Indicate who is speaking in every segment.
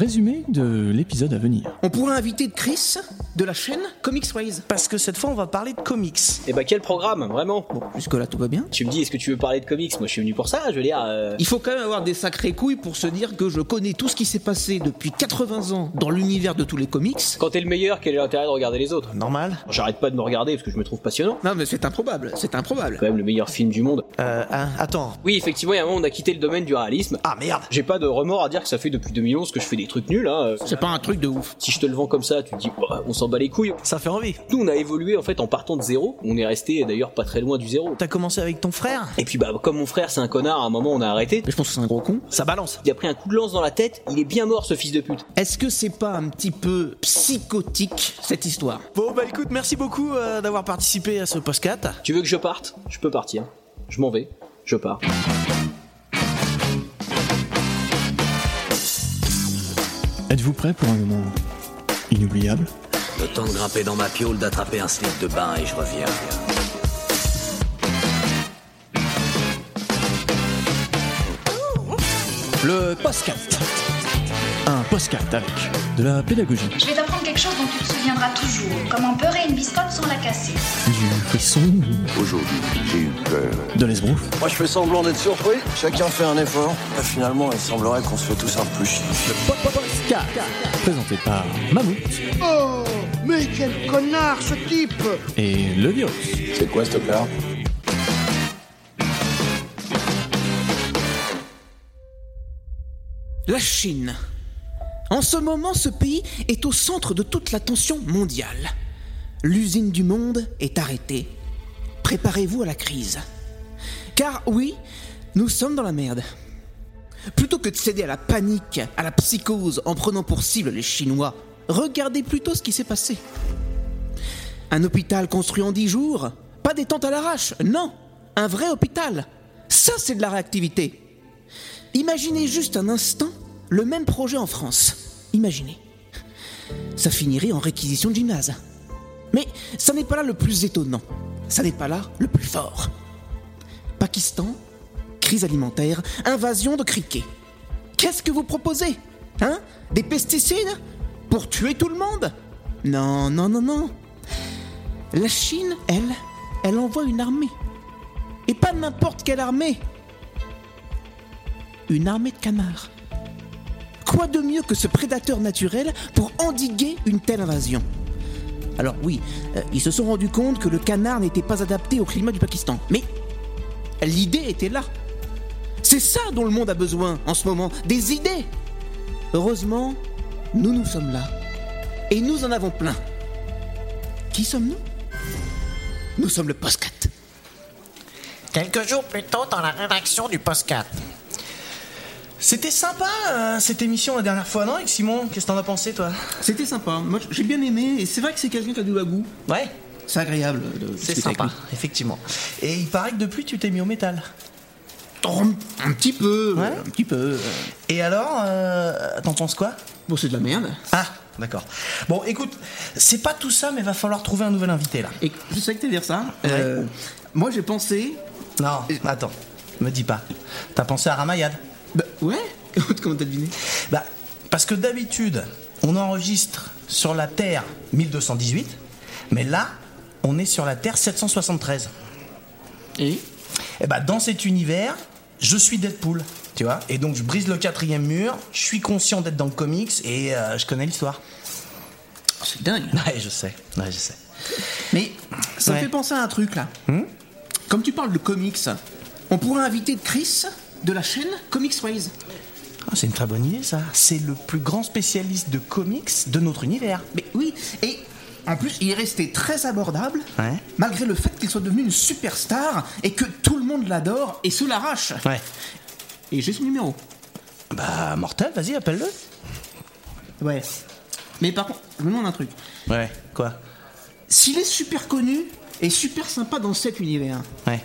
Speaker 1: Résumé de l'épisode à venir.
Speaker 2: On pourrait inviter Chris de la chaîne Comics Ways.
Speaker 3: Parce que cette fois, on va parler de comics.
Speaker 4: Et bah quel programme, vraiment
Speaker 2: Bon, jusque-là, tout va bien.
Speaker 4: Tu me dis, est-ce que tu veux parler de comics? Moi je suis venu pour ça, je veux dire... euh,
Speaker 2: Il faut quand même avoir des sacrées couilles pour se dire que je connais tout ce qui s'est passé depuis 80 ans dans l'univers de tous les comics.
Speaker 4: Quand t'es le meilleur, quel est l'intérêt de regarder les autres?
Speaker 3: Normal.
Speaker 4: J'arrête pas de me regarder parce que je me trouve passionnant.
Speaker 2: Non, mais c'est improbable, c'est improbable.
Speaker 4: Quand même le meilleur film du monde.
Speaker 3: Euh, hein, attends.
Speaker 4: Oui, effectivement, il y a un moment, on a quitté le domaine du réalisme.
Speaker 3: Ah merde
Speaker 4: J'ai pas de remords à dire que ça fait depuis 2011 que je fais des trucs nuls, hein.
Speaker 2: C'est pas un truc de ouf.
Speaker 4: Si je te le vends comme ça, tu te dis, bah, on s'en bat les couilles.
Speaker 3: Ça fait envie.
Speaker 4: Nous, on a évolué en fait en partant de zéro. On est resté d'ailleurs pas très loin du zéro.
Speaker 3: T'as commencé avec ton frère?
Speaker 4: Et puis bah comme mon frère c'est un connard, à un moment on a arrêté.
Speaker 2: Mais je pense que c'est un gros con.
Speaker 3: Ça balance.
Speaker 4: Il a pris un coup de lance dans la tête, il est bien mort ce fils de pute.
Speaker 2: Est-ce que c'est pas un petit peu psychotique cette histoire?
Speaker 3: Bon bah écoute, merci beaucoup euh, d'avoir participé à ce podcast.
Speaker 4: Tu veux que je parte? Je peux partir. Je m'en vais. Je pars.
Speaker 1: Êtes-vous prêt pour un moment inoubliable?
Speaker 5: Le temps de grimper dans ma piole, d'attraper un slip de bain et je reviens.
Speaker 1: Le postcast. Un postcast avec de la pédagogie,
Speaker 6: Je vais t'apprendre quelque chose dont tu te souviendras toujours. Comment beurrer une biscotte sans la casser.
Speaker 1: du frisson,
Speaker 7: Aujourd'hui, j'ai eu peur.
Speaker 1: de l'esbrouf,
Speaker 7: Moi, je fais semblant d'être surpris. Chacun fait un effort. Et finalement, il semblerait qu'on se fait tous un peu chier.
Speaker 1: postcast présenté par Mammouth
Speaker 8: Oh, mais quel connard ce type
Speaker 1: et le virus.
Speaker 7: C'est quoi ce tocard
Speaker 2: La Chine. En ce moment, ce pays est au centre de toute l'attention mondiale. L'usine du monde est arrêtée. Préparez-vous à la crise. Car oui, nous sommes dans la merde. Plutôt que de céder à la panique, à la psychose en prenant pour cible les Chinois, regardez plutôt ce qui s'est passé. Un hôpital construit en dix jours Pas des tentes à l'arrache, non Un vrai hôpital Ça, c'est de la réactivité Imaginez juste un instant le même projet en France. Imaginez. Ça finirait en réquisition de gymnase. Mais ça n'est pas là le plus étonnant. Ça n'est pas là le plus fort. Pakistan, crise alimentaire, invasion de criquets. Qu'est-ce que vous proposez Hein? Des pesticides? Pour tuer tout le monde? Non, non, non, non. La Chine, elle, elle envoie une armée. Et pas n'importe quelle armée une armée de canards. Quoi de mieux que ce prédateur naturel pour endiguer une telle invasion? Alors oui, euh, ils se sont rendus compte que le canard n'était pas adapté au climat du Pakistan. Mais l'idée était là. C'est ça dont le monde a besoin en ce moment, des idées. Heureusement, nous nous sommes là. Et nous en avons plein. Qui sommes-nous? Nous sommes le Postcat.
Speaker 9: Quelques jours plus tôt dans la rédaction du Postcat.
Speaker 3: C'était sympa euh, cette émission la dernière fois, non avec Simon? Qu'est-ce que t'en as pensé toi?
Speaker 2: C'était sympa. Moi, j'ai bien aimé. Et c'est vrai que c'est quelqu'un qui a du bagou.
Speaker 3: Ouais,
Speaker 2: C'est agréable
Speaker 3: c'est sympa, effectivement. Et il paraît que depuis tu t'es mis au métal.
Speaker 2: Oh, un petit peu,
Speaker 3: Ouais.
Speaker 2: un petit peu.
Speaker 3: Et alors, euh, t'en penses quoi?
Speaker 2: Bon, c'est de la merde.
Speaker 3: Ah, d'accord. Bon, écoute, c'est pas tout ça, mais va falloir trouver un nouvel invité là.
Speaker 2: Et je sais que t'es dire ça. Euh, moi, j'ai pensé.
Speaker 3: Non, attends, me dis pas. T'as pensé à Ramayad
Speaker 2: Bah, ouais. Comment t'as deviné?
Speaker 3: Bah, parce que d'habitude, on enregistre sur la Terre 1218, mais là, on est sur la Terre 773.
Speaker 2: Et?
Speaker 3: Et bah, dans cet univers, je suis Deadpool, tu vois, et donc je brise le quatrième mur, je suis conscient d'être dans le comics et euh, je connais l'histoire.
Speaker 2: c'est dingue.
Speaker 3: Ouais, je sais, ouais, je sais.
Speaker 2: Mais ça
Speaker 3: Ouais.
Speaker 2: me fait penser à un truc là. Comme tu parles de comics, on pourrait inviter Chris de la chaîne Comics Ways.
Speaker 3: Ah, c'est une très bonne idée, ça. C'est le plus grand spécialiste de comics de notre univers.
Speaker 2: Mais oui, et en plus, il est resté très abordable,
Speaker 3: Ouais.
Speaker 2: malgré le fait qu'il soit devenu une superstar et que tout le monde l'adore et se l'arrache.
Speaker 3: Ouais.
Speaker 2: Et j'ai son numéro.
Speaker 3: Bah, Mortel, vas-y, appelle-le.
Speaker 2: Ouais. Mais par contre, je me demande un truc.
Speaker 3: Ouais, quoi?
Speaker 2: S'il est super connu et super sympa dans cet univers,
Speaker 3: Ouais.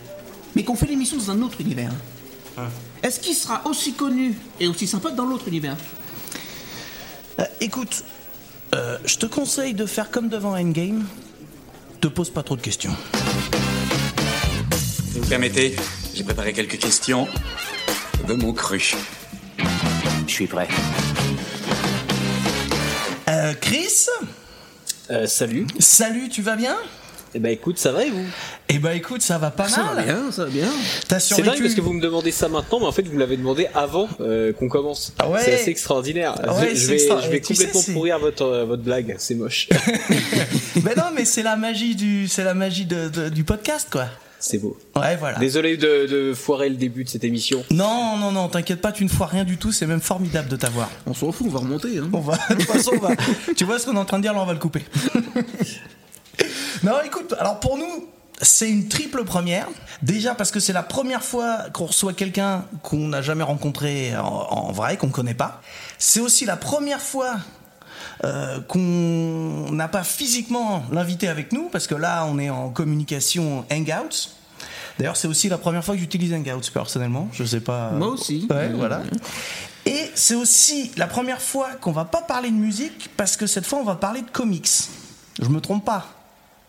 Speaker 2: mais qu'on fait l'émission dans un autre univers, est-ce qu'il sera aussi connu et aussi sympa dans l'autre univers?
Speaker 3: Euh, écoute, euh, je te conseille de faire comme devant Endgame. Te pose pas trop de questions.
Speaker 10: Vous me permettez? J'ai préparé quelques questions de mon cru.
Speaker 5: Je suis prêt.
Speaker 3: Chris?
Speaker 4: Euh, salut.
Speaker 3: Salut, tu vas bien?
Speaker 4: Eh ben écoute, ça va et vous?
Speaker 3: Eh ben écoute, ça va pas
Speaker 2: Ça
Speaker 3: mal.
Speaker 2: va bien, ça va bien.
Speaker 3: T'as
Speaker 4: C'est dingue parce que vous me demandez ça maintenant, mais en fait vous me l'avez demandé avant euh, qu'on commence.
Speaker 3: Ah ouais.
Speaker 4: C'est assez extraordinaire.
Speaker 3: Ouais,
Speaker 4: je, vais,
Speaker 3: extra-
Speaker 4: je vais
Speaker 3: sais,
Speaker 4: complètement pourrir votre, euh, votre blague, c'est moche.
Speaker 3: Mais non, mais c'est la magie du, c'est la magie de- de- du podcast, quoi.
Speaker 4: c'est beau.
Speaker 3: Ouais, voilà.
Speaker 4: Désolé de, de foirer le début de cette émission.
Speaker 3: Non, non, non, t'inquiète pas, tu ne foires rien du tout, c'est même formidable de t'avoir.
Speaker 2: On s'en fout, on va remonter. Hein.
Speaker 3: On va, de toute façon, on va. Tu vois ce qu'on est en train de dire, là, on va le couper. non, écoute, alors pour nous, c'est une triple première. Déjà parce que c'est la première fois qu'on reçoit quelqu'un qu'on n'a jamais rencontré en, en vrai, qu'on connaît pas. C'est aussi la première fois euh, qu'on n'a pas physiquement l'invité avec nous, parce que là, on est en communication Hangouts. D'ailleurs, c'est aussi la première fois que j'utilise Hangouts personnellement. Je sais pas.
Speaker 2: Moi aussi.
Speaker 3: Ouais, voilà. Et c'est aussi la première fois qu'on va pas parler de musique, parce que cette fois, on va parler de comics. Je me trompe pas.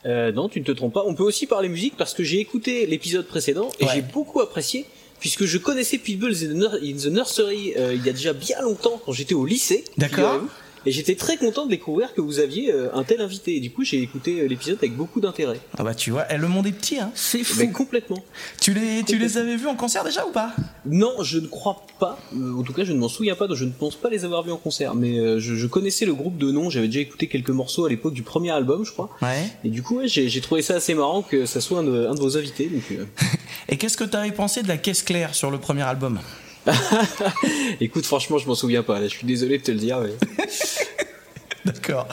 Speaker 4: Euh, non, tu ne te trompes pas. On peut aussi parler musique parce que j'ai écouté l'épisode précédent et
Speaker 3: Ouais.
Speaker 4: j'ai beaucoup apprécié puisque je connaissais Pitbull in the Nur- in the Nursery euh, il y a déjà bien longtemps quand j'étais au lycée.
Speaker 3: D'accord.
Speaker 4: Et j'étais très content de découvrir que vous aviez euh, un tel invité. Et du coup, j'ai écouté euh, l'épisode avec beaucoup d'intérêt.
Speaker 3: Ah bah tu vois, eh, le monde est petit. Hein.
Speaker 2: C'est fou.
Speaker 4: Mais complètement.
Speaker 3: Tu les, tu les avais vus en concert déjà ou pas?
Speaker 4: Non, je ne crois pas. Euh, en tout cas, je ne m'en souviens pas. Donc je ne pense pas les avoir vus en concert. Mais je, je connaissais le groupe de nom. J'avais déjà écouté quelques morceaux à l'époque du premier album, je crois.
Speaker 3: Ouais.
Speaker 4: Et du coup, ouais, j'ai trouvé ça assez marrant que ça soit un de, un de vos invités. Donc, euh,
Speaker 3: Et qu'est-ce que t'avais pensé de la caisse claire sur le premier album?
Speaker 4: écoute, franchement, je m'en souviens pas. Là, je suis désolé de te le dire. Mais...
Speaker 3: D'accord.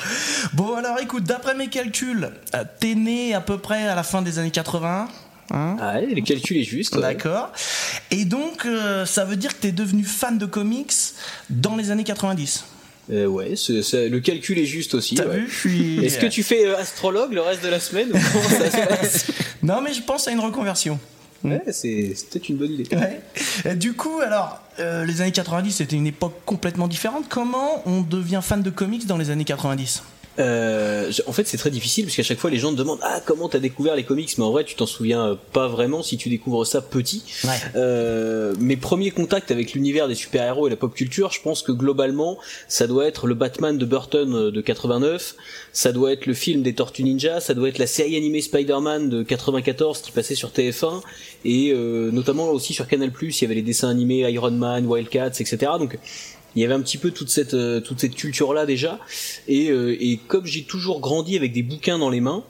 Speaker 3: Bon alors écoute, d'après mes calculs, euh, t'es né à peu près à la fin des années 80. Hein?
Speaker 4: Ah ouais, les calculs est juste. ouais.
Speaker 3: D'accord. Et donc, euh, ça veut dire que t'es devenu fan de comics dans les années 90.
Speaker 4: Euh, ouais, le calcul est juste aussi.
Speaker 3: T'as
Speaker 4: ouais.
Speaker 3: vu Je suis.
Speaker 4: Est-ce que tu fais euh, astrologue le reste de la semaine ou ça se passe?
Speaker 3: Non, mais je pense à une reconversion.
Speaker 4: Ouais, c'est peut-être une bonne idée.
Speaker 3: Ouais. Du coup, alors, euh, les années 90, c'était une époque complètement différente. Comment on devient fan de comics dans les années 90
Speaker 4: Euh, en fait, c'est très difficile parce qu'à chaque fois, les gens te demandent ah comment t'as découvert les comics, mais en vrai, tu t'en souviens euh, pas vraiment si tu découvres ça petit.
Speaker 3: Ouais.
Speaker 4: Euh, mes premiers contacts avec l'univers des super-héros et la pop culture, je pense que globalement, ça doit être le Batman de Burton euh, de 89, ça doit être le film des Tortues Ninja, ça doit être la série animée Spider-Man de 94 qui passait sur TF1 et euh, notamment aussi sur Canal+, il y avait les dessins animés Iron Man, Wildcats, etc. Donc il y avait un petit peu toute cette euh, toute cette culture là déjà. Et, euh, et comme j'ai toujours grandi avec des bouquins dans les mains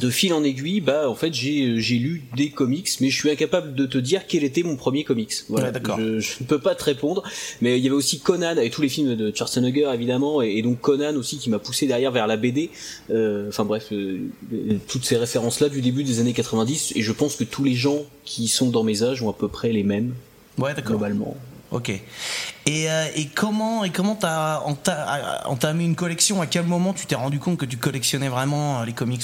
Speaker 4: de fil en aiguille bah en fait j'ai j'ai lu des comics mais je suis incapable de te dire quel était mon premier comics. Voilà.
Speaker 3: Ouais, d'accord.
Speaker 4: je, je ne peux pas te répondre. Mais il y avait aussi Conan avec tous les films de Schwarzenegger évidemment et, et donc Conan aussi qui m'a poussé derrière vers la BD Euh, enfin bref euh, euh, toutes ces références là du début des années 90 et je pense que tous les gens qui sont dans mes âges ont à peu près les mêmes
Speaker 3: Ouais, d'accord.
Speaker 4: globalement
Speaker 3: Ok. Et, euh, et comment et comment t'as enta- entamé une collection? À quel moment tu t'es rendu compte que tu collectionnais vraiment euh, les comics?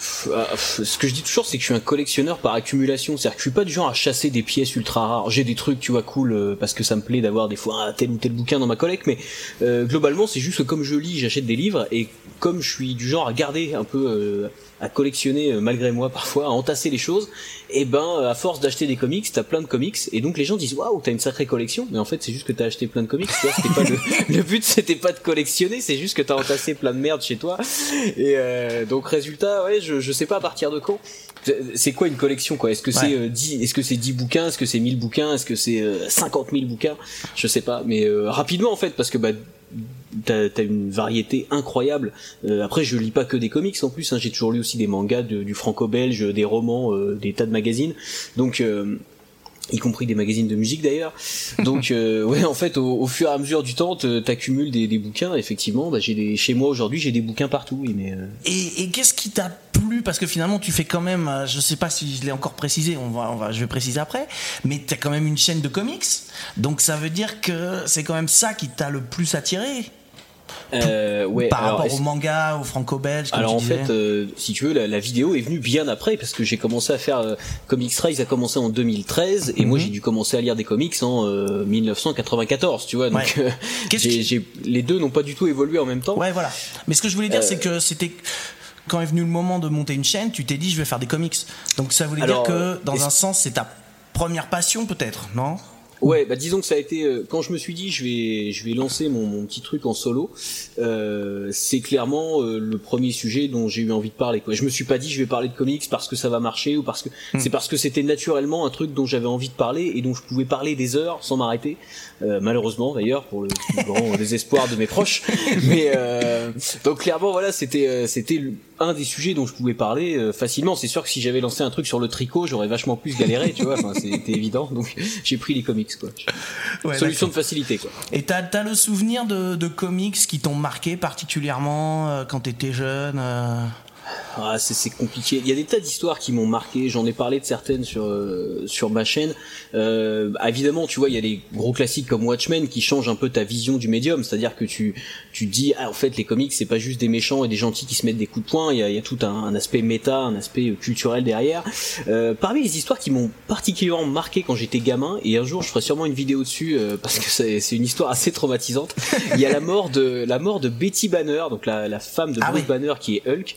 Speaker 4: Ce que je dis toujours, c'est que je suis un collectionneur par accumulation. C'est-à-dire que je suis pas du genre à chasser des pièces ultra rares. J'ai des trucs, tu vois, cool, euh, parce que ça me plaît d'avoir des fois tel ou tel bouquin dans ma collecte, mais euh, globalement, c'est juste que comme je lis, j'achète des livres, et comme je suis du genre à garder un peu, euh, à collectionner euh, malgré moi parfois, à entasser les choses, et ben, euh, à force d'acheter des comics, t'as plein de comics, et donc les gens disent waouh, t'as une sacrée collection, mais en fait, c'est juste que t'as acheté plein de comics. C'était pas le, but, c'était pas de collectionner, c'est juste que t'as entassé plein de merde chez toi, et euh, donc résultat, ouais, je, je sais pas à partir de quand. C'est- quoi une collection quoi? Est-ce que c'est euh, 10 est-ce que c'est 10 bouquins? Est-ce que c'est 1000 bouquins? Est-ce que c'est euh, 50 000 bouquins? Je sais pas, mais euh, rapidement en fait parce que bah t'as as une variété incroyable. Euh, après je lis pas que des comics en plus, hein, j'ai toujours lu aussi des mangas de- du franco-belge, des romans, euh, des tas de magazines. Donc euh, y compris des magazines de musique d'ailleurs. Donc euh, ouais, en fait, au, au fur et à mesure du temps, te- t'accumules des, des bouquins. Effectivement, bah, j'ai des chez moi aujourd'hui, j'ai des bouquins partout. Mais euh,
Speaker 3: Et, et qu'est-ce qui t'a plu? Parce que finalement, tu fais quand même, euh, je sais pas si je l'ai encore précisé, on va, on va, je vais préciser après, mais t'as quand même une chaîne de comics, donc ça veut dire que c'est quand même ça qui t'a le plus attiré?
Speaker 4: Euh, ouais.
Speaker 3: par
Speaker 4: alors,
Speaker 3: rapport au manga, au franco-belge.
Speaker 4: Alors
Speaker 3: tu
Speaker 4: en fait, euh, si tu veux, la, la vidéo est venue bien après parce que j'ai commencé à faire euh, Comics Rise a commencé en 2013 et moi
Speaker 3: Mhm.
Speaker 4: j'ai dû commencer à lire des comics en euh, 1994, tu vois. Donc
Speaker 3: Ouais.
Speaker 4: euh,
Speaker 3: qui-
Speaker 4: les deux n'ont pas du tout évolué en même temps.
Speaker 3: Ouais, voilà. Mais ce que je voulais dire,
Speaker 4: Euh,
Speaker 3: c'est que c'était quand est venu le moment de monter une chaîne, tu t'es dit je vais faire des comics. Donc ça voulait
Speaker 4: Alors,
Speaker 3: dire
Speaker 4: euh,
Speaker 3: que dans un sens, c'est ta première passion peut-être, non?
Speaker 4: Ouais, bah disons que ça a été euh, quand je me suis dit je vais je vais lancer mon, mon petit truc en solo. Euh, c'est clairement euh, le premier sujet dont j'ai eu envie de parler. Quoi. Je me suis pas dit je vais parler de comics parce que ça va marcher ou parce que
Speaker 3: Hmm.
Speaker 4: c'est parce que c'était naturellement un truc dont j'avais envie de parler et dont je pouvais parler des heures sans m'arrêter. Euh, malheureusement d'ailleurs pour le plus grand désespoir de mes proches. Mais euh, donc clairement voilà c'était euh, c'était un des sujets dont je pouvais parler euh, facilement. C'est sûr que si j'avais lancé un truc sur le tricot j'aurais vachement plus galéré, tu vois. Enfin c'était évident. Donc j'ai pris les comics quoi.
Speaker 3: Ouais,
Speaker 4: Solution de facilité quoi.
Speaker 3: Et t'as as le souvenir de, de comics qui t'ont marqué particulièrement quand t'étais jeune euh
Speaker 4: Ah, c'est compliqué. Il y a des tas d'histoires qui m'ont marqué. J'en ai parlé de certaines sur euh, sur ma chaîne. Euh, évidemment, tu vois, il y a des gros classiques comme Watchmen qui changent un peu ta vision du médium. C'est-à-dire que tu tu dis ah en fait les comics c'est pas juste des méchants et des gentils qui se mettent des coups de poing. Il y a, il y a tout un, un aspect méta, un aspect culturel derrière. Euh, parmi les histoires qui m'ont particulièrement marqué quand j'étais gamin et un jour je ferai sûrement une vidéo dessus euh, parce que c'est c'est une histoire assez traumatisante. Il y a la mort de la mort de Betty Banner, donc la, la femme de
Speaker 3: Ah
Speaker 4: Bruce
Speaker 3: oui.
Speaker 4: Banner qui est Hulk.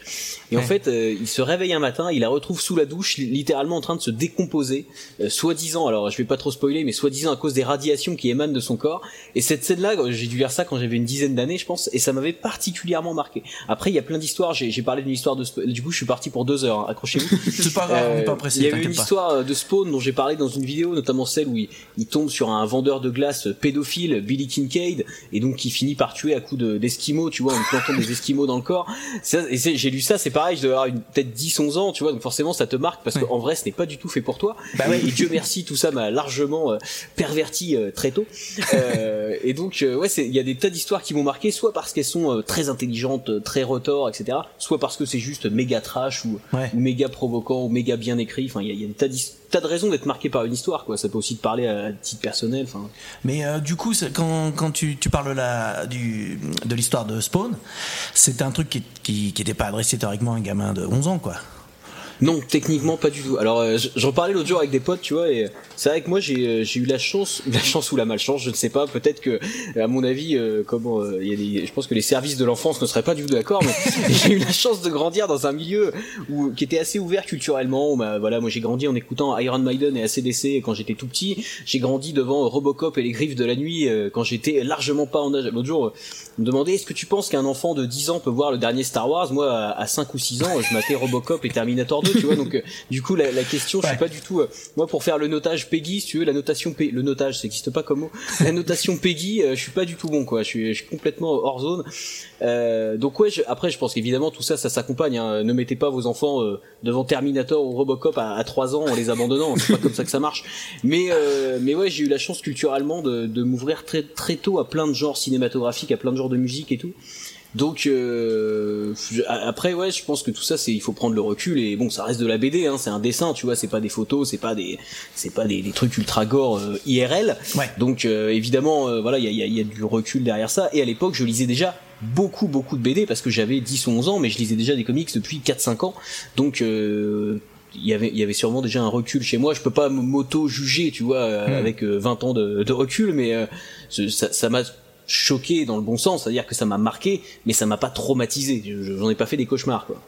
Speaker 4: Et en fait, euh, il se réveille un matin, il la retrouve sous la douche, li- littéralement en train de se décomposer, euh, soi-disant, alors je vais pas trop spoiler, mais soi-disant à cause des radiations qui émanent de son corps. Et cette scène-là, euh, j'ai dû lire ça quand j'avais une dizaine d'années, je pense, et ça m'avait particulièrement marqué. Après, il y a plein d'histoires, j'ai parlé d'une histoire de... Du coup, je suis parti pour deux heures, hein, accrochez-vous.
Speaker 3: C'est pas grave, on n'est pas pressé.
Speaker 4: Il y avait une
Speaker 3: pas.
Speaker 4: histoire euh, de Spawn dont j'ai parlé dans une vidéo, notamment celle où il, il tombe sur un vendeur de glace pédophile, Billy Kincaid, et donc qui finit par tuer à coups de- d'esquimaux, tu vois, en plantant des esquimaux dans le corps. Ça, et c'est- j'ai lu ça, c'est pareil, je devais avoir une- peut-être 10-11 ans, tu vois, donc forcément ça te marque parce
Speaker 3: Ouais.
Speaker 4: qu'en vrai ce n'est pas du tout fait pour toi.
Speaker 3: Bah
Speaker 4: et,
Speaker 3: ouais.
Speaker 4: et Dieu merci, tout ça m'a largement euh, perverti euh, très tôt. Euh, et donc euh, ouais, il y a des tas d'histoires qui m'ont marqué, soit parce qu'elles sont très intelligentes, très retors, etc. Soit parce que c'est juste méga trash ou,
Speaker 3: Ouais.
Speaker 4: ou méga provoquant ou méga bien écrit. Enfin, il y a, il y a des tas, d'his- tas de raisons d'être marqué par une histoire, quoi. Ça peut aussi te parler à titre personnel.
Speaker 3: Mais euh, du coup, c'est- quand, tu, parles du, de l'histoire de Spawn, c'était un truc qui, qui, qui était pas adressé théoriquement à un gamin de 11 ans, quoi.
Speaker 4: Non, techniquement pas du tout. Alors euh, j'en parlais l'autre jour avec des potes, tu vois, et c'est vrai que moi j'ai euh, eu la chance, la chance ou la malchance, je ne sais pas. Peut-être que, à mon avis, euh, comment euh, y a des, je pense que les services de l'enfance ne seraient pas du tout d'accord, mais j'ai eu la chance de grandir dans un milieu où qui était assez ouvert culturellement. Où, bah, voilà, moi j'ai grandi en écoutant Iron Maiden et ACDC quand j'étais tout petit. J'ai grandi devant Robocop et les Griffes de la nuit euh, quand j'étais largement pas en âge. L'autre jour, on me demandait est-ce que tu penses qu'un enfant de 10 ans peut voir le dernier Star Wars? Moi, à, à 5 ou 6 ans, je matais Robocop et Terminator 2, tu vois. Donc, euh, du coup, la, la question, je suis pas du tout. euh, moi, pour faire le notage Peggy, si tu veux, la notation P, le notage, ça n'existe pas comme mot. La notation Peggy, euh, je suis pas du tout bon, quoi. Je suis, je suis complètement hors zone. Euh, donc ouais. je- après, je pense qu'évidemment tout ça, ça s'accompagne. hein. Ne mettez pas vos enfants euh, devant Terminator ou Robocop à, à 3 ans en les abandonnant. C'est pas comme ça que ça marche. Mais euh, mais ouais, j'ai eu la chance culturellement de, de m'ouvrir très très tôt à plein de genres cinématographiques, à plein de genres de musique et tout. Donc euh, après ouais, je pense que tout ça c'est il faut prendre le recul et bon ça reste de la BD hein, c'est un dessin, tu vois, c'est pas des photos, c'est pas des c'est pas des, des trucs ultra gore euh, IRL.
Speaker 3: Ouais.
Speaker 4: Donc euh, évidemment euh, voilà, il y a, y a- y a du recul derrière ça et à l'époque, je lisais déjà beaucoup beaucoup de BD parce que j'avais 10 ou 11 ans mais je lisais déjà des comics depuis 4 5 ans. Donc euh, il y avait il y avait sûrement déjà un recul chez moi je peux pas m'auto juger tu vois
Speaker 3: Hmm.
Speaker 4: avec euh, 20 ans de, de recul mais euh, ça m'a choqué dans le bon sens c'est-à-dire que ça m'a marqué mais ça m'a pas traumatisé Je- j'en ai pas fait des cauchemars quoi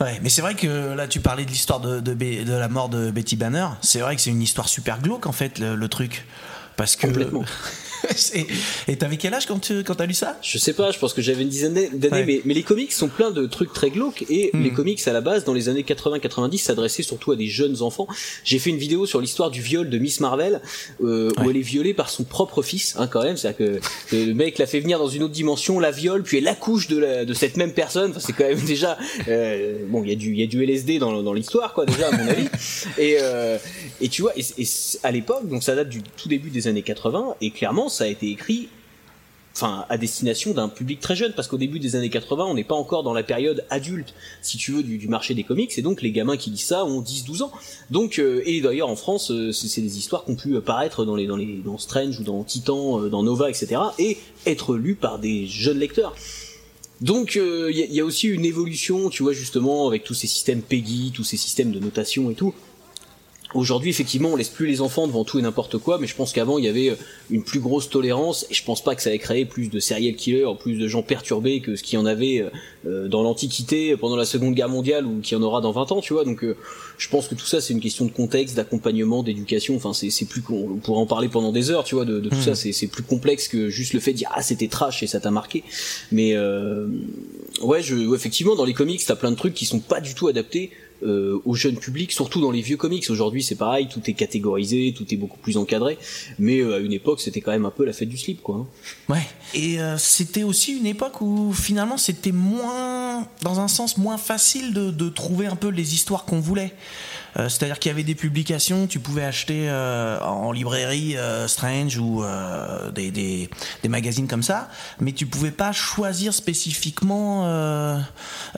Speaker 3: Ouais, mais c'est vrai que là, tu parlais de l'histoire de, de la mort de Betty Banner. C'est vrai que c'est une histoire super glauque, en fait, le, le truc. Parce que.
Speaker 4: Complètement.
Speaker 3: Et t'avais quel âge quand tu quand t'as lu ça?
Speaker 4: Je sais pas, je pense que j'avais une dizaine d'années,
Speaker 3: Ouais.
Speaker 4: mais, mais les comics sont pleins de trucs très glauques et
Speaker 3: Hmm.
Speaker 4: les comics à la base dans les années 80-90 s'adressaient surtout à des jeunes enfants. J'ai fait une vidéo sur l'histoire du viol de Miss Marvel euh, où elle est violée par son propre fils, hein, quand même. C'est-à-dire que le mec la fait venir dans une autre dimension, la viole, puis elle accouche de, la, de cette même personne. Enfin, c'est quand même déjà euh, bon, il y a du il y a du LSD dans, dans l'histoire quoi déjà à mon avis. Et euh, et tu vois, et, et à l'époque, donc ça date du tout début des années 80 et clairement ça a été écrit enfin à destination d'un public très jeune parce qu'au début des années 80 on n'est pas encore dans la période adulte si tu veux du, marché des comics et donc les gamins qui lisent ça ont 10-12 ans. Donc euh, et d'ailleurs en France euh, c'est des histoires qui ont pu apparaître dans les dans les dans Strange ou dans Titan euh, dans Nova etc et être lues par des jeunes lecteurs. Donc il y, y a aussi une évolution tu vois justement avec tous ces systèmes Peggy tous ces systèmes de notation et tout Aujourd'hui, effectivement, on laisse plus les enfants devant tout et n'importe quoi, mais je pense qu'avant, il y avait euh, une plus grosse tolérance, et je pense pas que ça ait créé plus de serial killers, plus de gens perturbés que ce qu'il y en avait euh, euh, dans l'Antiquité, pendant la Seconde Guerre mondiale, ou qu'il y en aura dans 20 ans, tu vois. Donc, je pense que tout ça, c'est une question de contexte, d'accompagnement, d'éducation. Enfin, c'est plus, on pourrait en parler pendant des heures, tu vois, de, de tout
Speaker 3: Hmm.
Speaker 4: ça. C'est plus complexe que juste le fait de dire ah c'était trash et ça t'a marqué. Mais ouais, je, ouais, effectivement, dans les comics, t'as plein de trucs qui sont pas du tout adaptés euh, au jeune public, surtout dans les vieux comics. Aujourd'hui, c'est pareil, tout est catégorisé, tout est beaucoup plus encadré. Mais euh, à une époque, c'était quand même un peu la fête du slip, quoi. hein.
Speaker 3: Ouais. Et euh, c'était aussi une époque où finalement c'était moins, dans un sens, moins facile de, de trouver un peu les histoires qu'on voulait. C'est-à-dire qu'il y avait des publications, tu pouvais acheter en librairie Strange ou des, des, des magazines comme ça, mais tu pouvais pas choisir spécifiquement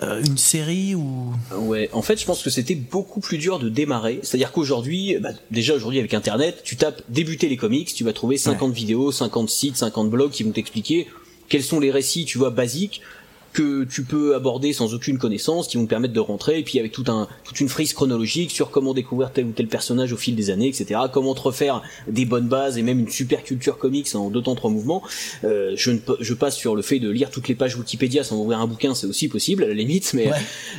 Speaker 3: une série ou.
Speaker 4: Ouais, en fait, je pense que c'était beaucoup plus dur de démarrer. C'est-à-dire qu'aujourd'hui, bah, déjà aujourd'hui avec Internet, tu tapes débuter les comics, tu vas trouver 50 vidéos, 50 sites, 50 blogs qui vont t'expliquer quels sont les récits, tu vois, basiques que tu peux aborder sans aucune connaissance, qui vont te permettre de rentrer, et puis avec tout un, toute une frise chronologique sur comment découvrir tel ou tel personnage au fil des années, etc. Comment te refaire des bonnes bases et même une super culture comics en deux temps trois mouvements. Euh, je, ne, je passe sur le fait de lire toutes les pages Wikipédia sans ouvrir un bouquin, c'est aussi possible à la limite, mais
Speaker 3: Ouais.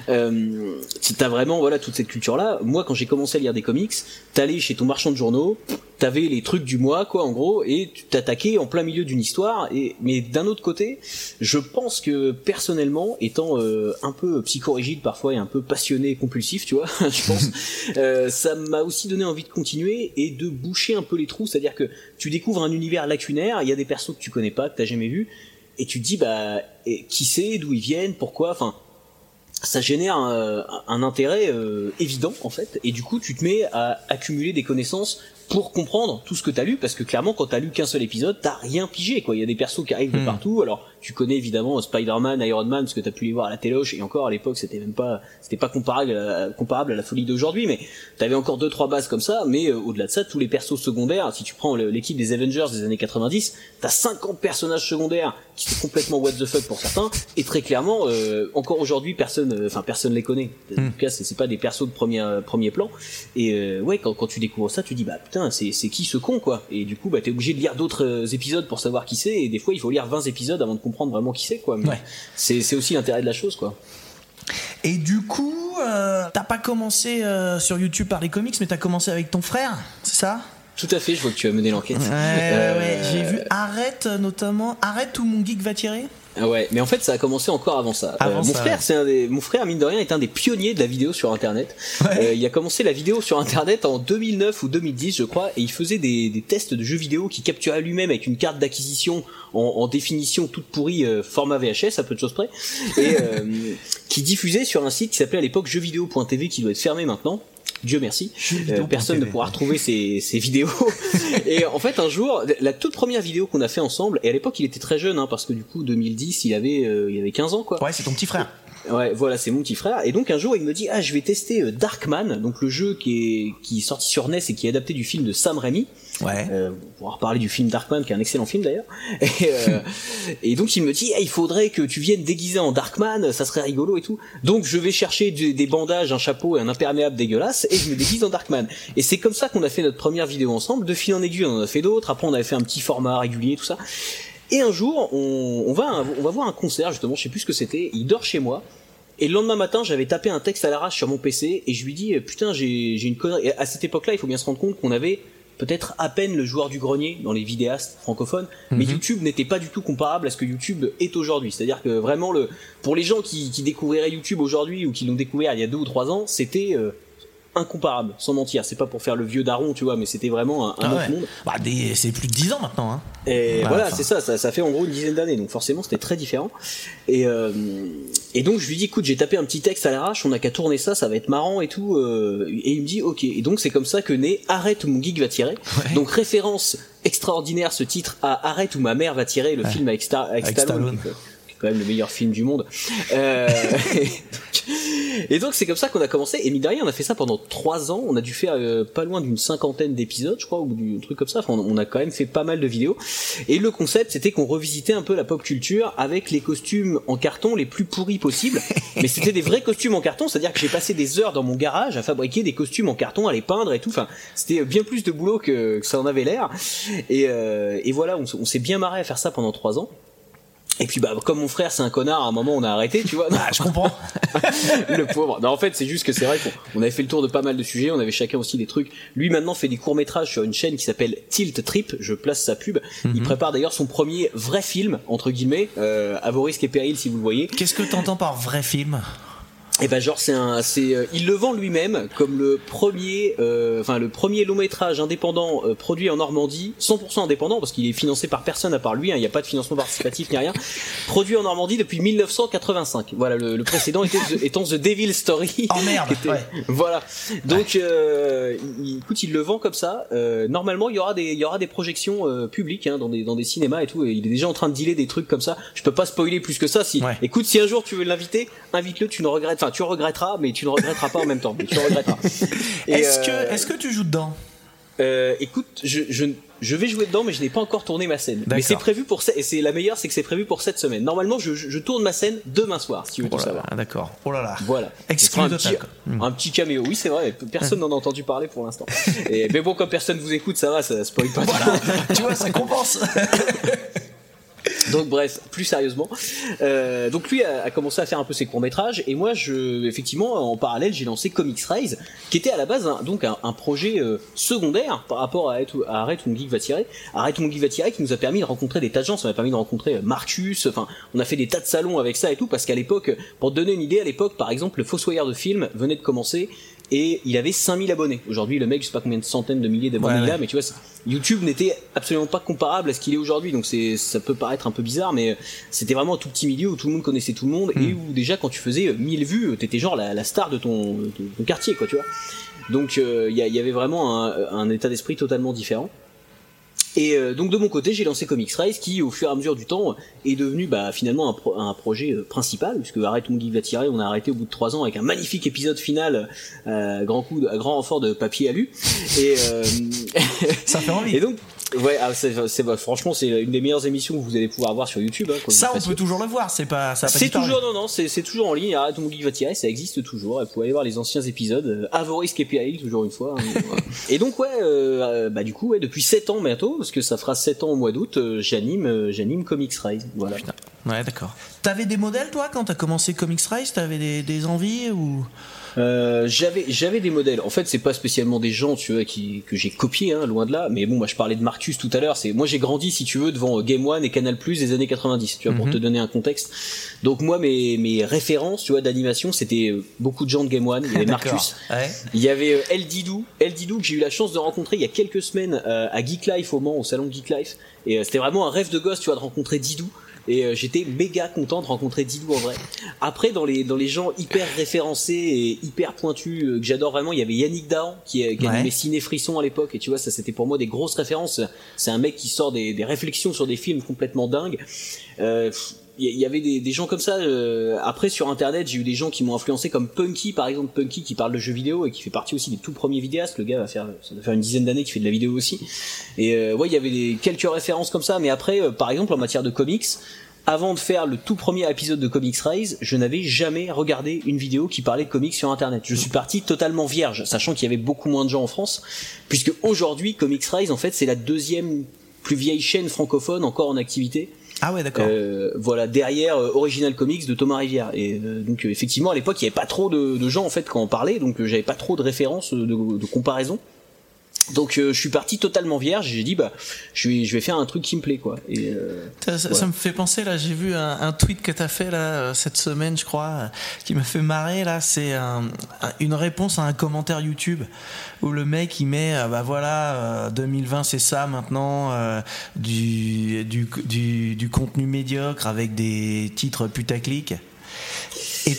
Speaker 4: euh, t'as vraiment voilà toute cette culture là. Moi, quand j'ai commencé à lire des comics, t'allais chez ton marchand de journaux, t'avais les trucs du mois, quoi, en gros, et tu t'attaquais en plein milieu d'une histoire. Et mais d'un autre côté, je pense que personnellement, étant euh, un peu psychorigide parfois et un peu passionné et compulsif, tu vois, je pense, euh, ça m'a aussi donné envie de continuer et de boucher un peu les trous. C'est-à-dire que tu découvres un univers lacunaire, il y a des persos que tu connais pas, que t'as jamais vu, et tu te dis bah et qui c'est, d'où ils viennent, pourquoi, enfin ça génère un, un intérêt euh, évident en fait et du coup tu te mets à accumuler des connaissances pour comprendre tout ce que t'as lu parce que clairement quand t'as lu qu'un seul épisode t'as rien pigé quoi il y a des persos qui arrivent de
Speaker 3: Hmm.
Speaker 4: partout alors tu connais évidemment Spider-Man, Iron Man parce que t'as pu les voir à la téloche et encore à l'époque c'était même pas c'était pas comparable à, comparable à la folie d'aujourd'hui mais t'avais encore deux trois bases comme ça mais euh, au-delà de ça tous les persos secondaires si tu prends l'équipe des Avengers des années 90 t'as 50 personnages secondaires qui sont complètement what the fuck pour certains et très clairement euh, encore aujourd'hui personne euh, enfin personne les connaît. En tout cas c'est pas des persos de premier euh, premier plan. Et euh, ouais quand, quand tu découvres ça tu dis bah putain c'est c'est qui ce con quoi. Et du coup bah t'es obligé de lire d'autres euh, épisodes pour savoir qui c'est et des fois il faut lire 20 épisodes avant de comprendre vraiment qui c'est quoi Mais
Speaker 3: Ouais.
Speaker 4: c'est c'est aussi l'intérêt de la chose quoi
Speaker 3: Et du coup, euh, t'as pas commencé euh, sur YouTube par les comics, mais t'as commencé avec ton frère, c'est ça?
Speaker 4: Tout à fait je vois que tu as mené l'enquête
Speaker 3: Ouais,
Speaker 4: Euh,
Speaker 3: ouais. J'ai vu Arrête notamment. Arrête où mon geek va tirer?
Speaker 4: Ouais, mais en fait, ça a commencé encore avant ça.
Speaker 3: Avant
Speaker 4: Euh, mon
Speaker 3: ça,
Speaker 4: frère,
Speaker 3: ouais.
Speaker 4: c'est un des, mon frère, mine de rien, est un des pionniers de la vidéo sur Internet. Euh, il a commencé la vidéo sur Internet en 2009 ou 2010, je crois, et il faisait des, des tests de jeux vidéo qui capturait lui-même avec une carte d'acquisition en, en définition toute pourrie, euh, format VHS, à peu de choses près, et euh, qui diffusait sur un site qui s'appelait à l'époque jeuxvideo.tv, qui doit être fermé maintenant. Dieu merci. Euh, personne ne pourra retrouver ces, ces vidéos. et en fait, un jour, la toute première vidéo qu'on a fait ensemble, et à l'époque, il était très jeune, hein, parce que du coup, 2010, il avait, euh, il avait 15 ans, quoi.
Speaker 3: Ouais, c'est ton petit frère.
Speaker 4: Ouais, voilà, c'est mon petit frère. Et donc un jour, il me dit, ah, je vais tester euh, Darkman, donc le jeu qui est qui est sorti sur NES et qui est adapté du film de Sam Raimi.
Speaker 3: Ouais.
Speaker 4: Euh, on pourra reparler du film Darkman, qui est un excellent film d'ailleurs. Et, euh, et donc il me dit, il faudrait que tu viennes déguisé en Darkman, ça serait rigolo et tout. Donc je vais chercher des bandages, un chapeau et un imperméable dégueulasse, et je me déguise en Darkman. Et c'est comme ça qu'on a fait notre première vidéo ensemble. De fil en aiguille, on en a fait d'autres. Après, on avait fait un petit format régulier, tout ça. Et un jour, on, va, on va voir un concert justement, je sais plus ce que c'était. Il dort chez moi. Et le lendemain matin, j'avais tapé un texte à l'arrache sur mon PC et je lui dis putain, j'ai j'ai une connerie. Et à cette époque-là, il faut bien se rendre compte qu'on avait peut-être à peine le joueur du grenier dans les vidéastes francophones, mais
Speaker 3: Mhm.
Speaker 4: YouTube n'était pas du tout comparable à ce que YouTube est aujourd'hui. C'est-à-dire que vraiment le pour les gens qui, qui découvriraient YouTube aujourd'hui ou qui l'ont découvert il y a deux ou trois ans, c'était euh, incomparable, sans mentir. C'est pas pour faire le vieux daron, tu vois, mais c'était vraiment un, un
Speaker 3: Ah
Speaker 4: autre
Speaker 3: ouais.
Speaker 4: monde.
Speaker 3: Bah, des- c'est plus de 10 ans maintenant. Hein.
Speaker 4: Et
Speaker 3: Ouais,
Speaker 4: voilà,
Speaker 3: enfin.
Speaker 4: c'est ça, ça, ça fait en gros une dizaine d'années, donc forcément c'était très différent. Et, euh, et donc je lui dis, écoute, j'ai tapé un petit texte à l'arrache, on a qu'à tourner ça, ça va être marrant et tout. euh, et il me dit, ok. Et donc c'est comme ça que naît Arrête où mon geek va tirer. Donc référence extraordinaire ce titre à Arrête où ma mère va tirer, le film avec, Star, avec
Speaker 3: Avec
Speaker 4: Stallone,
Speaker 3: Stallone.
Speaker 4: qui est- qui est quand même le meilleur film du monde. Euh, Et donc c'est comme ça qu'on a commencé. Et mine de rien, on a fait ça pendant trois ans. On a dû faire euh, pas loin d'une cinquantaine d'épisodes, je crois, ou du truc comme ça. Enfin, on a quand même fait pas mal de vidéos. Et le concept, c'était qu'on revisitait un peu la pop culture avec les costumes en carton les plus pourris possibles. Mais c'était des vrais costumes en carton, c'est-à-dire que j'ai passé des heures dans mon garage à fabriquer des costumes en carton, à les peindre et tout. Enfin, c'était bien plus de boulot que, que ça en avait l'air. Et, euh, et voilà, on, on s'est bien marré à faire ça pendant trois ans. Et puis bah comme mon frère c'est un connard, à un moment on a arrêté, tu vois.
Speaker 3: Ah, je comprends.
Speaker 4: le pauvre. Non en fait c'est juste que c'est vrai qu'on avait fait le tour de pas mal de sujets, on avait chacun aussi des trucs. Lui maintenant fait des courts métrages sur une chaîne qui s'appelle Tilt Trip. Je place sa pub. Il
Speaker 3: Mhm.
Speaker 4: prépare d'ailleurs son premier vrai film entre guillemets, euh, à vos risques et périls si vous le voyez.
Speaker 3: Qu'est-ce que t'entends par vrai film?
Speaker 4: Et ben genre c'est un, c'est, euh, il le vend lui-même comme le premier, euh, enfin le premier long métrage indépendant euh, produit en Normandie, 100% indépendant parce qu'il est financé par personne à part lui, hein, il n'y a pas de financement participatif ni rien, produit en Normandie depuis 1985. Voilà le, le précédent était The- étant The Devil Story.
Speaker 3: Oh merde.
Speaker 4: était-
Speaker 3: ouais.
Speaker 4: Voilà. Donc, euh, il, écoute, il le vend comme ça. Euh, normalement, il y aura des, il y aura des projections euh, publiques hein, dans des, dans des cinémas et tout. Et il est déjà en train de dealer des trucs comme ça. Je peux pas spoiler plus que ça. Si,
Speaker 3: Ouais.
Speaker 4: écoute, si un jour tu veux l'inviter, invite-le. Tu ne regrettes, enfin, tu regretteras, mais tu ne regretteras pas en même temps. Mais tu regretteras. Et,
Speaker 3: Est-ce
Speaker 4: euh,
Speaker 3: que, est-ce que tu joues dedans
Speaker 4: euh, écoute, je, je, je vais jouer dedans, mais je n'ai pas encore tourné ma scène. Mais c'est prévu pour et c'est la meilleure, c'est que c'est prévu pour cette semaine. Normalement, je, je tourne ma scène demain soir, si tu veux
Speaker 3: Oh
Speaker 4: tout savoir.
Speaker 3: d'accord. Oh là là.
Speaker 4: Voilà.
Speaker 3: Exclu
Speaker 4: un petit, un petit caméo. Oui, c'est vrai. Personne n'en a entendu parler pour l'instant. Mais bon, comme personne vous écoute, ça va, ça spoil pas.
Speaker 3: tu vois, ça compense.
Speaker 4: Donc bref, plus sérieusement, euh, donc lui a, a commencé à faire un peu ses courts métrages et moi, je, effectivement, en parallèle, j'ai lancé Comics Rise, qui était à la base un, donc un, projet euh, secondaire par rapport à Arrête mon geek va tirer. Arrête mon geek va tirer, qui nous a permis de rencontrer des tas de gens, ça m'a permis de rencontrer euh, Marcus. Enfin, on a fait des tas de salons avec ça et tout parce qu'à l'époque, pour te donner une idée, à l'époque, par exemple, le Fossoyeur de film venait de commencer et il avait 5000 abonnés. Aujourd'hui, le mec, je sais pas combien de centaines de milliers d'abonnés
Speaker 3: Ouais,
Speaker 4: il a,
Speaker 3: ouais.
Speaker 4: mais tu vois, YouTube n'était absolument pas comparable à ce qu'il est aujourd'hui. Donc c'est, ça peut paraître un peu bizarre, mais c'était vraiment un tout petit milieu où tout le monde connaissait tout le monde et où déjà quand tu faisais euh, 1000 vues, t'étais genre la, la star de ton, de ton quartier, quoi, tu vois. Donc euh, il y, avait vraiment un, un état d'esprit totalement différent. Et euh, donc de mon côté, j'ai lancé Comics Rise, qui au fur et à mesure du temps est devenu bah, finalement un, pro- un projet euh, principal, puisque Arrête mon geek va tirer, on a arrêté au bout de trois ans avec un magnifique épisode final, euh, grand coup, de, à grand renfort de papier alu. Et euh,
Speaker 3: Ça fait envie.
Speaker 4: et donc, ouais, ah, c'est, c'est- bah, franchement, c'est une des meilleures émissions que vous allez pouvoir voir sur YouTube. Hein,
Speaker 3: Ça, on peut toujours le voir. C'est pas, ça
Speaker 4: C'est toujours, non, non, c'est, c'est toujours en ligne. Arrête mon geek va tirer, ça existe toujours. Vous pouvez aller voir les anciens épisodes. Euh, risques et toujours une fois. hein, et donc, ouais, euh, euh, bah, du coup, ouais, depuis 7 ans bientôt, parce que ça fera 7 ans au mois d'août, euh, j'anime, euh, j'anime Comics Rise. Voilà.
Speaker 3: Ouais, d'accord. T'avais des modèles, toi, quand t'as commencé Comics Rise T'avais des, des envies ou?
Speaker 4: Euh, j'avais j'avais des modèles. En fait, c'est pas spécialement des gens, tu vois, qui que j'ai copié, hein, loin de là. Mais bon, moi, je parlais de Marcus tout à l'heure. C'est moi, j'ai grandi, si tu veux, devant euh, Game One et Canal Plus des années 90, tu vois, pour
Speaker 3: Mhm.
Speaker 4: te donner un contexte. Donc moi, mes mes références, tu vois, d'animation, c'était euh, beaucoup de gens de Game One. Il y avait. Marcus.
Speaker 3: Ouais.
Speaker 4: Il y avait El Didou, El Didou que j'ai eu la chance de rencontrer il y a quelques semaines euh, à Geek Life au Mans, au salon Geek Life. Et c'était vraiment un rêve de gosse, tu vois, de rencontrer Didou. Et euh, j'étais méga content de rencontrer Didou en vrai. Après, dans les dans les gens hyper référencés et hyper pointus euh, que j'adore vraiment, il y avait Yannick Dahan qui, euh, qui
Speaker 3: Ouais.
Speaker 4: animait Ciné Frisson à l'époque. Et tu vois, ça c'était pour moi des grosses références. C'est un mec qui sort des, des réflexions sur des films complètement dingues. Euh, il y- avait des, des gens comme ça. euh, après sur internet, j'ai eu des gens qui m'ont influencé comme Punky par exemple, Punky qui parle de jeux vidéo et qui fait partie aussi des tout premiers vidéastes. Le gars va faire, ça doit faire une dizaine d'années qu'il fait de la vidéo aussi. Et euh, ouais, il y avait des, quelques références comme ça. Mais après, euh, par exemple en matière de comics, avant de faire le tout premier épisode de Comics Rise, je n'avais jamais regardé une vidéo qui parlait de comics sur internet. Je suis parti totalement vierge, sachant qu'il y avait beaucoup moins de gens en France, puisque aujourd'hui Comics Rise en fait c'est la deuxième plus vieille chaîne francophone encore en activité.
Speaker 3: Ah ouais, d'accord.
Speaker 4: Euh, voilà derrière euh, Original Comics de Thomas Rivière. Et euh, donc effectivement à l'époque il y avait pas trop de, gens en fait quand on parlait. Donc j'avais pas trop de références de, de comparaison donc euh, je suis parti totalement vierge j'ai dit bah je vais je vais faire un truc qui me plaît quoi et euh,
Speaker 3: Ça, ça-
Speaker 4: voilà.
Speaker 3: ça me fait penser là, j'ai vu un, un tweet que t'as fait là euh, cette semaine, je crois, euh, qui m'a fait marrer là. C'est un- un- une réponse à un commentaire YouTube où le mec il met, euh, bah voilà, euh, 2020 c'est ça maintenant, euh, du, du, du, du contenu médiocre avec des titres putaclic. Et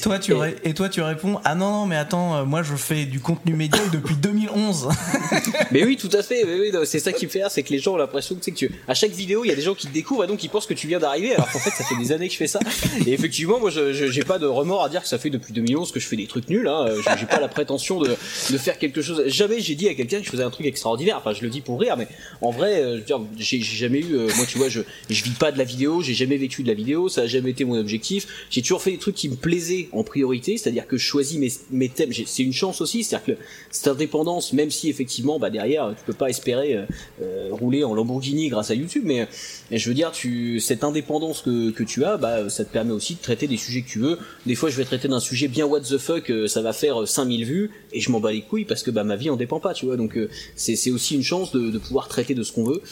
Speaker 3: toi, tu réponds Ah non, non, mais attends, euh, moi je fais du contenu média depuis 2011.
Speaker 4: Mais oui, tout à fait. c'est ça qui me fait rire, c'est que les gens ont l'impression que, que tu, à chaque vidéo, il y a des gens qui te découvrent et donc ils pensent que tu viens d'arriver, alors qu'en fait, ça fait des années que je fais ça. Et effectivement, moi, je, j'ai pas de remords à dire que ça fait depuis 2011 que je fais des trucs nuls. Hein. Euh, J'ai pas la prétention de, faire quelque chose. Jamais j'ai dit à quelqu'un que je faisais un truc extraordinaire. Enfin, je le dis pour rire, mais en vrai, euh, j'ai jamais eu. moi, tu vois, je, je vis pas de la vidéo. J'ai jamais vécu de la vidéo. Ça a jamais été mon objectif. J'ai toujours fait des trucs qui me plaisaient en priorité, c'est-à-dire que je choisis mes, mes thèmes. C'est une chance aussi, c'est-à-dire que cette indépendance, même si effectivement, bah derrière, tu peux pas espérer euh, euh, rouler en Lamborghini grâce à YouTube, mais je veux dire, tu cette indépendance que, que tu as, bah ça te permet aussi de traiter des sujets que tu veux. Des fois, je vais traiter d'un sujet bien what the fuck, euh, ça va faire euh, 5000 vues et je m'en bats les couilles parce que bah ma vie en dépend pas, tu vois. Donc c'est aussi une chance de, pouvoir traiter de ce qu'on veut.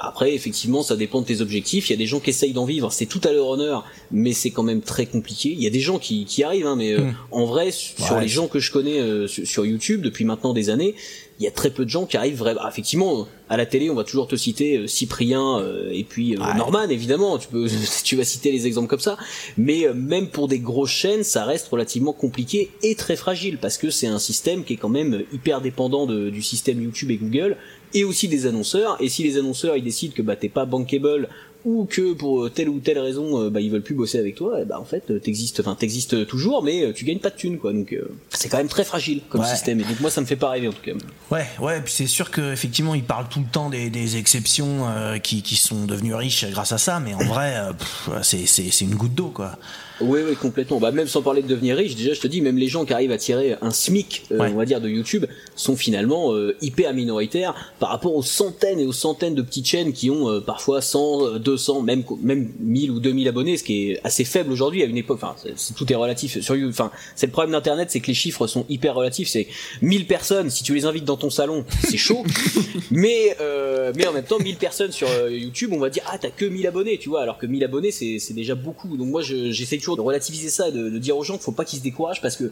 Speaker 4: Après, effectivement, ça dépend de tes objectifs. Il y a des gens qui essayent d'en vivre, c'est tout à leur honneur, mais c'est quand même très compliqué. Il y a des gens qui, qui arrivent, hein, mais
Speaker 3: Hmm.
Speaker 4: en vrai, sur
Speaker 3: Ouais.
Speaker 4: les gens que je connais euh, sur, sur YouTube depuis maintenant des années, il y a très peu de gens qui arrivent vraiment. Ah, effectivement, à la télé, on va toujours te citer euh, Cyprien euh, et puis euh, Norman, évidemment. Tu peux, tu vas citer les exemples comme ça. Mais euh, même pour des grosses chaînes, ça reste relativement compliqué et très fragile parce que c'est un système qui est quand même hyper dépendant de- du système YouTube et Google et aussi des annonceurs. Et si les annonceurs ils décident que bah t'es pas bankable ou que pour telle ou telle raison euh, bah ils veulent plus bosser avec toi, et bah en fait euh, t'existes, enfin t'existes toujours, mais euh, tu gagnes pas de thunes quoi. Donc euh, c'est quand même très fragile comme
Speaker 3: Ouais.
Speaker 4: système. Et donc moi ça me fait pas rêver en tout cas.
Speaker 3: Ouais, ouais, puis c'est sûr qu'effectivement, ils parlent tout le temps des, des exceptions euh, qui, qui sont devenues riches grâce à ça, mais en vrai, euh, c'est une goutte d'eau, quoi.
Speaker 4: Oui, oui, complètement. Bah, même sans parler de devenir riche, déjà, je te dis, même les gens qui arrivent à tirer un SMIC, euh,
Speaker 3: Ouais.
Speaker 4: on va dire, de YouTube, sont finalement euh, hyper minoritaires par rapport aux centaines et aux centaines de petites chaînes qui ont euh, parfois 100, euh, 200, même même 1000 ou 2000 abonnés, ce qui est assez faible aujourd'hui à une époque. Enfin, c'est- tout est relatif sur YouTube. Enfin, c'est le problème d'Internet, c'est que les chiffres sont hyper relatifs. C'est 1000 personnes, si tu les invites dans ton salon, c'est chaud. mais euh, mais en même temps, 1000 personnes sur euh, YouTube, on va dire ah t'as que 1000 abonnés, tu vois, alors que 1000 abonnés c'est c'est déjà beaucoup. Donc moi je- j'essaie de relativiser ça, de, de dire aux gens qu'il faut pas qu'ils se découragent parce que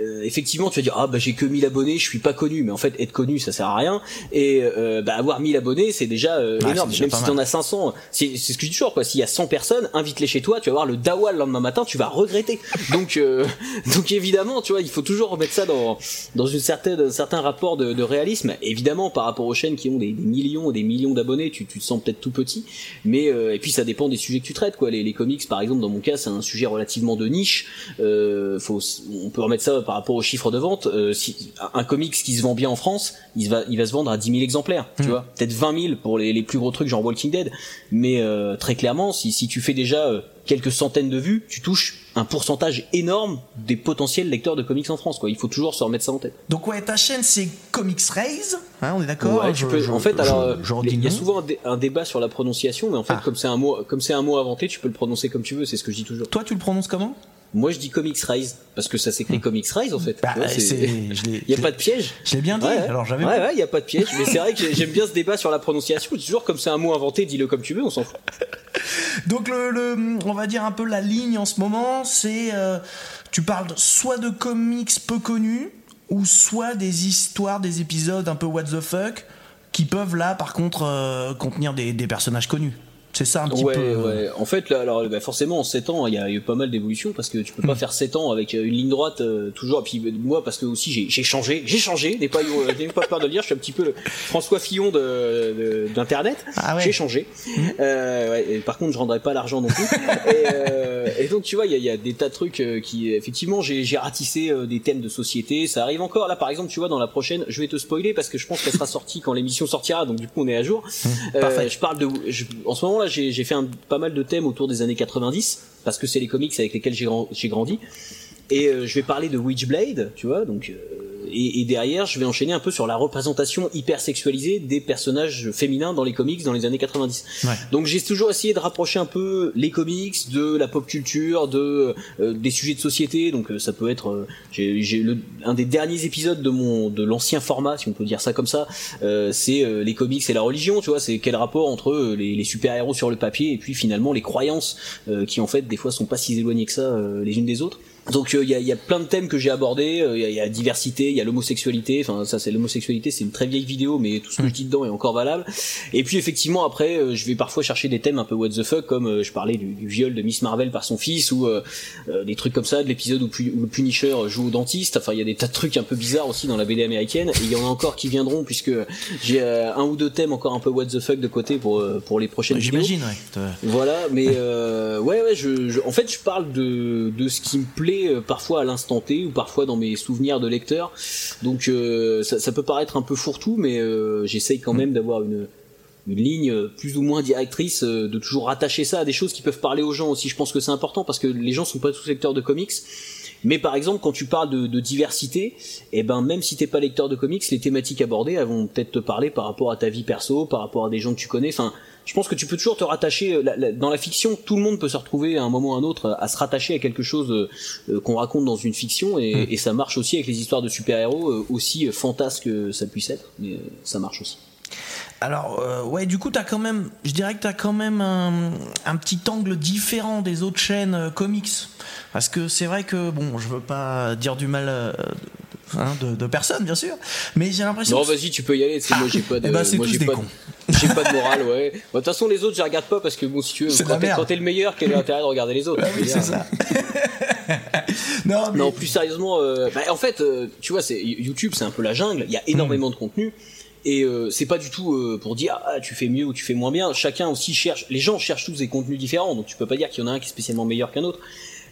Speaker 4: euh, effectivement, tu vas dire ah bah j'ai que 1000 abonnés, je suis pas connu, mais en fait être connu ça sert à rien. Et euh, bah avoir 1000 abonnés c'est déjà euh,
Speaker 3: Ouais,
Speaker 4: énorme.
Speaker 3: déjà
Speaker 4: Même si t'en as 500, c'est c'est ce que je dis toujours quoi. S'il y a 100 personnes, invite-les chez toi, tu vas voir le dawa le lendemain matin, tu vas regretter. Donc euh, donc évidemment, tu vois, il faut toujours remettre ça dans dans une certaine un certain rapport de, de réalisme. Évidemment, par rapport aux chaînes qui ont des, des millions et des millions d'abonnés, tu tu te sens peut-être tout petit, mais euh, et puis ça dépend des sujets que tu traites quoi. Les, les comics par exemple, dans mon cas, c'est un sujet relativement de niche. Euh, faut on peut remettre ça par rapport aux chiffres de vente. Euh, si, un comics qui se vend bien en France, il va, il va se vendre à 10 000 exemplaires, tu vois. Peut-être 20 000 pour les, les plus gros trucs genre Walking Dead. Mais euh, très clairement, si, si tu fais déjà euh, quelques centaines de vues, tu touches un pourcentage énorme des potentiels lecteurs de comics en France, quoi. Il faut toujours se remettre ça en tête.
Speaker 3: Donc, ouais, ta chaîne, c'est Comics Raise, hein, on est d'accord
Speaker 4: Ouais, en fait,
Speaker 3: je-
Speaker 4: alors, il y a souvent un, dé- un débat sur la prononciation, mais en fait,
Speaker 3: Ah.
Speaker 4: comme c'est un mot, comme c'est un mot inventé, tu peux le prononcer comme tu veux. C'est ce que je dis toujours.
Speaker 3: Toi, tu le prononces comment?
Speaker 4: Moi, je dis Comics Rise parce que ça s'écrit Comics Rise en fait.
Speaker 3: Bah,
Speaker 4: Il y a pas de piège.
Speaker 3: Je l'ai bien dit,
Speaker 4: Ouais,
Speaker 3: alors j'avais
Speaker 4: Ouais, ouais, il y a pas de piège. Mais c'est vrai que j'ai- j'aime bien ce débat sur la prononciation. Toujours comme c'est un mot inventé, dis-le comme tu veux, on s'en fout.
Speaker 3: Donc le, le- on va dire un peu la ligne en ce moment, c'est euh, tu parles soit de comics peu connus ou soit des histoires, des épisodes un peu what the fuck qui peuvent là par contre euh, contenir des, des personnages connus. C'est ça un petit
Speaker 4: ouais,
Speaker 3: peu. euh,
Speaker 4: ouais. En fait, là, alors, bah, forcément, en 7 ans, il y a eu pas mal d'évolutions parce que tu peux pas faire 7 ans avec euh, une ligne droite euh, toujours. Et puis euh, moi, parce que aussi j'ai j'ai changé, j'ai changé. N'ayez pas, euh, n'ayez pas peur de le dire. Je suis un petit peu le François Fillon de- de- d'internet.
Speaker 3: Ah ouais.
Speaker 4: J'ai changé. Euh, ouais, et par contre, je rendrai pas l'argent non plus. et, euh, et donc, tu vois, il y a, y a des tas de trucs qui, effectivement, j'ai ratissé des thèmes de société. Ça arrive encore. Là, par exemple, tu vois, dans la prochaine, je vais te spoiler parce que je pense qu'elle sera sortie quand l'émission sortira. Donc, du coup, on est à jour. Euh,
Speaker 3: Parfait.
Speaker 4: je parle de. je- en ce moment j'ai fait un- pas mal de thèmes autour des années 90 parce que c'est les comics avec lesquels j'ai grandi. Et euh, je vais parler de Witchblade, tu vois, donc. euh, et, et derrière, je vais enchaîner un peu sur la représentation hyper sexualisée des personnages féminins dans les comics dans les années 90.
Speaker 3: Ouais.
Speaker 4: Donc j'ai toujours essayé de rapprocher un peu les comics de la pop culture, de euh, des sujets de société. Donc euh, ça peut être, euh, j'ai un des derniers épisodes de mon de l'ancien format, si on peut dire ça comme ça, euh, c'est euh, les comics et la religion. Tu vois, c'est quel rapport entre les, les super héros sur le papier et puis finalement les croyances euh, qui en fait des fois sont pas si éloignées que ça euh, les unes des autres. Donc il y, a, y, a, plein de thèmes que j'ai abordés. Il y, y, a diversité, il y a l'homosexualité. Enfin ça c'est l'homosexualité, c'est une très vieille vidéo, mais tout ce que je dis dedans est encore valable. Et puis effectivement après, euh, je vais parfois chercher des thèmes un peu what the fuck, comme euh, je parlais du, du, viol de Miss Marvel par son fils ou euh, des trucs comme ça, de l'épisode où, où, le Punisher joue au dentiste. Enfin il y a des tas de trucs un peu bizarres aussi dans la BD américaine. Et il y en a encore qui viendront puisque j'ai un ou deux thèmes encore un peu what the fuck de côté pour pour les prochaines vidéos.
Speaker 3: J'imagine. Ouais.
Speaker 4: Voilà, mais ouais ouais, je, je, en fait je parle de de ce qui me plaît parfois à l'instant T ou parfois dans mes souvenirs de lecteur. Donc euh, ça, ça, peut paraître un peu fourre-tout, mais euh, j'essaye quand même d'avoir une, une ligne plus ou moins directrice, euh, de toujours rattacher ça à des choses qui peuvent parler aux gens aussi. Je pense que c'est important parce que les gens sont pas tous lecteurs de comics. Mais par exemple, quand tu parles de, de diversité, et eh ben même si t'es pas lecteur de comics, les thématiques abordées elles vont peut-être te parler par rapport à ta vie perso, par rapport à des gens que tu connais. Enfin, je pense que tu peux toujours te rattacher. Dans la fiction, tout le monde peut se retrouver à un moment ou à un autre à se rattacher à quelque chose qu'on raconte dans une fiction, et,
Speaker 3: Hmm.
Speaker 4: et, ça marche aussi avec les histoires de super-héros, aussi fantasques que ça puisse être, mais ça marche aussi.
Speaker 3: Alors euh, ouais, du coup t'as quand même, je dirais que t'as quand même un, un, petit angle différent des autres chaînes euh, comics, parce que c'est vrai que bon, je veux pas dire du mal. Euh, Hein, de, de, personne bien sûr mais j'ai l'impression
Speaker 4: non vas-y tu peux y aller ah, moi j'ai pas de
Speaker 3: eh ben,
Speaker 4: moi j'ai pas j'ai pas de morale ouais. De toute façon les autres je regarde pas parce que bon si tu veux quand t'es, le meilleur quel est l'intérêt de regarder les autres
Speaker 3: ah, oui, c'est ça.
Speaker 4: Non, mais... non plus sérieusement bah, en fait tu vois c'est YouTube c'est un peu la jungle il y a énormément de contenu et euh, c'est pas du tout euh, pour dire ah tu fais mieux ou tu fais moins bien. Chacun aussi cherche les gens cherchent tous des contenus différents donc tu peux pas dire qu'il y en a un qui est spécialement meilleur qu'un autre.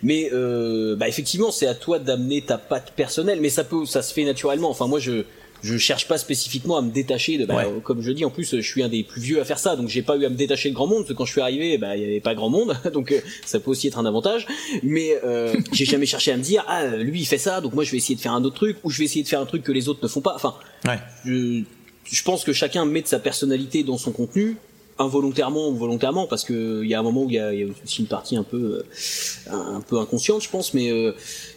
Speaker 4: Mais euh, bah effectivement c'est à toi d'amener ta patte personnelle. Mais ça peut ça se fait naturellement. Enfin moi je je cherche pas spécifiquement à me détacher de bah,
Speaker 3: ouais.
Speaker 4: comme je dis en plus je suis un des plus vieux à faire ça. Donc j'ai pas eu à me détacher de grand monde parce que quand je suis arrivé bah il y avait pas grand monde. Donc euh, ça peut aussi être un avantage. Mais euh, j'ai jamais cherché à me dire ah lui il fait ça. Donc moi je vais essayer de faire un autre truc ou je vais essayer de faire un truc que les autres ne font pas. Enfin
Speaker 3: ouais.
Speaker 4: je, je pense que chacun met de sa personnalité dans son contenu involontairement ou volontairement parce que il y a un moment où il y a, aussi une partie un peu euh, un peu inconsciente je pense mais euh,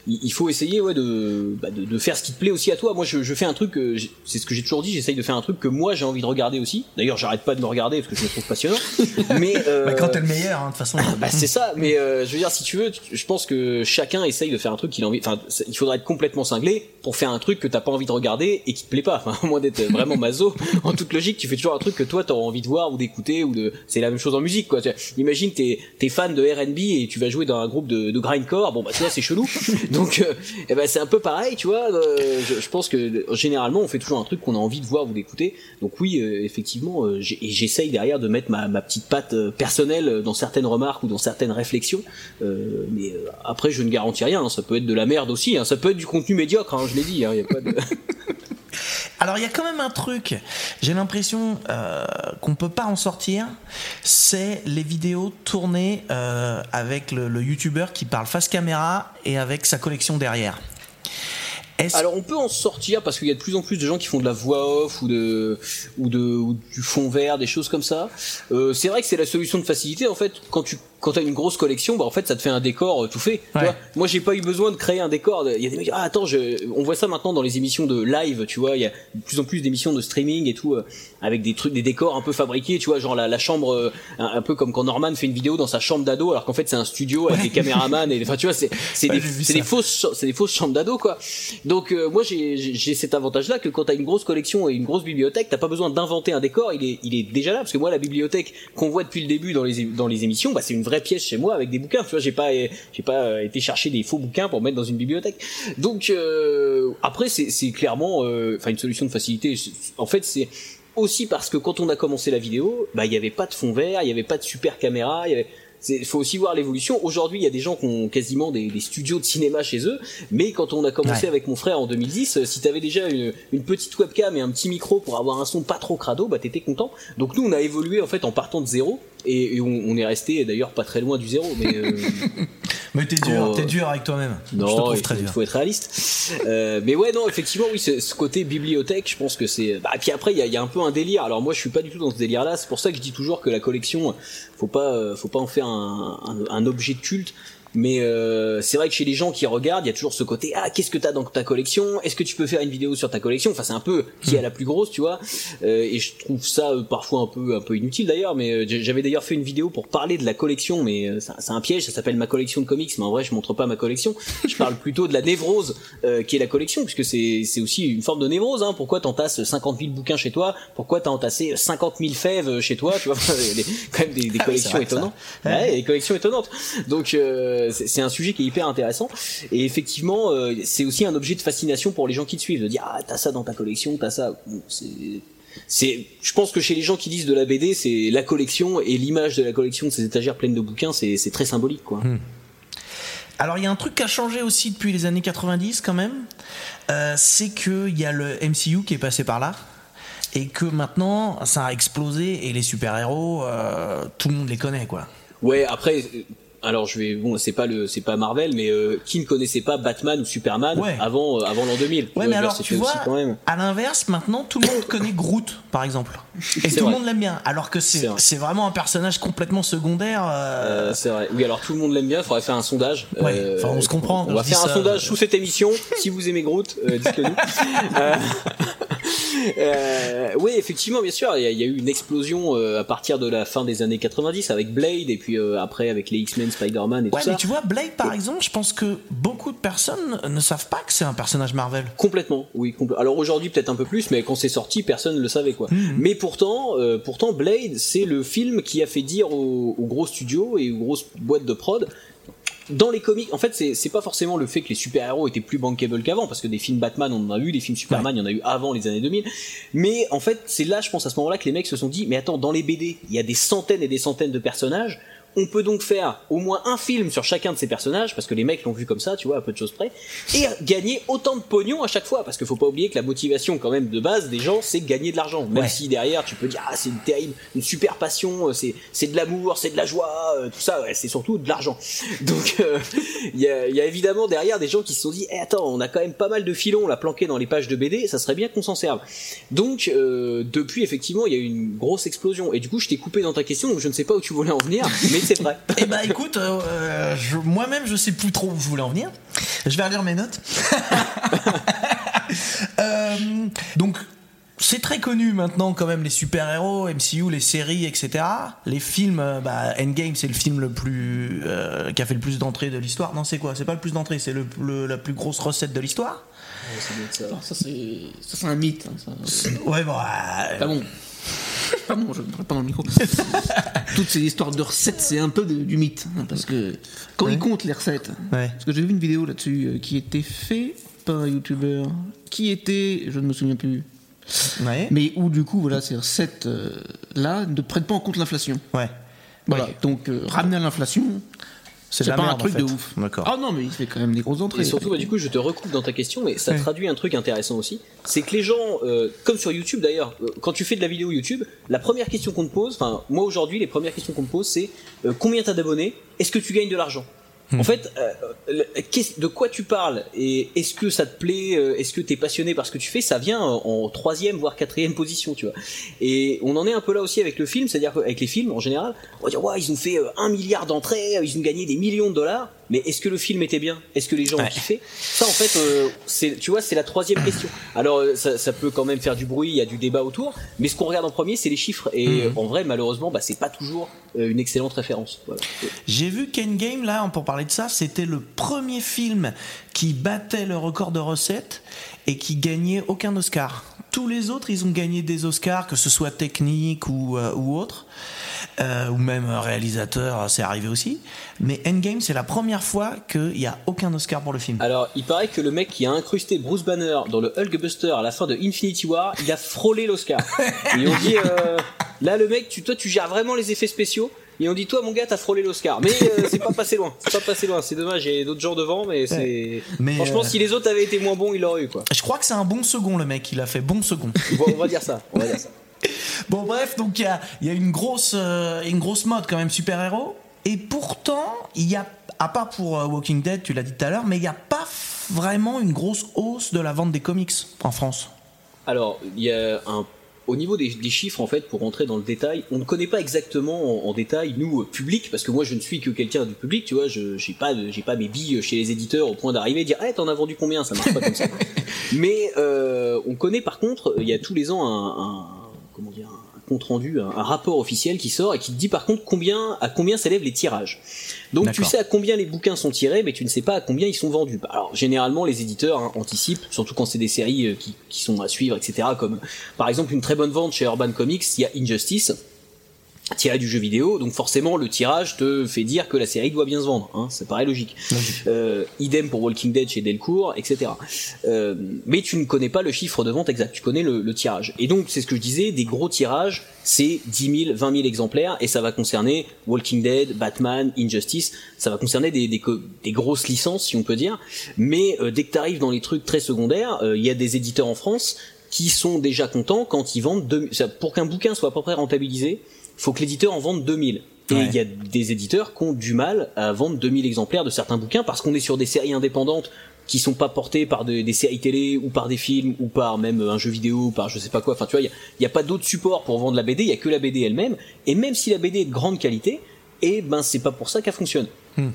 Speaker 4: il faut essayer ouais de, bah de, de faire ce qui te plaît aussi à toi. Moi je, je fais un truc euh, c'est ce que j'ai toujours dit j'essaye de faire un truc que moi j'ai envie de regarder aussi. D'ailleurs j'arrête pas de me regarder parce que je me trouve passionnant. Mais
Speaker 3: bah, quand t'es le meilleur hein, de toute façon.
Speaker 4: Bah, c'est ça. Mais euh, je veux dire si tu veux je pense que chacun essaye de faire un truc qu'il a envie enfin il faudrait être complètement cinglé pour faire un truc que t'as pas envie de regarder et qui te plaît pas. Enfin à moins d'être vraiment maso en toute logique tu fais toujours un truc que toi t'auras envie de voir ou d'écouter ou de c'est la même chose en musique quoi. Imagine t'es t'es fan de R&B et tu vas jouer dans un groupe de, de grindcore. Bon bah vois c'est chelou donc euh, eh ben c'est un peu pareil tu vois euh, je, pense que généralement on fait toujours un truc qu'on a envie de voir ou d'écouter. Donc oui euh, effectivement et j'essaye derrière de mettre ma, petite patte personnelle dans certaines remarques ou dans certaines réflexions. Mais après je ne garantis rien hein, ça peut être de la merde aussi hein, ça peut être du contenu médiocre hein, je l'ai dit il y a pas de
Speaker 3: Alors il y a quand même un truc, j'ai l'impression euh, qu'on peut pas en sortir, c'est les vidéos tournées euh, avec le, le youtubeur qui parle face caméra et avec sa collection derrière.
Speaker 4: Alors on peut en sortir parce qu'il y a de plus en plus de gens qui font de la voix off ou de ou de ou du fond vert, des choses comme ça. Euh, c'est vrai que c'est la solution de facilité en fait quand tu quand t'as une grosse collection, bah en fait ça te fait un décor euh, tout fait. Ouais. Tu vois Moi j'ai pas eu besoin de créer un décor. Il y a des mecs ah attends, je... on voit ça maintenant dans les émissions de live, tu vois. Il y a de plus en plus d'émissions de streaming et tout euh, avec des trucs, des décors un peu fabriqués, tu vois, genre la, la chambre euh, un, un, peu comme quand Norman fait une vidéo dans sa chambre d'ado, alors qu'en fait c'est un studio avec ouais. des caméramans et enfin tu vois c'est c'est ouais, des, c'est des fausses c'est des fausses chambres d'ado quoi. Donc euh, moi j'ai j'ai cet avantage là que quand t'as une grosse collection et une grosse bibliothèque, t'as pas besoin d'inventer un décor, il est il est déjà là parce que moi la bibliothèque qu'on voit depuis le début dans les dans les émissions, bah c'est une vraie pièce chez moi avec des bouquins. Tu vois, j'ai pas j'ai pas été chercher des faux bouquins pour mettre dans une bibliothèque. Donc euh, après c'est clairement enfin une solution de facilité. En fait c'est aussi parce que quand on a commencé la vidéo, bah il y avait pas de fond vert, il y avait pas de super caméra, il y avait il faut aussi voir l'évolution. Aujourd'hui, il y a des gens qui ont quasiment des, des, studios de cinéma chez eux, mais quand on a commencé ouais. avec mon frère en 2010, si t'avais déjà une, une, petite webcam et un petit micro pour avoir un son pas trop crado, bah t'étais content. Donc nous, on a évolué en fait en partant de zéro. Et, et on, on, est resté d'ailleurs pas très loin du zéro, mais. Euh,
Speaker 3: mais t'es dur, t'es dur avec toi-même.
Speaker 4: Non,
Speaker 3: je te trouve
Speaker 4: il,
Speaker 3: très
Speaker 4: faut, il faut être réaliste. euh, mais ouais, non, effectivement, oui, ce côté bibliothèque, je pense que c'est. Bah, et puis après, il y a, y a, un peu un délire. Alors moi, je suis pas du tout dans ce délire-là. C'est pour ça que je dis toujours que la collection, faut pas, faut pas en faire un, un, un objet de culte Mais euh, c'est vrai que chez les gens qui regardent, il y a toujours ce côté ah qu'est-ce que t'as dans ta collection? Est-ce que tu peux faire une vidéo sur ta collection? Enfin c'est un peu qui a la plus grosse, tu vois. Euh, et je trouve ça euh, parfois un peu un peu inutile d'ailleurs. Mais euh, j'avais d'ailleurs fait une vidéo pour parler de la collection, mais euh, c'est un piège. Ça s'appelle ma collection de comics, mais en vrai je montre pas ma collection. Je parle plutôt de la névrose euh, qui est la collection, puisque c'est c'est aussi une forme de névrose. Hein. Pourquoi t'entasses 50 000 bouquins chez toi? Pourquoi t'as entassé 50 000 fèves chez toi? Tu vois, quand même des, des
Speaker 3: Ah oui,
Speaker 4: collections
Speaker 3: ça.
Speaker 4: étonnantes.
Speaker 3: Ouais,
Speaker 4: des collections étonnantes. Donc euh, c'est c'est un sujet qui est hyper intéressant et effectivement euh, c'est aussi un objet de fascination pour les gens qui te suivent de dire ah t'as ça dans ta collection, t'as ça. Bon, c'est c'est je pense que chez les gens qui lisent de la BD c'est la collection et l'image de la collection de ces étagères pleines de bouquins c'est c'est très symbolique quoi.
Speaker 3: Alors il y a un truc qui a changé aussi depuis les années 90 quand même, Euh, c'est que il y a le MCU qui est passé par là et que maintenant ça a explosé et les super héros, tout le monde les connaît quoi.
Speaker 4: Ouais, après, euh, alors je vais, bon, c'est pas le, c'est pas Marvel, mais euh, qui ne connaissait pas Batman ou Superman
Speaker 3: Ouais.
Speaker 4: avant, euh, avant l'an 2000
Speaker 3: Ouais, mais alors tu vois,
Speaker 4: quand même.
Speaker 3: à l'inverse, maintenant tout le monde connaît Groot, par exemple, et tout
Speaker 4: vrai.
Speaker 3: le monde l'aime bien, alors que
Speaker 4: C'est
Speaker 3: c'est
Speaker 4: vrai.
Speaker 3: vraiment un personnage complètement secondaire. euh,
Speaker 4: Euh, c'est vrai. Oui, alors tout le monde l'aime bien. Il faudrait faire un sondage. Euh,
Speaker 3: Ouais, enfin, on se comprend,
Speaker 4: On va faire un sondage
Speaker 3: euh.
Speaker 4: sous cette émission. si vous aimez Groot, euh, dites-le nous. Euh, oui, effectivement, bien sûr, il y, a- il y a eu une explosion euh, à partir de la fin des années 90 avec Blade et puis euh, après avec les X-Men, Spider-Man et
Speaker 3: Ouais,
Speaker 4: tout ça.
Speaker 3: mais tu vois, Blade par exemple, je pense que beaucoup de personnes ne savent pas que c'est un personnage Marvel.
Speaker 4: Complètement, oui. compl- Alors aujourd'hui peut-être un peu plus, mais quand c'est sorti, personne ne le savait quoi.
Speaker 3: Mhm.
Speaker 4: Mais pourtant, euh, pourtant Blade, c'est le film qui a fait dire aux, aux gros studios et aux grosses boîtes de prod. Dans les comics, en fait, c'est pas forcément le fait que les super-héros étaient plus bankable qu'avant, parce que des films Batman, on en a eu, des films Superman, il y en a eu avant les années 2000. Mais en fait, c'est là, je pense, à ce moment-là, que les mecs se sont dit, mais attends, dans les BD, il y a des centaines et des centaines de personnages. On peut donc faire au moins un film sur chacun de ces personnages, parce que les mecs l'ont vu comme ça, tu vois, à peu de choses près, et gagner autant de pognon à chaque fois, parce qu'il faut pas oublier que la motivation quand même de base des gens, c'est gagner de l'argent. Même
Speaker 3: Ouais.
Speaker 4: si derrière tu peux dire ah c'est une terrible, une super passion, euh, c'est c'est de l'amour, c'est de la joie, euh, tout ça, ouais, c'est surtout de l'argent. Donc euh, il y, a, y a évidemment derrière des gens qui se sont dit eh attends on a quand même pas mal de filons là planqués dans les pages de BD, ça serait bien qu'on s'en serve. Donc euh, depuis effectivement il y a eu une grosse explosion et du coup je t'ai coupé dans ta question donc je ne sais pas où tu voulais en venir, mais c'est vrai.
Speaker 3: Eh bah écoute, euh, euh, je- moi-même je sais plus trop où je voulais en venir. Je vais relire mes notes. Euh, donc c'est très connu maintenant quand même les super-héros, MCU, les séries, etc. Les films, bah, Endgame c'est le film le plus euh, qui a fait le plus d'entrées de l'histoire. Non c'est quoi? C'est pas le plus d'entrées, c'est le, le- la plus grosse recette de l'histoire?
Speaker 2: Ça c'est ça c'est un mythe. hein, ça.
Speaker 3: Ouais bon. euh,
Speaker 2: Pas bon. Pas bon, je ne parle pas dans le micro. Toutes ces histoires de recettes, c'est un peu de- du mythe. hein, parce que quand ils comptent les recettes,
Speaker 3: Ouais.
Speaker 2: parce que j'ai vu une vidéo là-dessus euh, qui était faite par un youtubeur, qui était, je ne me souviens plus,
Speaker 3: Ouais.
Speaker 2: mais où du coup, voilà, ces recettes euh, ne prennent pas en compte l'inflation.
Speaker 3: Ouais.
Speaker 2: Voilà, donc euh, ramener à l'inflation,
Speaker 3: C'est
Speaker 2: pas un truc
Speaker 3: en fait.
Speaker 2: de ouf.
Speaker 3: D'accord.
Speaker 2: Ah non, mais il fait quand même des grosses entrées.
Speaker 4: Et surtout, bah, du coup, je te recoupe dans ta question, mais ça
Speaker 3: Ouais.
Speaker 4: traduit un truc intéressant aussi. C'est que les gens, euh, comme sur YouTube d'ailleurs, euh, quand tu fais de la vidéo YouTube, la première question qu'on te pose, enfin, moi aujourd'hui, les premières questions qu'on me pose, c'est euh, combien t'as d'abonnés? Est-ce que tu gagnes de l'argent? En fait, euh, de quoi tu parles et est-ce que ça te plaît euh, Est-ce que t'es passionné par ce que tu fais Ça vient en, troisième voire quatrième position, tu vois. Et on en est un peu là aussi avec le film, c'est-à-dire qu'avec les films en général, on va dire ouais ils ont fait euh, un milliard d'entrées, ils ont gagné des millions de dollars, mais est-ce que le film était bien? Est-ce que les gens ont kiffé? Ça en fait, euh, c'est tu vois c'est la troisième question. Alors euh, ça, ça peut quand même faire du bruit, il y a du débat autour, mais ce qu'on regarde en premier c'est les chiffres et
Speaker 3: Mhm.
Speaker 4: en vrai malheureusement bah, c'est pas toujours euh, une excellente référence. Voilà.
Speaker 3: J'ai vu qu'Endgame, là, pour parler de ça, c'était le premier film qui battait le record de recettes et qui gagnait aucun Oscar. Tous les autres, ils ont gagné des Oscars, que ce soit technique ou, euh, ou autre, euh, ou même réalisateur, c'est arrivé aussi. Mais Endgame, c'est la première fois qu'il n'y a aucun Oscar pour le film.
Speaker 4: Alors, il paraît que le mec qui a incrusté Bruce Banner dans le Hulkbuster à la fin de Infinity War, il a frôlé l'Oscar. Et on dit, euh, là, le mec, tu, toi, tu gères vraiment les effets spéciaux. Et on dit, toi, mon gars, t'as frôlé l'Oscar. Mais euh, c'est pas passé loin. C'est pas passé loin. C'est dommage, il y a d'autres gens devant, mais c'est.
Speaker 3: Mais,
Speaker 4: Franchement,
Speaker 3: euh,
Speaker 4: si les autres avaient été moins bons, il l'aurait eu, quoi.
Speaker 3: Je crois que c'est un bon second, le mec, il a fait bon second.
Speaker 4: Bon, on va dire ça. On va dire ça.
Speaker 3: Bon bref, donc il y a, il y a une grosse euh, une grosse mode quand même super-héros. Et pourtant, il y a, à part pour euh, Walking Dead, tu l'as dit tout à l'heure, mais il n'y a pas vraiment une grosse hausse de la vente des comics en France.
Speaker 4: Alors, il y a un au niveau des, des, chiffres, en fait, pour rentrer dans le détail, on ne connaît pas exactement en, en détail, nous, public, parce que moi, je ne suis que quelqu'un du public, tu vois, je j'ai pas, j'ai pas mes billes chez les éditeurs au point d'arriver et dire, hey, t'en as vendu combien? Ça marche pas comme ça. Mais euh, on connaît par contre, il y a tous les ans un, un comment dire, un compte rendu, un, un, rapport officiel qui sort et qui te dit par contre combien, à combien s'élèvent les tirages. Donc tu sais à combien les bouquins sont tirés, mais tu ne sais pas à combien ils sont vendus. Alors généralement les éditeurs hein, anticipent, surtout quand c'est des séries euh, qui, qui, sont à suivre, etc. Comme par exemple une très bonne vente chez Urban Comics, il y a Injustice tiré du jeu vidéo, donc forcément le tirage te fait dire que la série doit bien se vendre, hein, ça paraît logique. Euh, idem pour Walking Dead chez Delcourt, etc. Euh, mais tu ne connais pas le chiffre de vente exact, tu connais le, le tirage. Et donc c'est ce que je disais, des gros tirages, c'est 10 000, 20 000 exemplaires, et ça va concerner Walking Dead, Batman, Injustice, ça va concerner des, des, des grosses licences si on peut dire, mais euh, dès que tu arrives dans les trucs très secondaires, euh, il y a des éditeurs en France qui sont déjà contents quand ils vendent, deux, pour qu'un bouquin soit à peu près rentabilisé, faut que l'éditeur en vende 2000. Et il ouais. y a des éditeurs qui ont du mal à vendre 2000 exemplaires de certains bouquins parce qu'on est sur des séries indépendantes qui sont pas portées par de, des séries télé ou par des films ou par même un jeu vidéo ou par je sais pas quoi. Enfin, tu vois, il y a, a, pas d'autre support pour vendre la BD, il y a que la BD elle-même. Et même si la BD est de grande qualité, et ben c'est pas pour ça qu'elle fonctionne. Hmm.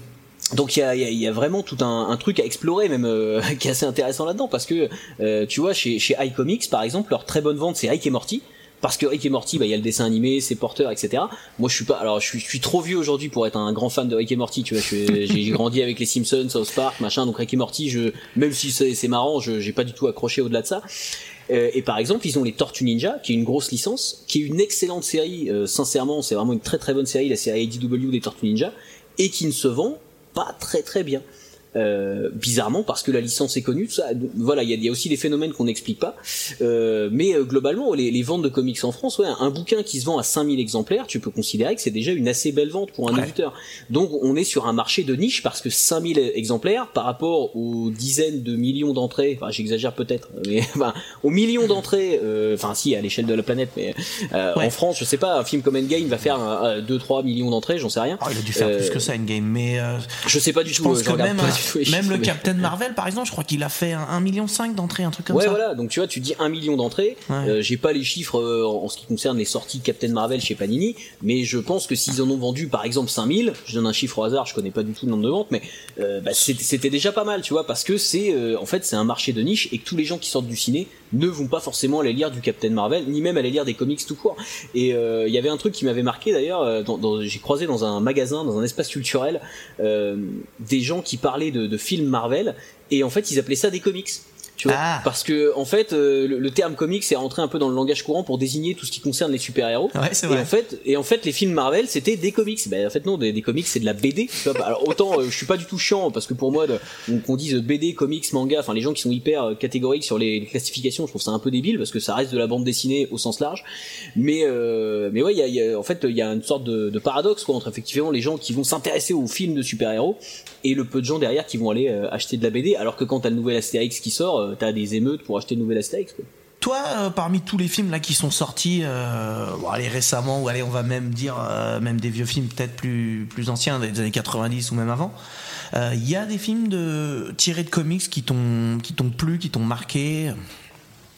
Speaker 4: Donc il y a, y, y a, vraiment tout un, un, truc à explorer même euh, qui est assez intéressant là-dedans parce que euh, tu vois chez, chez iComics par exemple leur très bonne vente c'est Rick et Morty parce que Rick et Morty, bah, il y a le dessin animé, c'est porteur, etc. Moi, je suis pas, alors, je suis, je suis trop vieux aujourd'hui pour être un grand fan de Rick et Morty, tu vois. J'ai grandi avec les Simpsons, South Park, machin, donc Rick et Morty, je, même si c'est marrant, je, j'ai pas du tout accroché au-delà de ça. Euh, et par exemple, ils ont les Tortues Ninja, qui est une grosse licence, qui est une excellente série, euh, sincèrement, c'est vraiment une très très bonne série, la série IDW des Tortues Ninja, et qui ne se vend pas très très bien. Euh, bizarrement parce que la licence est connue. Ça, voilà, il y, y a, aussi des phénomènes qu'on n'explique pas. Euh, mais euh, globalement, les, les, ventes de comics en France, ouais, un bouquin qui se vend à 5000 exemplaires, tu peux considérer que c'est déjà une assez belle vente pour un ouais. éditeur. Donc on est sur un marché de niche parce que 5000 exemplaires par rapport aux dizaines de millions d'entrées, enfin j'exagère peut-être, mais enfin, aux millions d'entrées, euh, enfin si à l'échelle de la planète, mais euh, ouais. en France, je sais pas, un film comme Endgame va faire 2-3 millions d'entrées, j'en sais rien.
Speaker 3: Oh, il a dû faire plus que ça Endgame, mais
Speaker 4: je sais pas du
Speaker 3: je
Speaker 4: tout.
Speaker 3: Pense que même, même le Captain Marvel, par exemple, je crois qu'il a fait 1,5 million d'entrées, un truc comme
Speaker 4: ouais,
Speaker 3: ça.
Speaker 4: Ouais, voilà. Donc tu vois, tu dis 1 million d'entrées. Ouais. Euh, J'ai pas les chiffres euh, en ce qui concerne les sorties de Captain Marvel chez Panini, mais je pense que s'ils en ont vendu, par exemple, 5000, je donne un chiffre au hasard, je connais pas du tout le nombre de ventes, mais euh, bah, c'était déjà pas mal, tu vois, parce que c'est, en fait, c'est un marché de niche et que tous les gens qui sortent du ciné ne vont pas forcément aller lire du Captain Marvel, ni même aller lire des comics tout court. Et il y avait un truc qui m'avait marqué d'ailleurs, j'ai croisé dans un magasin, dans un espace culturel, des gens qui parlaient de, de films Marvel et en fait ils appelaient ça des comics tu vois. Ah. parce que en fait euh, le, le, terme comics est rentré un peu dans le langage courant pour désigner tout ce qui concerne les super héros
Speaker 3: ouais,
Speaker 4: et en fait et en fait les films Marvel c'était des comics. Ben en fait non des, des comics c'est de la BD tu vois. Alors autant euh, je suis pas du tout chiant parce que pour moi qu'on dise BD comics manga enfin les gens qui sont hyper euh, catégoriques sur les, les, classifications je trouve ça un peu débile parce que ça reste de la bande dessinée au sens large. Mais euh, mais ouais il y a, y a, en fait il y a une sorte de, de, paradoxe quoi entre effectivement les gens qui vont s'intéresser aux films de super héros et le peu de gens derrière qui vont aller euh, acheter de la BD alors que quand t'as le nouvel Astérix qui sort euh, t'as des émeutes pour acheter une nouvelle Astérix quoi.
Speaker 3: Toi, euh, parmi tous les films là qui sont sortis, euh, allez récemment ou allez on va même dire même des vieux films peut-être plus plus anciens des années 90 ou même avant, il y a des films de tirés de comics qui t'ont qui t'ont plu, qui t'ont marqué?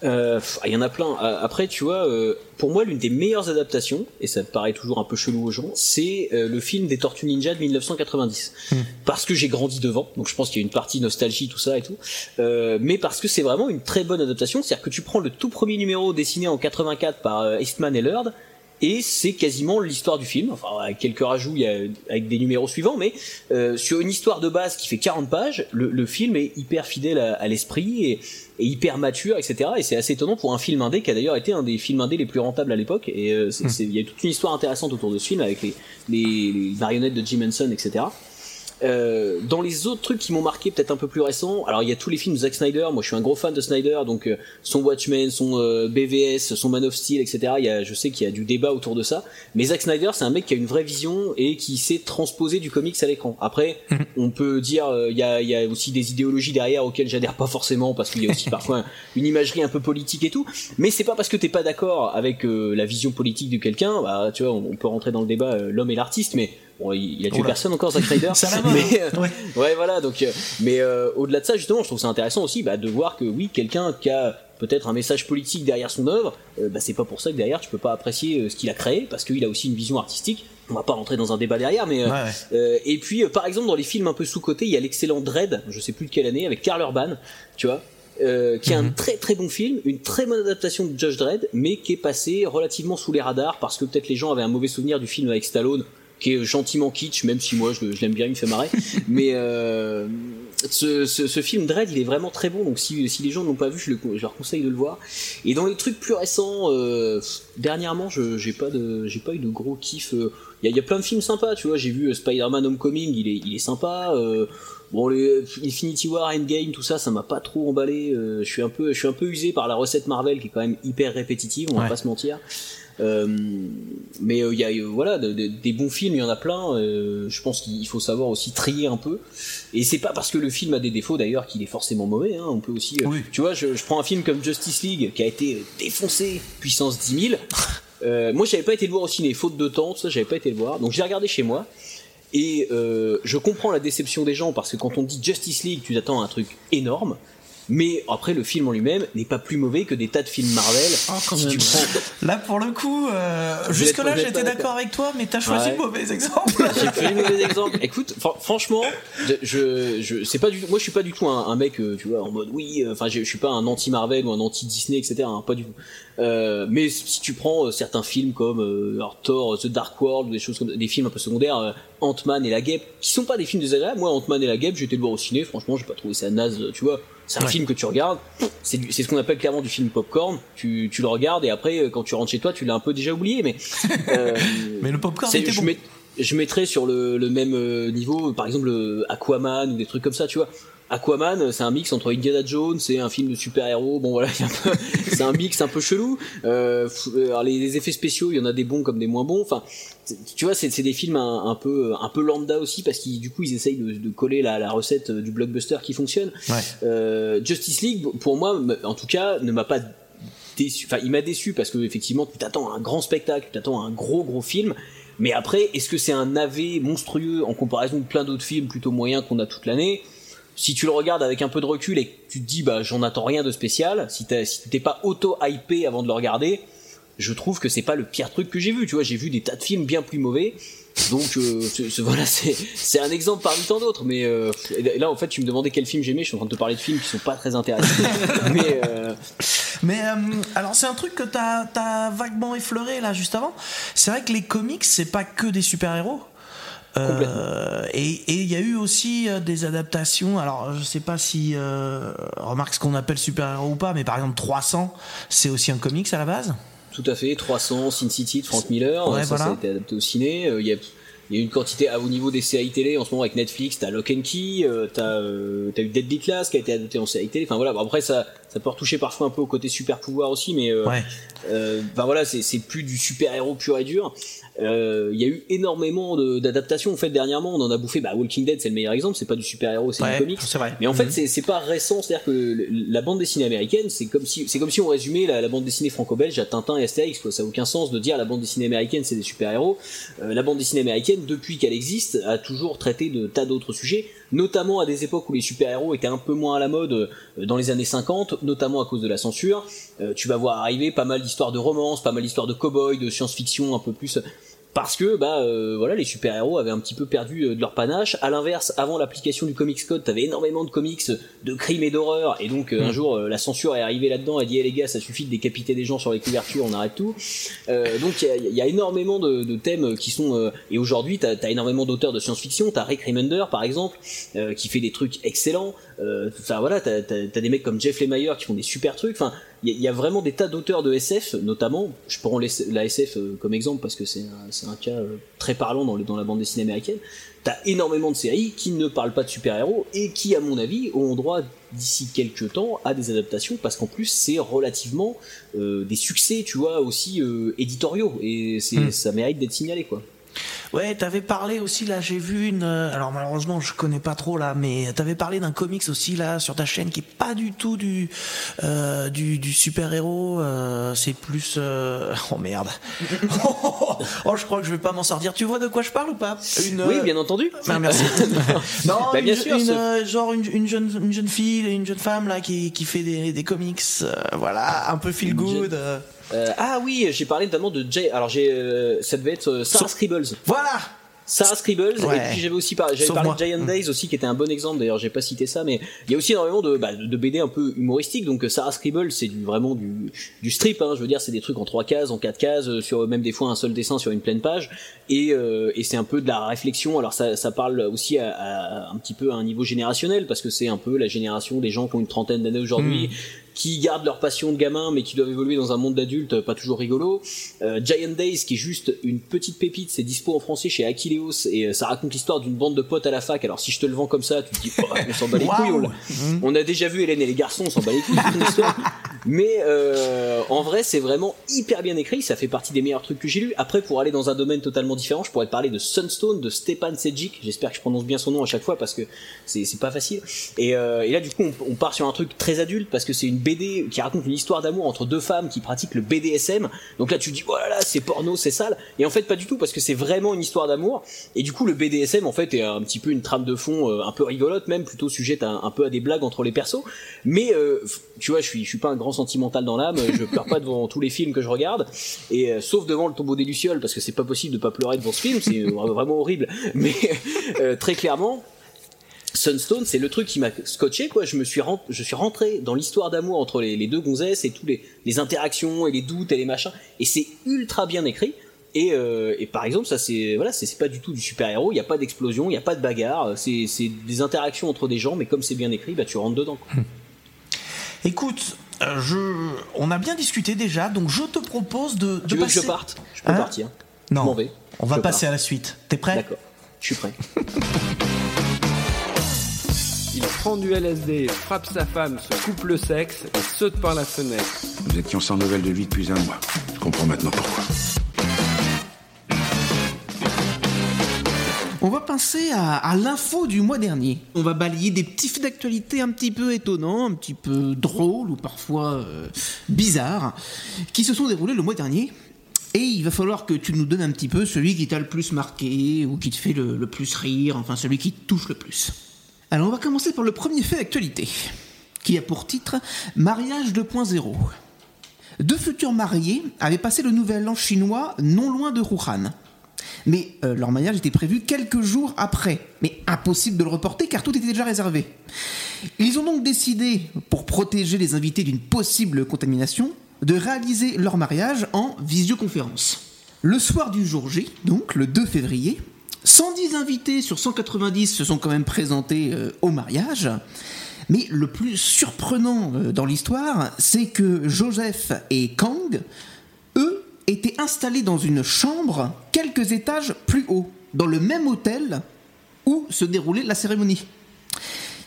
Speaker 4: Il euh, y en a plein. Après, tu vois, euh, pour moi, l'une des meilleures adaptations, et ça paraît toujours un peu chelou aux gens, c'est euh, le film des Tortues Ninja de 1990. Mm. Parce que j'ai grandi devant, donc je pense qu'il y a une partie nostalgie, tout ça et tout. Euh, mais parce que c'est vraiment une très bonne adaptation, c'est-à-dire que tu prends le tout premier numéro dessiné en 84 par Eastman et Lurd, et c'est quasiment l'histoire du film, enfin avec quelques rajouts il y a, avec des numéros suivants, mais euh, sur une histoire de base qui fait 40 pages, le, le film est hyper fidèle à, à l'esprit et, et, hyper mature, etc. Et c'est assez étonnant pour un film indé qui a d'ailleurs été un des films indés les plus rentables à l'époque. Et euh, mmh. il y a toute une histoire intéressante autour de ce film avec les, les, les marionnettes de Jim Henson, etc. Euh, dans les autres trucs qui m'ont marqué peut-être un peu plus récents, alors il y a tous les films de Zack Snyder, moi je suis un gros fan de Snyder, donc euh, son Watchmen, son euh, BVS, son Man of Steel, etc. Il y a, je sais qu'il y a du débat autour de ça, mais Zack Snyder c'est un mec qui a une vraie vision et qui sait transposer du comics à l'écran. Après, mm -hmm. on peut dire euh, il y, a, y, a, aussi des idéologies derrière auxquelles j'adhère pas forcément parce qu'il y a aussi parfois une imagerie un peu politique et tout, mais c'est pas parce que t'es pas d'accord avec euh, la vision politique de quelqu'un, bah tu vois, on, on, peut rentrer dans le débat l'homme et l'artiste, mais Bon, il, il a tué personne encore Zack Snyder mais euh, ouais. ouais. voilà donc euh, mais euh, au-delà de ça justement je trouve ça intéressant aussi bah, de voir que oui quelqu'un qui a peut-être un message politique derrière son œuvre, euh, bah, c'est pas pour ça que derrière tu peux pas apprécier euh, ce qu'il a créé parce qu'il a aussi une vision artistique. On va pas rentrer dans un débat derrière, mais euh,
Speaker 3: Ouais, ouais.
Speaker 4: euh, et puis euh, par exemple dans les films un peu sous cotés, il y a l'excellent Dread, je sais plus de quelle année, avec Karl Urban, tu vois. euh, qui est un très très bon film, une très bonne adaptation de Judge Dredd, mais qui est passé relativement sous les radars parce que peut-être les gens avaient un mauvais souvenir du film avec Stallone, qui est gentiment kitsch, même si moi je, je l'aime bien, il me fait marrer. mais euh, ce, ce, ce film Dread, il est vraiment très bon, donc si, si les gens ne l'ont pas vu, je, le- je leur conseille de le voir. Et dans les trucs plus récents, euh, dernièrement, je j'ai pas de j'ai pas eu de gros kiff. euh, Il y, y a plein de films sympas, tu vois. J'ai vu euh, Spider-Man Homecoming, il est il est sympa. euh, Bon, les Infinity War, Endgame, tout ça, ça m'a pas trop emballé. euh, je suis un peu, je suis un peu usé par la recette Marvel qui est quand même hyper répétitive. On va pas se mentir. Euh, mais euh, il y a euh, voilà de- de- des bons films, il y en a plein. euh, je pense qu'il faut savoir aussi trier un peu. Et c'est pas parce que le film a des défauts d'ailleurs qu'il est forcément mauvais. Hein. On peut aussi, euh,
Speaker 3: Oui.
Speaker 4: tu vois, je, je prends un film comme Justice League qui a été euh, défoncé puissance 10 000. Euh, moi, j'avais pas été le voir au ciné, faute de temps, tout ça, j'avais pas été le voir. Donc j'ai regardé chez moi. Et euh, je comprends la déception des gens parce que quand on dit Justice League, tu t'attends à un truc énorme. Mais après, le film en lui-même n'est pas plus mauvais que des tas de films Marvel. si tu prends,
Speaker 3: Là, pour le coup, euh, jusque-là, j'étais d'accord avec toi, mais t'as choisi
Speaker 4: Ouais.
Speaker 3: le mauvais exemple.
Speaker 4: J'ai fait le mauvais exemple. Écoute, fran- franchement, je, je, c'est pas du, moi je suis pas du tout un, un mec, euh, tu vois, en mode oui, euh, enfin je, je suis pas un anti Marvel ou un anti Disney, etc. hein, pas du tout. Euh, mais si tu prends euh, certains films comme euh, alors, Thor, The Dark World, des choses comme des films un peu secondaires, Ant-Man et la Guêpe, qui sont pas des films désagréables. Moi, Ant-Man et la Guêpe, j'ai été le voir au ciné. Franchement, j'ai pas trouvé ça naze. Tu vois, c'est un
Speaker 3: Ouais.
Speaker 4: film que tu regardes. C'est du- c'est ce qu'on appelle clairement du film popcorn. Tu, tu le regardes et après, euh, quand tu rentres chez toi, tu l'as un peu déjà oublié. Mais euh,
Speaker 3: Mais le popcorn
Speaker 4: c'est-
Speaker 3: était
Speaker 4: je,
Speaker 3: bon.
Speaker 4: je mettrais sur le, le même euh, niveau, par exemple, Aquaman ou des trucs comme ça, tu vois. Aquaman, c'est un mix entre Indiana Jones et un film de super-héros. Bon voilà, c'est un mix un peu chelou. Euh, euh, alors, les, les effets spéciaux, il y en a des bons comme des moins bons. Enfin, tu vois, c'est des films un, un peu un peu lambda aussi parce qu'ils du coup ils essayent de, de coller la, la recette du blockbuster qui fonctionne.
Speaker 3: Ouais.
Speaker 4: Euh, Justice League, pour moi, en tout cas, ne m'a pas déçu. Enfin, il m'a déçu parce que effectivement, tu t'attends à un grand spectacle, tu t'attends à un gros gros film. Mais après, est-ce que c'est un navet monstrueux en comparaison de plein d'autres films plutôt moyens qu'on a toute l'année? Si tu le regardes avec un peu de recul et que tu te dis, bah, j'en attends rien de spécial, si t'as- si t'es pas auto-hypé avant de le regarder, je trouve que c'est pas le pire truc que j'ai vu. Tu vois, j'ai vu des tas de films bien plus mauvais. Donc euh, voilà, c'est un exemple parmi tant d'autres. Mais euh, là, en fait, tu me demandais quel film j'aimais. Je suis en train de te parler de films qui sont pas très intéressants. mais euh,
Speaker 3: Mais alors c'est un truc que t'as as vaguement effleuré là juste avant. C'est vrai que les comics c'est pas que des super héros. Et et il y a eu aussi euh, des adaptations. Alors je sais pas si euh, remarque ce qu'on appelle super héros ou pas, mais par exemple 300 c'est aussi un comics à la base?
Speaker 4: Tout à fait, 300, Sin City de Frank Miller,
Speaker 3: Ouais,
Speaker 4: ça,
Speaker 3: voilà.
Speaker 4: ça a été adapté au ciné. Euh, Il y, a, il y a une quantité ah, au niveau des séries télé en ce moment avec Netflix, t'as Lock and Key, euh, t'as euh, t'as eu Deadly Class qui a été adapté en série télé. Enfin voilà, bon, après ça, ça peut retoucher parfois un peu au côté super pouvoir aussi, mais euh,
Speaker 3: Ouais.
Speaker 4: euh, ben voilà, c'est plus du super héros pur et dur. Euh, Il y a eu énormément d'adaptations en fait dernièrement. On en a bouffé. Bah, Walking Dead, c'est le meilleur exemple. C'est pas du super héros, c'est
Speaker 3: Ouais,
Speaker 4: du comics.
Speaker 3: vrai.
Speaker 4: Mais en fait,
Speaker 3: Mhm.
Speaker 4: c'est c'est pas récent. C'est-à-dire que le- la bande dessinée américaine, c'est comme si c'est comme si on résumait la, la bande dessinée franco-belge à Tintin et Astérix. Quoi. Ça n'a aucun sens de dire la bande dessinée américaine, c'est des super héros. Euh, la bande dessinée américaine, depuis qu'elle existe, a toujours traité de tas d'autres sujets, notamment à des époques où les super héros étaient un peu moins à la mode euh, dans les années 50, notamment à cause de la censure. Euh, tu vas voir arriver pas mal d'histoires de romance, pas mal d'histoires de cow-boys, de science-fiction un peu plus parce que bah euh, voilà les super héros avaient un petit peu perdu euh, de leur panache. À l'inverse avant l'application du comics code t'avais énormément de comics de crimes et d'horreur. Et donc euh, un
Speaker 3: Mm.
Speaker 4: jour euh, la censure est arrivée là-dedans. Et dit Eh, les gars ça suffit de décapiter des gens sur les couvertures on arrête tout. Euh, donc il y y a énormément de, de thèmes qui sont euh, et aujourd'hui t'as as énormément d'auteurs de science-fiction. T'as Rick Remender par exemple euh, qui fait des trucs excellents. Euh, voilà t'as as, des mecs comme Jeff Lemire qui font des super trucs. Enfin il y, a- il y a vraiment des tas d'auteurs de SF, notamment, je prends la SF euh, comme exemple parce que c'est un, cas euh, très parlant dans, le- dans la bande dessinée américaine. T'as énormément de séries qui ne parlent pas de super-héros et qui, à mon avis, auront droit d'ici quelques temps à des adaptations parce qu'en plus c'est relativement euh, des succès, tu vois, aussi euh, éditoriaux et c'est
Speaker 3: Mm.
Speaker 4: ça mérite d'être signalé quoi.
Speaker 3: Ouais, t'avais parlé aussi là, j'ai vu une. euh, Alors malheureusement, je connais pas trop là, mais t'avais parlé d'un comics aussi là sur ta chaîne qui est pas du tout du euh, du, du super héros. c'est plus. euh, Oh merde. oh, je crois que je vais pas m'en sortir. Tu vois de quoi je parle ou pas? Une,
Speaker 4: Oui,
Speaker 3: euh,
Speaker 4: bien entendu.
Speaker 3: Ah, merci. non,
Speaker 4: Bah,
Speaker 3: une,
Speaker 4: bien sûr,
Speaker 3: une,
Speaker 4: ce-
Speaker 3: euh, genre une, une jeune une jeune fille, une jeune femme là qui, qui fait des, des comics, euh, voilà, un peu feel good.
Speaker 4: jeune-
Speaker 3: euh.
Speaker 4: Euh, ah oui, j'ai parlé notamment de Jay. Alors j'ai, euh, ça devait être euh, Sarah Scribbles.
Speaker 3: Voilà.
Speaker 4: Sarah Scribbles.
Speaker 3: Ouais.
Speaker 4: Et puis j'avais aussi parlé, j'avais parlé de Giant Days aussi, qui était un bon exemple. D'ailleurs, j'ai pas cité ça, mais il y a aussi énormément de, bah, de BD un peu humoristiques. Donc euh, Sarah Scribbles, c'est du vraiment du, du strip. Hein, je veux dire, c'est des trucs en trois cases, en quatre cases, euh, sur même des fois un seul dessin sur une pleine page. Et, euh, et c'est un peu de la réflexion. Alors ça, ça parle aussi à, à- un petit peu à un niveau générationnel parce que c'est un peu la génération des gens qui ont une trentaine d'années aujourd'hui. Qui gardent leur passion de gamin mais qui doivent évoluer dans un monde d'adultes pas toujours rigolo. Euh, Giant Days qui est juste une petite pépite, c'est dispo en français chez Aquileos et euh, ça raconte l'histoire d'une bande de potes à la fac. Alors si je te le vends comme ça, tu te dis oh, on s'en bat les couilles. On, l'a- on a déjà vu Hélène et les garçons, on s'en bat les couilles c'est une histoire. Mais euh, en vrai, c'est vraiment hyper bien écrit. Ça fait partie des meilleurs trucs que j'ai lus. Après, pour aller dans un domaine totalement différent, je pourrais te parler de Sunstone de Stepan Sejic. J'espère que je prononce bien son nom à chaque fois parce que c'est c'est pas facile. Et, euh, et là, du coup, on, on part sur un truc très adulte parce que c'est une BD qui raconte une histoire d'amour entre deux femmes qui pratiquent le BDSM. Donc là, tu dis, oh là là, c'est porno, c'est sale. Et en fait, pas du tout parce que c'est vraiment une histoire d'amour. Et du coup, le BDSM, en fait, est un petit peu une trame de fond euh, un peu rigolote, même plutôt sujette à, un peu à des blagues entre les persos. Mais euh, tu vois, je suis, suis pas un grand sentimental dans l'âme. Je pleure pas devant tous les films que je regarde, et euh, sauf devant le tombeau des lucioles parce que c'est pas possible de pas pleurer devant ce film. C'est vraiment horrible. Mais très clairement. Sunstone, c'est le truc qui m'a scotché, quoi. Je me suis, ren- je suis rentré dans l'histoire d'amour entre les, les deux gonzesses et tous les, les interactions et les doutes et les machins. Et c'est ultra bien écrit. Et, euh, et par exemple, ça c'est voilà, c'est pas du tout du super héros. Il y a pas d'explosion, il y a pas de bagarre. C'est des interactions entre des gens, mais comme c'est bien écrit, bah tu rentres dedans. quoi.
Speaker 3: Écoute, euh, je, on a bien discuté déjà, donc je te propose de, de
Speaker 4: Tu veux que je parte? Je peux
Speaker 3: Hein?
Speaker 4: partir.
Speaker 3: Non.
Speaker 4: Je m'en vais.
Speaker 3: On va
Speaker 4: Je
Speaker 3: passer
Speaker 4: pars.
Speaker 3: à la suite. T'es prêt?
Speaker 4: D'accord. Je suis prêt.
Speaker 11: Il prend du LSD, frappe sa femme, se coupe le sexe et saute par la fenêtre.
Speaker 12: Nous étions sans nouvelles de lui depuis un mois. Je comprends maintenant pourquoi.
Speaker 2: On va passer à, à l'info du mois dernier. On va balayer des petits faits d'actualité un petit peu étonnants, un petit peu drôles ou parfois euh, bizarres, qui se sont déroulés le mois dernier. Et il va falloir que tu nous donnes un petit peu celui qui t'a le plus marqué ou qui te fait le, le plus rire, enfin celui qui te touche le plus. Alors on va commencer par le premier fait d'actualité, qui a pour titre Mariage 2.0. Deux futurs mariés avaient passé le nouvel an chinois non loin de Wuhan. Mais euh, leur mariage était prévu quelques jours après. Mais impossible de le reporter car tout était déjà réservé. Ils ont donc décidé, pour protéger les invités d'une possible contamination, de réaliser leur mariage en visioconférence. Le soir du jour J, donc le 2 février, 110 invités sur 190 se sont quand même présentés euh, au mariage. Mais le plus surprenant euh, dans l'histoire, c'est que Joseph et Kang, eux, étaient installés dans une chambre quelques étages plus haut, dans le même hôtel où se déroulait la cérémonie.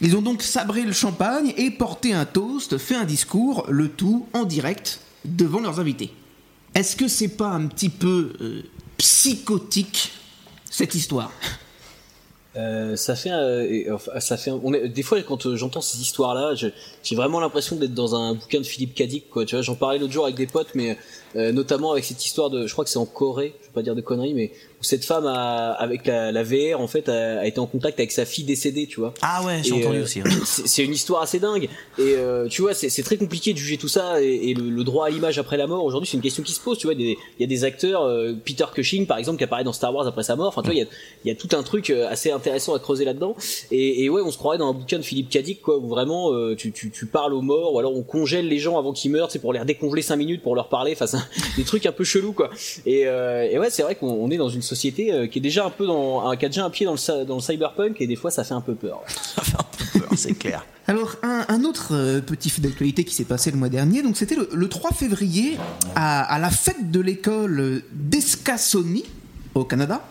Speaker 2: Ils ont donc sabré le champagne et porté un toast, fait un discours, le tout en direct devant leurs invités. Est-ce que c'est pas un petit peu euh, psychotique cette histoire
Speaker 4: Euh, ça fait, euh, ça fait. On est, des fois, quand euh, j'entends ces histoires-là, j'ai vraiment l'impression d'être dans un bouquin de Philippe Cadic, quoi. Tu vois, j'en parlais l'autre jour avec des potes, mais euh, notamment avec cette histoire de, je crois que c'est en Corée, je vais pas dire de conneries, mais où cette femme a, avec la, la VR, en fait, a, a été en contact avec sa fille décédée, tu vois.
Speaker 3: Ah ouais, j'ai entendu
Speaker 4: euh,
Speaker 3: aussi. ouais.
Speaker 4: c'est une histoire assez dingue. Et euh, tu vois, c'est très compliqué de juger tout ça. Et, et le, le droit à l'image après la mort, aujourd'hui, c'est une question qui se pose. Tu vois, il y a des acteurs, euh, Peter Cushing, par exemple, qui apparaît dans Star Wars après sa mort. Enfin, tu vois, il y a, y a tout un truc euh, assez intéressant à creuser là-dedans. Et, et ouais, on se croirait dans un bouquin de Philippe Cadic, quoi, où vraiment euh, tu, tu, tu parles aux morts, ou alors on congèle les gens avant qu'ils meurent, c'est pour les redécongeler 5 minutes pour leur parler. Enfin, des trucs un peu chelous, quoi. Et, et ouais, c'est vrai qu'on on est dans une société euh, qui est déjà un peu dans, un- qui a déjà un pied dans le, dans le cyberpunk, et des fois, ça fait un peu peur.
Speaker 3: c'est clair.
Speaker 2: Alors, un, un autre euh, petit fait d'actualité qui s'est passé le mois dernier, donc c'était le, le 3 février à, à la fête de l'école d'Escasoni au Canada.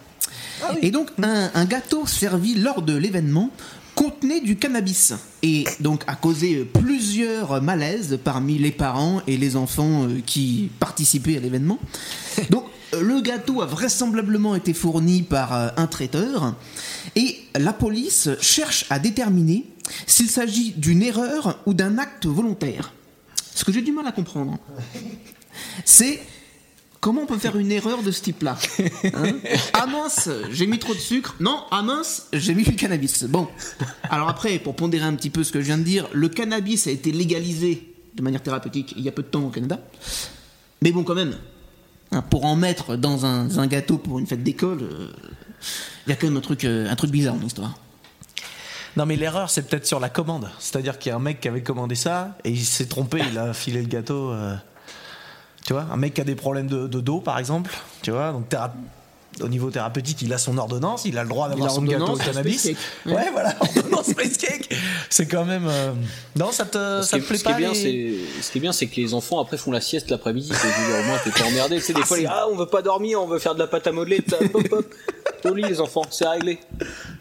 Speaker 2: Et donc, un, un gâteau servi lors de l'événement contenait du cannabis et donc a causé plusieurs malaises parmi les parents et les enfants euh, qui participaient à l'événement. Donc, le gâteau a vraisemblablement été fourni par euh, un traiteur et la police cherche à déterminer s'il s'agit d'une erreur ou d'un acte volontaire. Ce que j'ai du mal à comprendre, c'est comment on peut faire une erreur de ce type-là hein Ah mince, j'ai mis trop de sucre. Non, ah mince, j'ai mis du cannabis. Bon, alors après, pour pondérer un petit peu ce que je viens de dire, le cannabis a été légalisé de manière thérapeutique il y a peu de temps au Canada. Mais bon, quand même, pour en mettre dans un, gâteau pour une fête d'école, euh, il y a quand même un truc, euh, un truc bizarre dans l'histoire.
Speaker 3: Non, mais l'erreur, c'est peut-être sur la commande. C'est-à-dire qu'il y a un mec qui avait commandé ça et il s'est trompé, il a filé le gâteau. euh, Tu vois, un mec qui a des problèmes de, de dos, par exemple. Tu vois, donc théra- au niveau thérapeutique, il a son ordonnance, il a le droit d'avoir son gâteau au
Speaker 2: ordonnance,
Speaker 3: cannabis.
Speaker 2: space cake.
Speaker 3: Ouais, voilà, ordonnance space cake. C'est quand même. euh, Non, ça te, ça te plaît
Speaker 4: ce qui est
Speaker 3: pas
Speaker 4: bien,
Speaker 3: les-
Speaker 4: c'est ce qui est bien, c'est que les enfants après font la sieste l'après-midi. dire, Au moins, t'es pas emmerdé. Tu sais, des fois, les ah, on veut pas dormir, on veut faire de la pâte à modeler. t'as- Hop, hop. Au lit, les enfants, c'est réglé.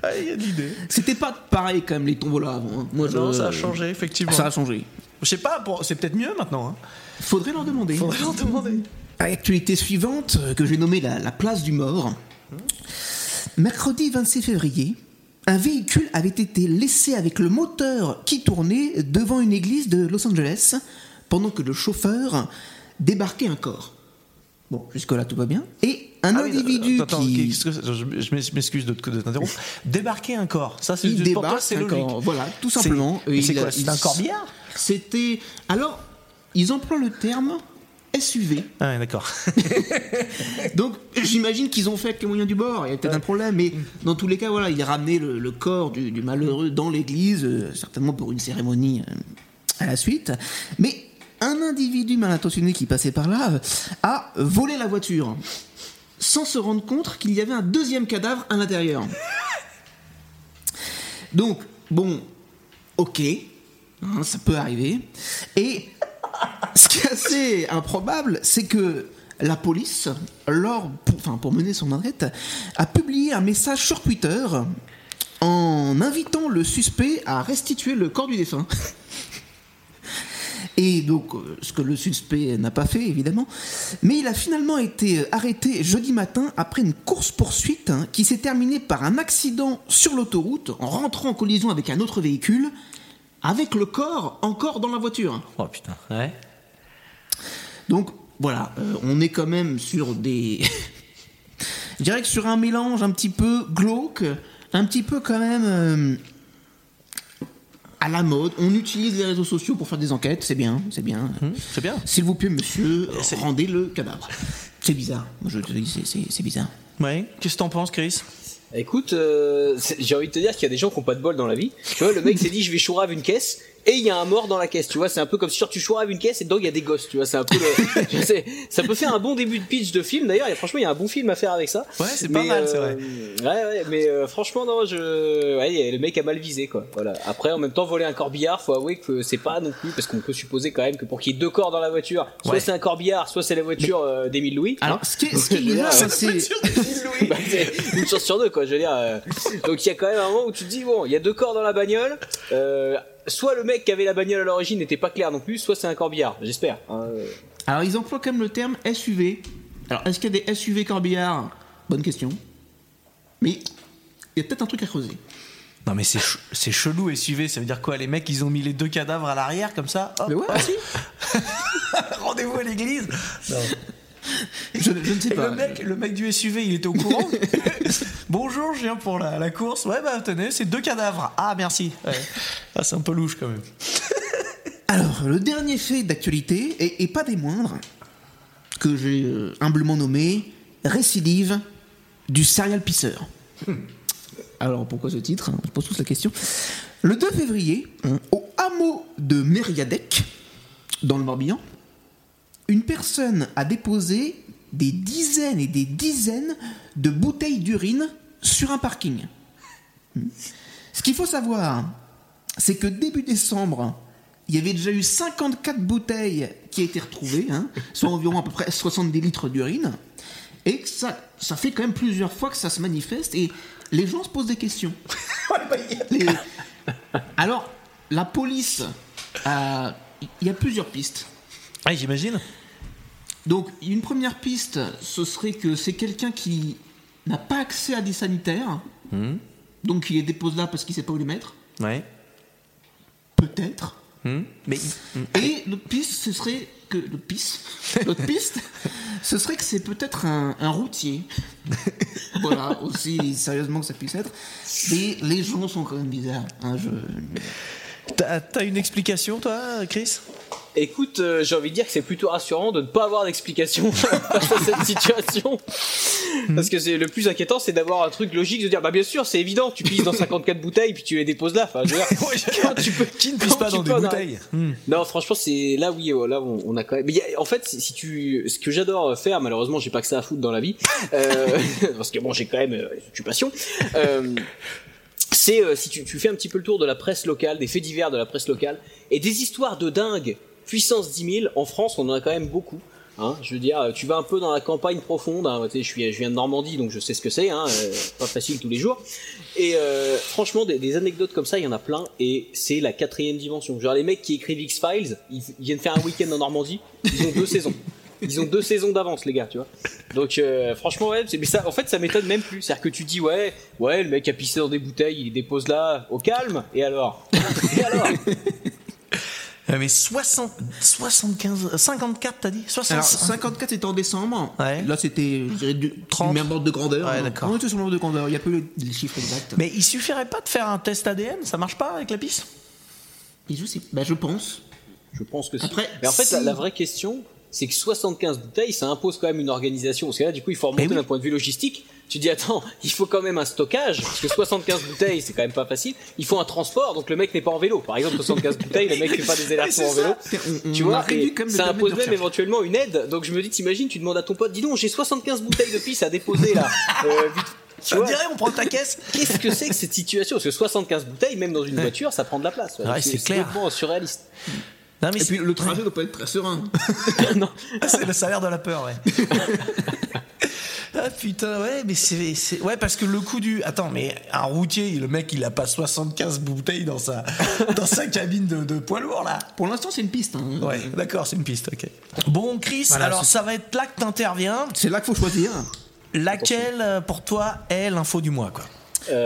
Speaker 3: Ah, il y a de l'idée.
Speaker 2: C'était pas pareil quand même les tombolas avant. hein. Moi,
Speaker 3: Non,
Speaker 2: je-
Speaker 3: ça a changé, effectivement.
Speaker 2: Ça a changé.
Speaker 3: Je sais pas, pour- c'est peut-être mieux maintenant. hein.
Speaker 2: Faudrait leur demander.
Speaker 3: Faudrait leur demander.
Speaker 2: Actualité suivante, euh, que j'ai nommée la, la place du mort. Mercredi 26 février, un véhicule avait été laissé avec le moteur qui tournait devant une église de Los Angeles pendant que le chauffeur débarquait un corps. Bon, jusque-là tout va bien. Et un
Speaker 3: Ah oui,
Speaker 2: individu
Speaker 3: attends,
Speaker 2: qui.
Speaker 3: que- je je m'excuse de, de t'interrompre. Débarquer un corps, ça c'est
Speaker 2: débarque
Speaker 3: c'est logique.
Speaker 2: corps, voilà, tout simplement.
Speaker 3: C'est quoi C'est un corbillard
Speaker 2: C'était. Alors, ils emploient le terme SUV.
Speaker 3: Ah ouais, d'accord.
Speaker 2: Donc, j'imagine qu'ils ont fait avec les moyens du bord. Il y a peut-être un problème, mais dans tous les cas, voilà, il a ramené le, le corps du, du malheureux dans l'église, euh, certainement pour une cérémonie euh, à la suite. Mais un individu mal intentionné qui passait par là euh, a volé la voiture sans se rendre compte qu'il y avait un deuxième cadavre à l'intérieur. Donc, bon, ok, hein, ça peut arriver. Et ce qui est assez improbable, c'est que la police, lors, pour, mener son enquête, a publié un message sur Twitter en invitant le suspect à restituer le corps du défunt. Et donc, euh, ce que le suspect n'a pas fait, évidemment. Mais il a finalement été arrêté jeudi matin après une course-poursuite hein, qui s'est terminée par un accident sur l'autoroute en rentrant en collision avec un autre véhicule, avec le corps encore dans la voiture.
Speaker 3: Oh putain, ouais.
Speaker 2: Donc, voilà, euh, on est quand même sur des. Je dirais que sur un mélange un petit peu glauque, un petit peu quand même. euh, à la mode, on utilise les réseaux sociaux pour faire des enquêtes, c'est bien, c'est bien.
Speaker 3: c'est bien.
Speaker 2: S'il vous plaît, monsieur, rendez le cadavre. C'est bizarre, je te dis, c'est bizarre.
Speaker 3: Ouais. Qu'est-ce que t'en penses, Chris?
Speaker 4: Écoute, euh, j'ai envie de te dire qu'il y a des gens qui ont pas de bol dans la vie. Tu vois, le mec s'est dit je vais chourave une caisse et il y a un mort dans la caisse. Tu vois, c'est un peu comme si tu chouraves une caisse et dedans il y a des gosses. Tu vois, c'est un peu le, tu sais, ça peut faire un bon début de pitch de film. D'ailleurs, franchement, il y a un bon film à faire avec ça.
Speaker 3: Ouais, c'est pas
Speaker 4: Mais,
Speaker 3: mal, c'est
Speaker 4: euh, Ouais, ouais, mais euh, franchement, non, je, ouais, le mec a mal visé, quoi. Voilà. Après, en même temps, voler un corbillard, faut avouer que c'est pas non plus, parce qu'on peut supposer quand même que pour qu'il y ait deux corps dans la voiture, soit
Speaker 3: Ouais.
Speaker 4: c'est un corbillard, soit c'est la voiture euh, d'Émile Louis.
Speaker 2: Alors,
Speaker 4: hein.
Speaker 2: ce qui est, ce qui est c'est.
Speaker 4: bah, une chance sur deux, quoi. Je veux dire. euh, Donc il y a quand même un moment où tu te dis bon, il y a deux corps dans la bagnole. euh, soit le mec qui avait la bagnole à l'origine n'était pas clair non plus, soit c'est un corbillard. J'espère. hein, euh.
Speaker 2: Alors, ils emploient quand même le terme SUV. Alors, est-ce qu'il y a des SUV corbillards? Bonne question. Mais il y a peut-être un truc à creuser.
Speaker 3: Non mais c'est ch- c'est chelou SUV, ça veut dire quoi? Les mecs ils ont mis les deux cadavres à l'arrière comme ça? Hop,
Speaker 2: Mais ouais,
Speaker 3: hop.
Speaker 2: si.
Speaker 3: Rendez-vous à l'église? Non.
Speaker 2: Je, je ne sais pas.
Speaker 3: le mec, le mec du SUV, il était au courant. Bonjour, je viens pour la, la course. Ouais, bah tenez, c'est deux cadavres. Ah, merci. Ouais. Ah, c'est un peu louche quand même.
Speaker 2: Alors, le dernier fait d'actualité, et, et pas des moindres, que j'ai euh, humblement nommé récidive du serial pisseur. Alors, pourquoi ce titre hein? On se pose tous la question. Le 2 février, hein, au hameau de Mériadec, dans le Morbihan, une personne a déposé des dizaines et des dizaines de bouteilles d'urine sur un parking. Ce qu'il faut savoir, c'est que début décembre, il y avait déjà eu 54 bouteilles qui étaient retrouvées, hein, soit environ à peu près 70 litres d'urine, et que ça, ça fait quand même plusieurs fois que ça se manifeste, et les gens se posent des questions. Les- Alors, la police, a- il y a plusieurs pistes.
Speaker 3: Ah, j'imagine.
Speaker 2: Donc, une première piste, ce serait que c'est quelqu'un qui n'a pas accès à des sanitaires.
Speaker 3: Hmm.
Speaker 2: Donc, il les dépose là parce qu'il sait pas où les mettre.
Speaker 3: Ouais.
Speaker 2: Peut-être.
Speaker 3: Hmm. Mais
Speaker 2: Et l'autre piste, ce serait que l'autre piste, l'autre piste, ce serait que c'est peut-être un, un routier. voilà, aussi sérieusement que ça puisse être. Mais les gens sont quand même bizarres. hein, je-
Speaker 3: t'as t'as une explication, toi, Chris?
Speaker 4: Écoute, euh, j'ai envie de dire que c'est plutôt rassurant de ne pas avoir d'explication face à cette situation. Parce que c'est le plus inquiétant, c'est d'avoir un truc logique de dire, bah bien sûr, c'est évident, tu pisses dans 54 bouteilles puis tu les déposes là. Enfin, je veux dire, tu peux,
Speaker 3: Qui ne pisse pas dans des bouteilles Hmm.
Speaker 4: Non, franchement, c'est là, oui, oh, là, on, on a quand même. Mais il y a- en fait, si si tu, ce que j'adore faire, malheureusement, j'ai pas que ça à foutre dans la vie, euh, parce que bon, j'ai quand même euh, une occupation. Euh, c'est euh, si tu, tu fais un petit peu le tour de la presse locale, des faits divers de la presse locale, et des histoires de dingue, puissance 10 000, en France, on en a quand même beaucoup. Hein, je veux dire, tu vas un peu dans la campagne profonde. Hein, je, viens de Normandie, donc je sais ce que c'est. Hein, euh, pas facile tous les jours. Et euh, franchement, des, anecdotes comme ça, il y en a plein. Et c'est la quatrième dimension. Genre les mecs qui écrivent X Files, ils, viennent faire un week-end en Normandie. Ils ont deux saisons. Ils ont deux saisons d'avance, les gars, tu vois. Donc, euh, franchement, ouais, mais ça, en fait, ça m'étonne même plus. C'est-à-dire que tu dis, ouais, ouais, le mec a pissé dans des bouteilles, il les dépose là, au calme, et alors? Et alors?
Speaker 3: Euh, Mais 60, 75, 54, t'as dit? 60,
Speaker 2: Alors, 54 c'était en décembre. Là, c'était, je dirais, du,
Speaker 3: 30.
Speaker 2: du même ordre de grandeur.
Speaker 3: Ouais,
Speaker 2: hein.
Speaker 3: d'accord.
Speaker 2: On était sur le même ordre de grandeur. Il n'y a pas eu les chiffres exacts.
Speaker 3: Mais il suffirait pas de faire un test ADN Ça marche pas avec la pisse
Speaker 2: Et je sais, bah, je pense.
Speaker 4: Je pense que si.
Speaker 2: Après,
Speaker 4: mais en fait, la,
Speaker 2: si-
Speaker 4: la vraie question, c'est que 75 bouteilles, ça impose quand même une organisation. Parce que là, du coup, il faut remonter d'un point de vue logistique. Tu dis, attends, il faut quand même un stockage, parce que 75 bouteilles, c'est quand même pas facile. Il faut un transport, donc le mec n'est pas en vélo. Par exemple, 75 bouteilles, le mec fait pas des allers-retours en vélo.
Speaker 2: On-
Speaker 4: Tu
Speaker 2: on
Speaker 4: vois, et ça impose même éventuellement une aide. Donc je me dis, t'imagines, tu demandes à ton pote, dis donc, j'ai 75 bouteilles de pisse à déposer là. Euh, vite. Tu vois,
Speaker 3: dirait, on prend ta caisse
Speaker 4: Qu'est-ce que c'est que cette situation? Parce que 75 bouteilles, même dans une voiture, ça prend de la place.
Speaker 3: Ouais,
Speaker 4: Donc,
Speaker 3: c'est clair.
Speaker 4: complètement surréaliste.
Speaker 3: Non, mais
Speaker 2: Et puis, le trajet doit pas être très serein.
Speaker 3: c'est le salaire de la peur, ouais. ah putain, ouais, mais c'est, Ouais, parce que le coup du. Attends, mais un routier, le mec, il a pas 75 bouteilles dans sa, dans sa cabine de, de poids lourd, là.
Speaker 2: Pour l'instant, c'est une piste. hein.
Speaker 3: Ouais, d'accord, c'est une piste, ok. Bon, Chris,
Speaker 2: Voilà,
Speaker 3: alors ça va être là que t'interviens.
Speaker 2: C'est là qu'il faut choisir.
Speaker 3: Laquelle, pour toi, est l'info du mois, quoi?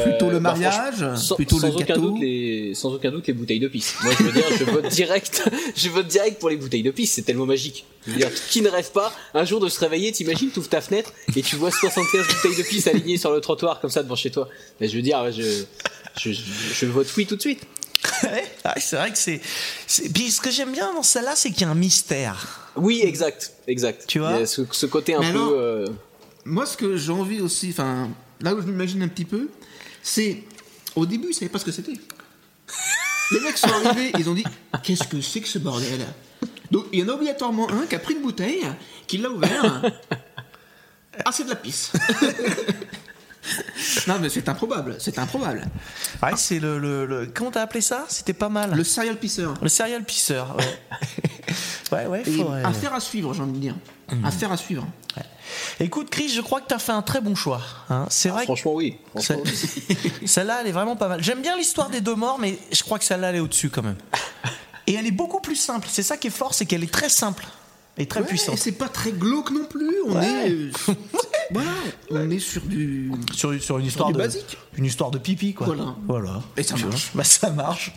Speaker 2: Plutôt le
Speaker 4: bah,
Speaker 2: mariage,
Speaker 4: sans,
Speaker 2: plutôt
Speaker 4: sans
Speaker 2: le
Speaker 4: aucun doute les, sans aucun doute les bouteilles de pisse. Moi, je veux dire, je vote direct, je vote direct pour les bouteilles de pisse. C'est tellement magique. Je veux dire, qui ne rêve pas un jour de se réveiller, t'imagines, t'ouvres ta fenêtre et tu vois 75 bouteilles de pisse alignées sur le trottoir comme ça devant chez toi. Mais je veux dire, je, je, je, je vote oui tout de suite.
Speaker 3: Ouais, ah, c'est vrai que c'est. c'est- Puis ce que j'aime bien dans celle-là, c'est qu'il y a un mystère.
Speaker 4: Oui, exact, exact.
Speaker 3: Tu vois
Speaker 4: Il y a ce, ce côté un
Speaker 2: Mais
Speaker 4: peu.
Speaker 2: alors-
Speaker 4: euh,
Speaker 2: Moi, ce que j'ai envie aussi, enfin, là où je m'imagine un petit peu, c'est au début, ils savaient pas ce que c'était. Les mecs sont arrivés, ils ont dit Qu'est-ce que c'est que ce bordel? Donc, il y en a obligatoirement un qui a pris une bouteille, qui l'a ouvert. Ah, c'est de la pisse. non, mais c'est improbable, c'est improbable.
Speaker 3: Ouais, c'est le, le, le- Comment t'as appelé ça? C'était pas mal.
Speaker 2: Le serial pisser.
Speaker 3: Le serial pisseur, ouais. ouais, ouais,
Speaker 2: Et
Speaker 3: faudrait-
Speaker 2: Affaire à suivre, j'ai envie de dire. Affaire à suivre.
Speaker 3: Écoute, Chris, je crois que t'as fait un très bon choix. hein. C'est vrai. que-
Speaker 4: franchement, oui. Franchement,
Speaker 3: c'est- Celle-là, elle est vraiment pas mal. J'aime bien l'histoire des deux morts, mais je crois que celle-là, elle est au-dessus quand même. Et elle est beaucoup plus simple. C'est ça qui est fort, c'est qu'elle est très simple et très
Speaker 2: Ouais,
Speaker 3: puissante.
Speaker 2: Et c'est pas très glauque non plus. On
Speaker 3: Ouais.
Speaker 2: est. euh, voilà, on est sur du.
Speaker 3: Sur, sur une histoire
Speaker 2: du
Speaker 3: de
Speaker 2: basique.
Speaker 3: Une histoire de pipi, quoi.
Speaker 2: Voilà.
Speaker 3: Voilà.
Speaker 2: Et ça marche.
Speaker 3: Bah, ça marche.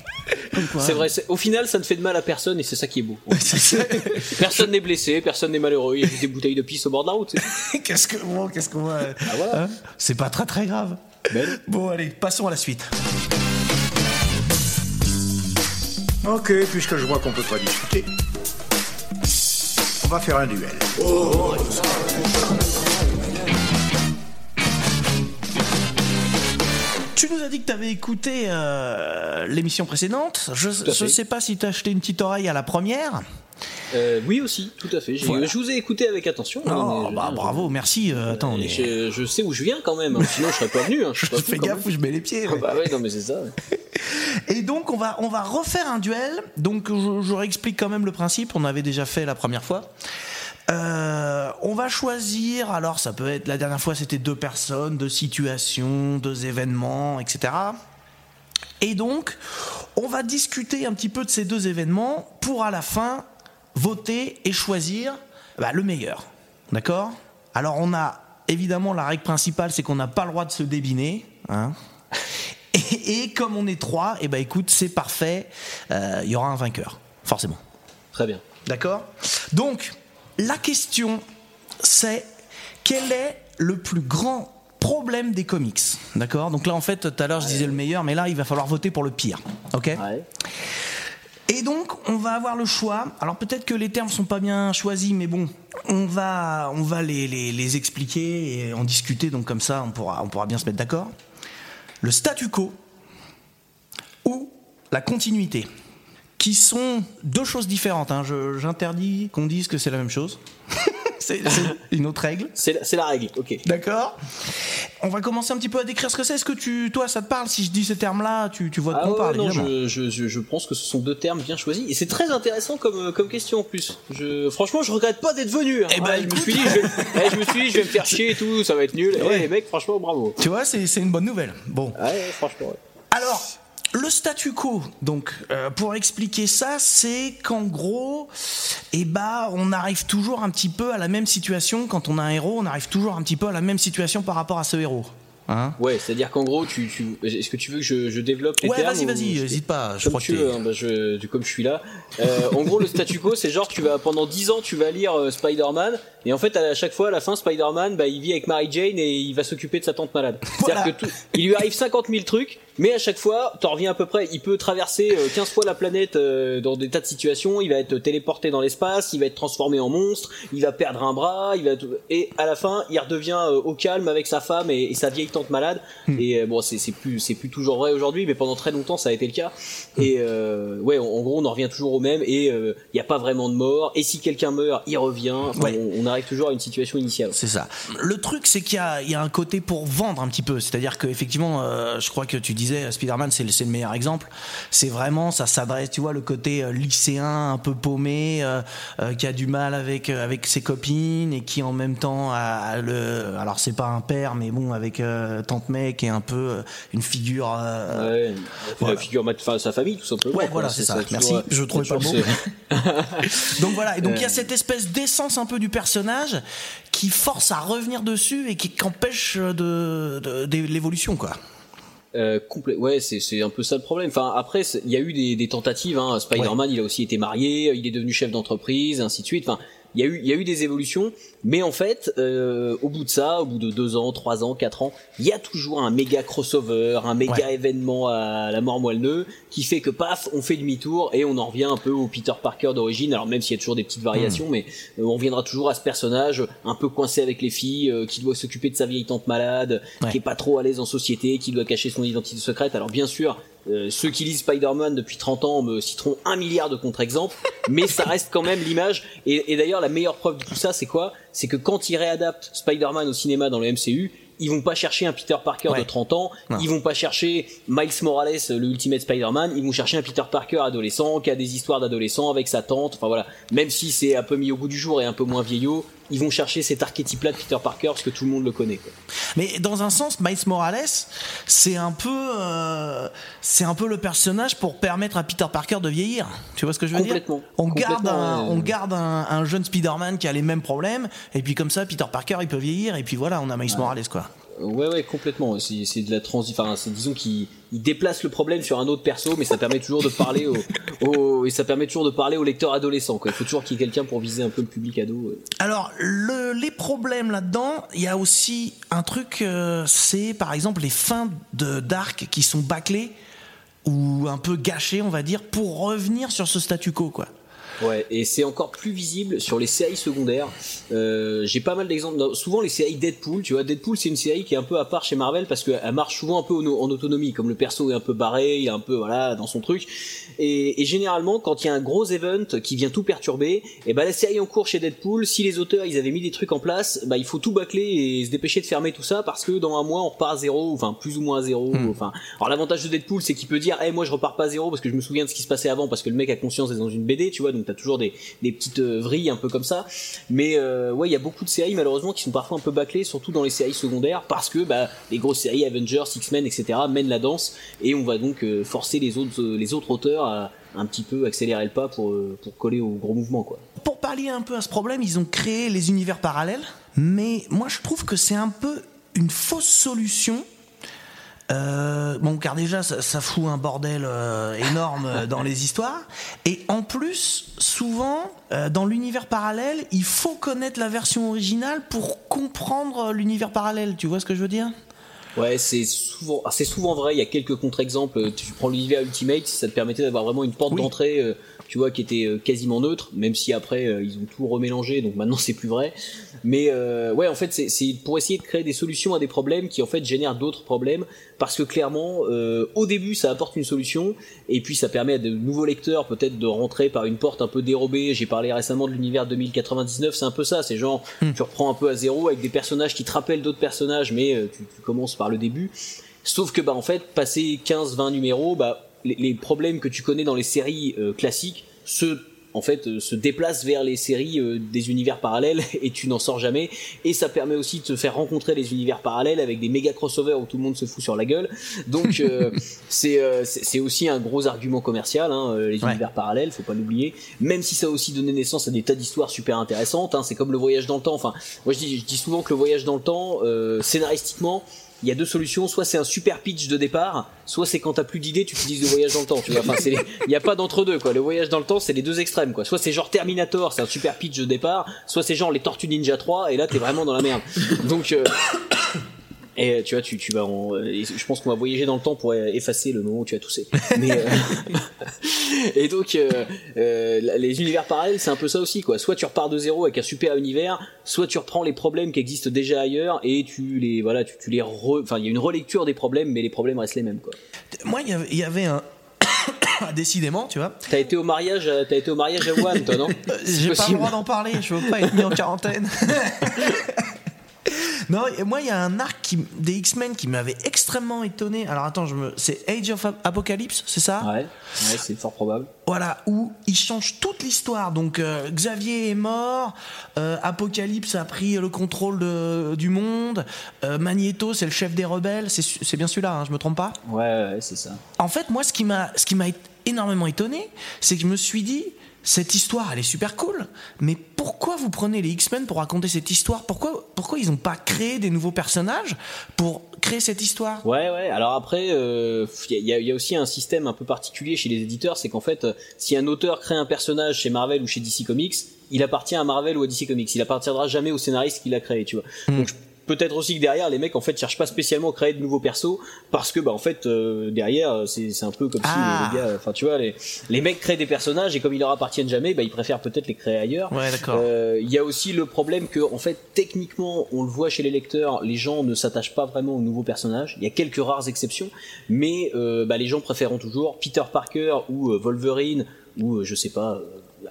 Speaker 3: Comme quoi.
Speaker 4: C'est vrai, au final, ça ne fait de mal à personne et c'est ça qui est beau. personne n'est blessé, personne n'est malheureux, il y a juste des bouteilles de pisse au bord de la route.
Speaker 3: qu'est-ce que bon, qu'est-ce qu'on va.
Speaker 4: voilà.
Speaker 3: Hein c'est pas très très grave.
Speaker 4: Ben.
Speaker 3: Bon, allez, passons à la suite.
Speaker 13: Ok, puisque je vois qu'on peut pas discuter, on va faire un duel.
Speaker 3: Tu nous as dit que tu avais écouté euh, l'émission précédente. Je
Speaker 4: fait.
Speaker 3: sais pas si tu as acheté une petite oreille à la première.
Speaker 4: Euh, oui aussi, tout à fait.
Speaker 3: Voilà.
Speaker 4: Je vous ai écouté avec attention.
Speaker 3: Oh,
Speaker 4: je-
Speaker 3: bah bravo, merci. euh, attends, on est-
Speaker 4: je, je sais où je viens quand même, hein, sinon je serais pas venu. Hein, je
Speaker 3: fais gaffe où je mets les pieds.
Speaker 4: Ah
Speaker 3: ouais.
Speaker 4: bah ouais, non mais c'est ça. ouais.
Speaker 3: Et donc on va on va refaire un duel. Donc je, je réexplique quand même le principe. On avait déjà fait la première fois. Euh, on va choisir. Alors ça peut être la dernière fois c'était deux personnes, deux situations, deux événements, etc. Et donc on va discuter un petit peu de ces deux événements pour à la fin voter et choisir bah, le meilleur. D'accord? Alors on a évidemment la règle principale, c'est qu'on n'a pas le droit de se débiner. Hein et, et comme on est trois, et bah écoute, c'est parfait. euh, Il y aura un vainqueur, forcément.
Speaker 4: Très bien.
Speaker 3: D'accord? Donc, la question, c'est quel est le plus grand problème des comics D'accord? Donc là, en fait, tout à l'heure, je disais le meilleur, mais là, il va falloir voter pour le pire. Ok? Et donc, on va avoir le choix. Alors, peut-être que les termes sont pas bien choisis, mais bon, on va, on va les, les- les expliquer et en discuter. Donc, comme ça, on pourra, on pourra bien se mettre d'accord. Le statu quo ou la continuité? Qui sont deux choses différentes. hein. J'interdis qu'on dise que c'est la même chose. c'est une autre règle.
Speaker 4: C'est la, la règle, ok.
Speaker 3: D'accord. On va commencer un petit peu à décrire ce que c'est. Est-ce que tu, toi, ça te parle Si je dis ces termes-là, tu, tu vois de
Speaker 4: Ah
Speaker 3: quoi on
Speaker 4: ouais,
Speaker 3: parle,
Speaker 4: non, je, je, je, pense que ce sont deux termes bien choisis et c'est très intéressant comme, euh, comme question en plus. Je, franchement, je regrette pas d'être venu. hein.
Speaker 3: Eh ben,
Speaker 4: je, me suis dit, je, vais, eh, je me suis dit, je vais me faire chier et tout, ça va être nul. Eh,
Speaker 3: Ouais.
Speaker 4: les mecs, franchement, bravo.
Speaker 3: Tu vois, c'est une bonne nouvelle. Bon.
Speaker 4: Ouais, franchement. ouais.
Speaker 3: Alors, le statu quo, donc, euh, pour expliquer ça, c'est qu'en gros, eh ben, on arrive toujours un petit peu à la même situation quand on a un héros, on arrive toujours un petit peu à la même situation par rapport à ce héros. Hein
Speaker 4: Ouais, c'est-à-dire qu'en gros, tu, tu, est-ce que tu veux que je, je développe les
Speaker 3: Ouais,
Speaker 4: termes
Speaker 3: vas-y, vas-y, hésite pas. Je
Speaker 4: Comme
Speaker 3: crois
Speaker 4: tu
Speaker 3: que
Speaker 4: veux, hein, bah, je, comme je suis là. Euh, en gros, le statu quo, c'est genre tu vas pendant 10 ans, tu vas lire euh, Spider-Man, et en fait, à chaque fois, à la fin, Spider-Man, bah, il vit avec Mary Jane et il va s'occuper de sa tante malade. C'est-à-dire que tout, il lui arrive 50 000 trucs, mais à chaque fois, t'en reviens à peu près. Il peut traverser euh, 15 fois la planète euh, dans des tas de situations. Il va être téléporté dans l'espace, il va être transformé en monstre, il va perdre un bras, il va et à la fin, il redevient euh, au calme avec sa femme et, et sa vieille malade. Et euh, bon, c'est plus c'est plus toujours vrai aujourd'hui, mais pendant très longtemps, ça a été le cas. Et euh, ouais, en, en gros, on en revient toujours au même. Et il n'y a pas vraiment de mort. Et si quelqu'un meurt, il revient. Enfin,
Speaker 3: Ouais.
Speaker 4: on, on arrive toujours à une situation initiale.
Speaker 3: C'est ça. Le truc, c'est qu'il y y a un côté pour vendre un petit peu. C'est-à-dire qu'effectivement, euh, je crois que tu disais, Spider-Man, c'est le, meilleur exemple. C'est vraiment, ça s'adresse, tu vois, le côté euh, lycéen, un peu paumé, euh, euh, qui a du mal avec, euh, avec ses copines et qui en même temps a, a le. Alors, c'est pas un père, mais bon, avec euh, Tante May, qui est un peu euh, une figure. euh,
Speaker 4: Ouais,
Speaker 3: voilà.
Speaker 4: la figure de sa famille, tout simplement.
Speaker 3: Ouais, voilà, c'est ça.
Speaker 4: toujours-
Speaker 3: Merci. Je trouvais pas
Speaker 4: toujours-
Speaker 3: Donc voilà, et donc il y a
Speaker 4: Euh.
Speaker 3: cette espèce d'essence un peu du personnage qui force à revenir dessus et qui empêche de, de- de l'évolution, quoi.
Speaker 4: Euh, complè- ouais, c'est un peu ça le problème. Enfin, après, il y a eu des, des tentatives. Hein. Spider-Man, il a aussi été marié, il est devenu chef d'entreprise, ainsi de suite. Enfin, il y a eu, il y a eu des évolutions, mais en fait, euh, au bout de ça, au bout de deux ans, trois ans, quatre ans, il y a toujours un méga crossover, un méga
Speaker 3: Ouais.
Speaker 4: événement à la mort moelle qui fait que paf, on fait demi-tour et on en revient un peu au Peter Parker d'origine. Alors même s'il y a toujours des petites variations, mais euh, on reviendra toujours à ce personnage un peu coincé avec les filles, euh, qui doit s'occuper de sa vieille tante malade,
Speaker 3: Ouais.
Speaker 4: qui est pas trop à l'aise en société, qui doit cacher son identité secrète. Alors bien sûr, euh, ceux qui lisent Spider-Man depuis 30 ans me citeront un milliard de contre-exemples, mais ça reste quand même l'image. Et, et d'ailleurs, la meilleure preuve de tout ça, c'est quoi? C'est que quand ils réadaptent Spider-Man au cinéma dans le MCU, ils vont pas chercher un Peter Parker
Speaker 3: Ouais.
Speaker 4: de 30 ans,
Speaker 3: Non.
Speaker 4: ils vont pas chercher Miles Morales, le Ultimate Spider-Man, ils vont chercher un Peter Parker adolescent qui a des histoires d'adolescent avec sa tante, enfin voilà, même si c'est un peu mis au goût du jour et un peu moins vieillot, ils vont chercher cet archétype-là de Peter Parker parce que tout le monde le connaît. Quoi.
Speaker 3: Mais dans un sens, Miles Morales, c'est un peu, euh, c'est un peu le personnage pour permettre à Peter Parker de vieillir. Tu vois ce que je veux
Speaker 4: Complètement.
Speaker 3: dire On garde, un, on garde un, un jeune Spider-Man qui a les mêmes problèmes, et puis comme ça, Peter Parker, il peut vieillir, et puis voilà, on a Miles Morales, quoi.
Speaker 4: Ouais, ouais, complètement. C'est de la transi. Enfin, disons qu'il il déplace le problème sur un autre perso, mais ça permet toujours de parler au, et ça permet toujours de parler au lecteur adolescent. Quoi. Il faut toujours qu'il y ait quelqu'un pour viser un peu le public ado.
Speaker 3: Alors, le- les problèmes là-dedans, il y a aussi un truc, euh, c'est par exemple les fins de d'arc qui sont bâclées ou un peu gâchées, on va dire, pour revenir sur ce statu quo, quoi.
Speaker 4: Ouais, et c'est encore plus visible sur les séries secondaires. Euh, J'ai pas mal d'exemples. Souvent les séries Deadpool, tu vois, Deadpool c'est une série qui est un peu à part chez Marvel parce qu'elle marche souvent un peu en, autonomie, comme le perso est un peu barré, il est un peu voilà dans son truc. Et, et généralement, quand il y a un gros event qui vient tout perturber, et ben la série en cours chez Deadpool, si les auteurs ils avaient mis des trucs en place, bah il faut tout bâcler et se dépêcher de fermer tout ça parce que dans un mois on repart à zéro, enfin plus ou moins à zéro.
Speaker 3: Hmm.
Speaker 4: Enfin, alors l'avantage de Deadpool c'est qu'il peut dire, hey, moi je repars pas à zéro parce que je me souviens de ce qui se passait avant parce que le mec a conscience d'être dans une BD, tu vois, donc t'as toujours des, petites euh, vrilles un peu comme ça. Mais euh, ouais, il y a beaucoup de séries malheureusement qui sont parfois un peu bâclées, surtout dans les séries secondaires parce que bah les grosses séries Avengers, X-Men, etc. mènent la danse et on va donc euh, forcer les autres les autres auteurs à un petit peu accélérer le pas pour pour coller au gros mouvement quoi.
Speaker 3: pour pallier un peu à ce problème, ils ont créé les univers parallèles. Mais moi, je trouve que c'est un peu une fausse solution. Euh, bon, car déjà, ça, ça fout un bordel euh, énorme dans les histoires. Et en plus, souvent, euh, dans l'univers parallèle, il faut connaître la version originale pour comprendre l'univers parallèle. Tu vois ce que je veux dire?
Speaker 4: Ouais, c'est souvent, ah, c'est souvent vrai. Il y a quelques contre-exemples. Tu prends l'univers Ultimate, ça te permettait d'avoir vraiment une porte d'entrée, euh, tu vois, qui était euh, quasiment neutre, même si après euh, ils ont tout remélangé, donc maintenant c'est plus vrai. Mais euh, ouais, en fait, c'est, pour essayer de créer des solutions à des problèmes qui en fait génèrent d'autres problèmes, parce que clairement, euh, au début, ça apporte une solution, et puis ça permet à de nouveaux lecteurs peut-être de rentrer par une porte un peu dérobée. J'ai parlé récemment de l'univers 2099, c'est un peu ça. C'est genre, tu reprends un peu à zéro avec des personnages qui te rappellent d'autres personnages, mais euh, tu, tu commences par le début. Sauf que bah en fait, passer 15-20 numéros, bah les, les problèmes que tu connais dans les séries euh, classiques se en fait euh, se déplacent vers les séries euh, des univers parallèles et tu n'en sors jamais. Et ça permet aussi de te faire rencontrer les univers parallèles avec des méga crossovers où tout le monde se fout sur la gueule. Donc euh, c'est euh, c'est c'est aussi un gros argument commercial hein, euh, les
Speaker 3: Ouais.
Speaker 4: univers parallèles faut pas l'oublier. Même si ça a aussi donné naissance à des tas d'histoires super intéressantes hein, c'est comme le voyage dans le temps. Enfin moi je dis, je dis souvent que le voyage dans le temps euh, scénaristiquement il y a deux solutions, soit c'est un super pitch de départ, soit c'est quand t'as plus d'idées, tu utilises le voyage dans le temps, tu vois. Enfin, c'est les- il n'y a pas d'entre deux, quoi. Le voyage dans le temps, c'est les deux extrêmes, quoi. Soit c'est genre Terminator, c'est un super pitch de départ, soit c'est genre les Tortues Ninja 3, et là t'es vraiment dans la merde. Donc, euh, et tu vois, tu, tu vas en, et je pense qu'on va voyager dans le temps pour effacer le moment où tu as toussé. Mais, euh, et donc, euh, euh, les univers parallèles, c'est un peu ça aussi, quoi. Soit tu repars de zéro avec un super univers, soit tu reprends les problèmes qui existent déjà ailleurs et tu les, voilà, tu, tu les re, enfin, il y a une relecture des problèmes, mais les problèmes restent les mêmes, quoi.
Speaker 3: Moi, il y avait- un. Décidément, tu vois.
Speaker 4: T'as été au mariage, t'as été au mariage à Wuhan, toi, non?
Speaker 3: Euh, J'ai pas le droit d'en parler, je veux pas être mis en quarantaine. non, moi il y a un arc qui, des X-Men qui m'avait extrêmement étonné. Alors attends, je me, c'est Age of Apocalypse, c'est ça?
Speaker 4: Ouais, ouais, c'est fort probable.
Speaker 3: Voilà, où il change toute l'histoire. Donc euh, Xavier est mort, euh, Apocalypse a pris le contrôle de- du monde, euh, Magneto c'est le chef des rebelles, c'est bien celui-là, hein, je me trompe pas?
Speaker 4: Ouais, ouais, c'est ça.
Speaker 3: en fait, moi, ce qui m'a énormément étonné, c'est que je me suis dit, cette histoire, elle est super cool, mais pourquoi vous prenez les X-Men pour raconter cette histoire? Pourquoi, pourquoi ils n'ont pas créé des nouveaux personnages pour créer cette histoire?
Speaker 4: Ouais, ouais. Alors après, euh, il y, a, il y a aussi un système un peu particulier chez les éditeurs, c'est qu'en fait, euh, si un auteur crée un personnage chez Marvel ou chez DC Comics, il appartient à Marvel ou à DC Comics. Il appartiendra jamais au scénariste qui l'a créé, tu vois. Donc je- peut-être aussi que derrière, les mecs en fait cherchent pas spécialement à créer de nouveaux persos parce que bah en fait euh, derrière, euh, c'est c'est un peu comme
Speaker 3: Ah.
Speaker 4: si euh, les gars, enfin tu vois, les les mecs créent des personnages et comme ils leur appartiennent jamais, bah ils préfèrent peut-être les créer ailleurs.
Speaker 3: Ouais, d'accord.
Speaker 4: Euh, Il y a aussi le problème que, en fait, techniquement, on le voit chez les lecteurs, les gens ne s'attachent pas vraiment aux nouveaux personnages. Il y a quelques rares exceptions, mais euh, bah, les gens préféreront toujours Peter Parker ou euh, Wolverine ou je sais pas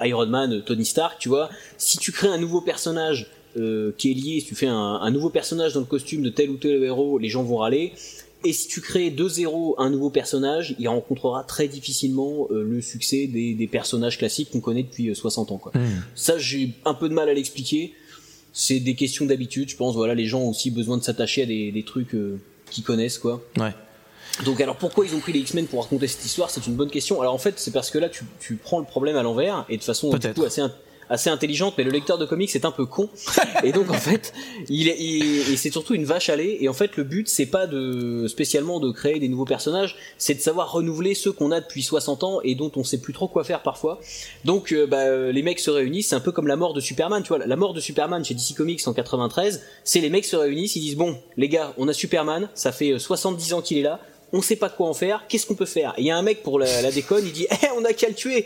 Speaker 4: Iron Man, Tony Stark. Tu vois, si tu crées un nouveau personnage euh, qui est lié, si tu fais un, un nouveau personnage dans le costume de tel ou tel héros, les gens vont râler. Et si tu crées de zéro un nouveau personnage, il rencontrera très difficilement euh, le succès des, des personnages classiques qu'on connaît depuis euh, 60 ans. Quoi. Ça, j'ai un peu de mal à l'expliquer. C'est des questions d'habitude, je pense. Voilà, les gens ont aussi besoin de s'attacher à des, des trucs euh, qu'ils connaissent, quoi.
Speaker 3: Ouais.
Speaker 4: Donc, alors pourquoi ils ont pris les X-Men pour raconter cette histoire? C'est une bonne question. Alors en fait, c'est parce que là, tu, tu prends le problème à l'envers et de façon du coup assez assez intelligente, mais le lecteur de comics est un peu con. et donc en fait, il est, il- c'est surtout une vache à lait. Et en fait, le but c'est pas de spécialement de créer des nouveaux personnages, c'est de savoir renouveler ceux qu'on a depuis 60 ans et dont on sait plus trop quoi faire parfois. Donc euh, bah, euh, les mecs se réunissent, c'est un peu comme la mort de Superman, tu vois. La mort de Superman chez DC Comics en 93, c'est les mecs se réunissent, ils disent bon, les gars, on a Superman, ça fait euh, 70 ans qu'il est là. On sait pas quoi en faire, qu'est-ce qu'on peut faire? Il y a un mec pour la, la déconne, il dit Eh, on a qu'à le tuer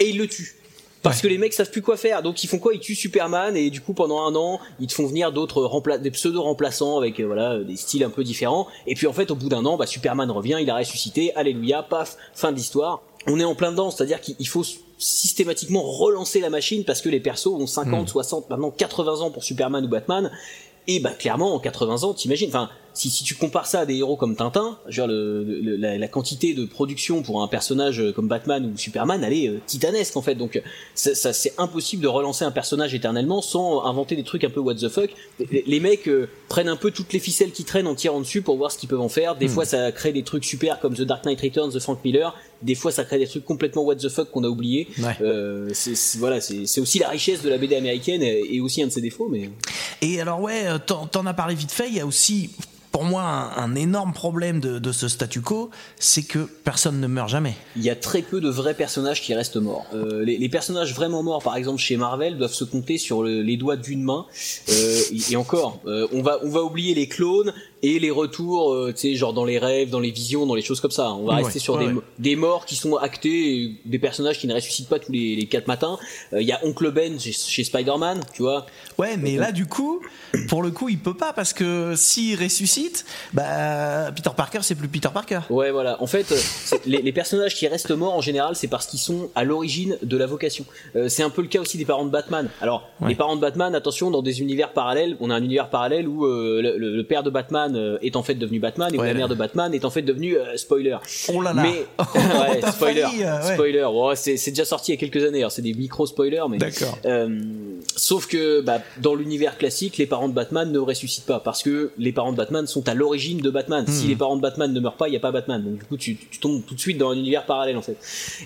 Speaker 4: Et il le tue. Parce que les mecs savent plus quoi faire, donc ils font quoi? Ils tuent Superman et du coup pendant un an ils te font venir d'autres rempla des pseudo remplaçants avec euh, voilà des styles un peu différents. Et puis en fait au bout d'un an, bah, Superman revient, il a ressuscité, alléluia, paf, fin de l'histoire. On est en plein dedans, c'est-à-dire qu'il faut systématiquement relancer la machine parce que les persos ont 50,
Speaker 3: Hmm.
Speaker 4: 60, maintenant 80 ans pour Superman ou Batman. Et bah clairement en 80 ans, t'imagines, enfin si, si tu compares ça à des héros comme Tintin, je veux dire, le, le- la, la quantité de production pour un personnage euh, comme Batman ou Superman, elle est euh, titanesque en fait. Donc euh, ça, ça, c'est impossible de relancer un personnage éternellement sans inventer des trucs un peu what the fuck. Les, les mecs euh, prennent un peu toutes les ficelles qui traînent en tirant dessus pour voir ce qu'ils peuvent en faire. Des
Speaker 3: Hmm.
Speaker 4: fois ça crée des trucs super comme The Dark Knight Returns de Frank Miller des fois ça crée des trucs complètement what the fuck qu'on a oublié. Euh, c'est voilà, c'est aussi la richesse de la BD américaine et, et aussi un de ses défauts, mais.
Speaker 3: Et alors ouais, t'en as parlé vite fait, il y a aussi pour moi un, un énorme problème de, de ce statu quo, c'est que personne ne meurt jamais.
Speaker 4: Il y a très peu de vrais personnages qui restent morts. Euh, les, les personnages vraiment morts, par exemple chez Marvel, doivent se compter sur le- les doigts d'une main. Euh, et, et encore, euh, on va on va oublier les clones et les retours, tu sais, genre dans les rêves, dans les visions, dans les choses comme ça. On va
Speaker 3: Ouais,
Speaker 4: rester sur
Speaker 3: ouais,
Speaker 4: des,
Speaker 3: ouais.
Speaker 4: des morts qui sont actés, des personnages qui ne ressuscitent pas tous les, les quatre matins. Il y a Oncle Ben chez, chez Spider-Man, tu vois.
Speaker 3: Ouais, mais là du coup, pour le coup, il peut pas parce que s'il ressuscite, bah Peter Parker c'est plus Peter Parker.
Speaker 4: Ouais, voilà. En fait, euh, les, les personnages qui restent morts en général, c'est parce qu'ils sont à l'origine de la vocation. Euh, c'est un peu le cas aussi des parents de Batman. Alors, les parents de Batman, attention, dans des univers parallèles, on a un univers parallèle où euh, le, père de Batman est en fait devenu Batman et où la mère de Batman est en fait devenue euh, spoiler.
Speaker 3: Oh là là.
Speaker 4: Mais
Speaker 3: Oh,
Speaker 4: ouais, spoiler,
Speaker 3: failli, ouais.
Speaker 4: spoiler. C'est déjà sorti il y a quelques années. C'est des micro spoilers, mais
Speaker 3: D'accord.
Speaker 4: sauf que bah, dans l'univers classique, les parents de Batman ne ressuscitent pas parce que les parents de Batman sont à l'origine de Batman. Si
Speaker 3: Hmm.
Speaker 4: les parents de Batman ne meurent pas, il n'y a pas Batman. Donc du coup, tu, tu tombes tout de suite dans un univers parallèle en fait.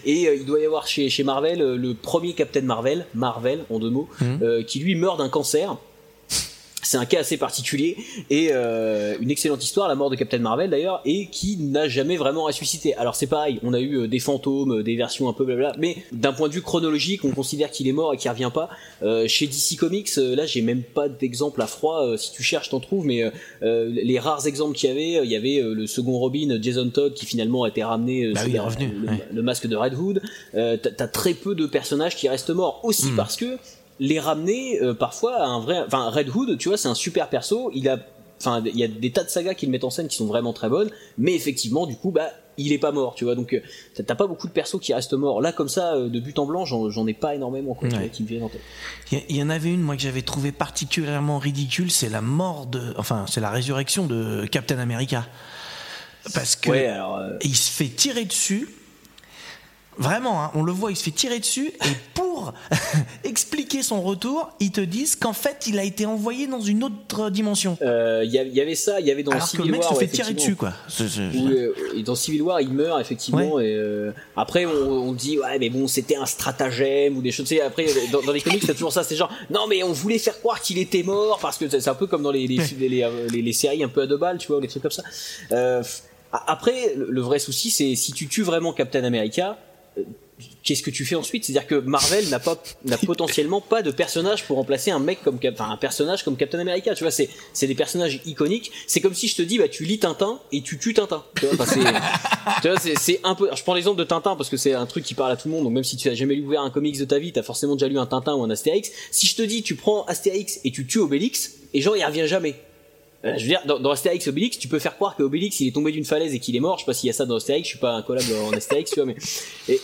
Speaker 4: Et euh, il doit y avoir chez, chez Marvel euh, le premier Captain Marvel, Marvel en deux mots,
Speaker 3: Hmm.
Speaker 4: euh, qui lui meurt d'un cancer. C'est un cas assez particulier et euh, une excellente histoire, la mort de Captain Marvel d'ailleurs, et qui n'a jamais vraiment ressuscité. Alors c'est pareil, on a eu euh, des fantômes, euh, des versions un peu blabla, mais d'un point de vue chronologique, on considère qu'il est mort et qu'il revient pas. Euh, chez DC Comics, là j'ai même pas d'exemple à froid. euh, si tu cherches, t'en trouves, mais les rares exemples qu'il y avait, il y avait le second Robin, Jason Todd, qui finalement a été ramené
Speaker 3: Bah
Speaker 4: sous
Speaker 3: oui, il est
Speaker 4: la-
Speaker 3: revenu,
Speaker 4: le,
Speaker 3: ouais.
Speaker 4: le masque de Red Hood. Euh, T'as t'as très peu de personnages qui restent morts, aussi
Speaker 3: Hmm.
Speaker 4: parce que les ramener euh, parfois à un vrai enfin Red Hood tu vois c'est un super perso il a enfin il y a des tas de sagas qui le mettent en scène qui sont vraiment très bonnes mais effectivement du coup bah il est pas mort tu vois donc euh, t'as- pas beaucoup de persos qui restent morts là comme ça euh, de but en blanc j'en ai pas énormément quoi,
Speaker 3: Ouais.
Speaker 4: qui me viennent en tête
Speaker 3: Il y, il y en avait une moi que j'avais trouvé particulièrement ridicule, c'est la mort de, enfin c'est la résurrection de Captain America, parce que
Speaker 4: Ouais, alors, euh,
Speaker 3: il se fait tirer dessus. Vraiment, hein, on le voit, il se fait tirer dessus et pour expliquer son retour, ils te disent qu'en fait, il a été envoyé dans une autre dimension.
Speaker 4: Euh, il y, a- il y avait ça il y avait dans
Speaker 3: Alors que
Speaker 4: Civil
Speaker 3: le mec
Speaker 4: War
Speaker 3: se fait tirer dessus, quoi.
Speaker 4: Où, euh, et dans Civil War, il meurt effectivement. Et euh, après, on, on dit ouais, mais bon, c'était un stratagème ou des choses. Tu sais, après, dans, dans les comics, c'est toujours ça. C'est genre non, mais on voulait faire croire qu'il était mort parce que c'est un peu comme dans les les, les, les, les- les séries un peu à deux balles, tu vois, ou des trucs comme ça. Euh, après, le vrai souci, c'est si tu tues vraiment Captain America. Qu'est-ce que tu fais ensuite? C'est-à-dire que Marvel n'a pas, n'a potentiellement pas de personnage pour remplacer un mec comme, enfin un personnage comme Captain America. Tu vois, c'est, c'est des personnages iconiques. C'est comme si je te dis, bah tu lis Tintin et tu tues Tintin. Tu vois, enfin, c'est, tu vois, c'est, c'est un peu. alors, je prends l'exemple de Tintin parce que c'est un truc qui parle à tout le monde. Donc même si tu as jamais ouvert un comics de ta vie, t'as forcément déjà lu un Tintin ou un Astérix. Si je te dis, tu prends Astérix et tu tues Obélix, et genre il revient jamais. Euh, je veux dire, dans, dans Astérix Obélix, tu peux faire croire que Obélix il est tombé d'une falaise et qu'il est mort. Je sais pas s'il y a ça dans Astérix, je suis pas un collab en Astérix, tu vois, mais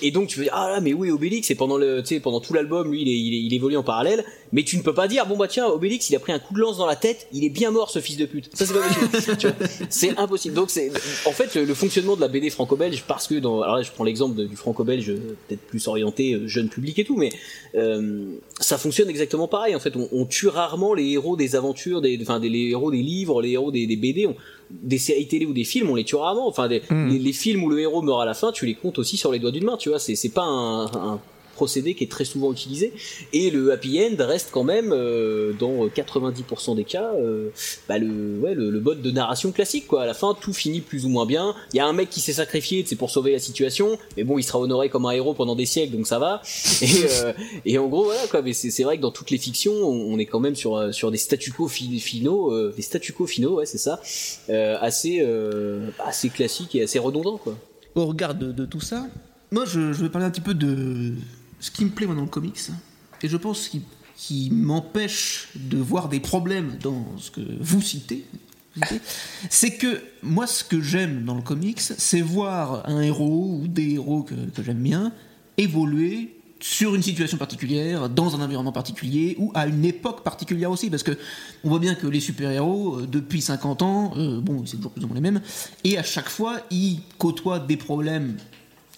Speaker 4: et, donc tu peux dire ah là mais oui Obélix? Et pendant le, tu sais, pendant tout l'album lui il, est, il, est- il évolue en parallèle, mais tu ne peux pas dire bon bah tiens Obélix il a pris un coup de lance dans la tête, il est bien mort ce fils de pute. Ça c'est pas possible. c'est impossible. Donc c'est en fait le, le fonctionnement de la BD franco-belge parce que dans alors là je prends l'exemple du franco-belge euh, peut-être plus orienté euh, jeune public et tout, mais euh, ça fonctionne exactement pareil. En fait, on, on tue rarement les héros des aventures, des, enfin des les héros des livres, les héros des, des BD, on- des séries télé ou des films, on les tue rarement. Enfin, des- les, les films où le héros meurt à la fin, tu les comptes aussi sur les doigts d'une main. Tu vois, c'est c'est pas un, un procédé qui est très souvent utilisé. Et le happy end reste quand même euh, dans 90% des cas euh, bah, le, le, mode de narration classique. Quoi. À la fin, tout finit plus ou moins bien. Il y a un mec qui s'est sacrifié, c'est pour sauver la situation, mais bon, il sera honoré comme un héros pendant des siècles, donc ça va. Et, euh, en gros, voilà quoi. Mais c'est vrai que dans toutes les fictions, on, est quand même sur sur des statu quo fi- finaux, des statu quo finaux, ouais, c'est ça, assez assez classiques et assez redondants, quoi.
Speaker 2: Au regard de, tout ça, moi je vais parler un petit peu de ce qui me plaît moi dans le comics, et je pense qui, qui m'empêche de voir des problèmes dans ce que vous citez, c'est que moi ce que j'aime dans le comics, c'est voir un héros ou des héros que, que j'aime bien évoluer sur une situation particulière, dans un environnement particulier, ou à une époque particulière aussi, parce que on voit bien que les super-héros, euh, depuis 50 ans, euh, bon, c'est toujours plus ou moins les mêmes, et à chaque fois, ils côtoient des problèmes,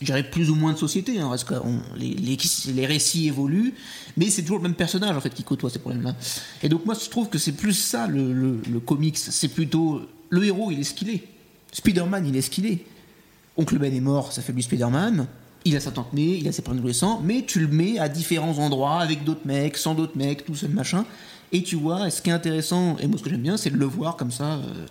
Speaker 2: dirais plus ou moins de société, hein, parce que les, les, les récits évoluent, mais c'est toujours le même personnage, en fait, qui côtoie ces problèmes-là. Et donc moi, je trouve que c'est plus ça, le, le, comics, c'est plutôt, le héros, il est ce qu'il est. Spider-Man, il est ce qu'il est. Oncle Ben est mort, ça fait lui Spider-Man. Il a sa tante May, il a ses parents adolescents, mais tu le mets à différents endroits avec d'autres mecs, sans d'autres mecs, tout seul machin. Et tu vois, ce qui est intéressant, et moi ce que j'aime bien, c'est de le voir comme ça, euh,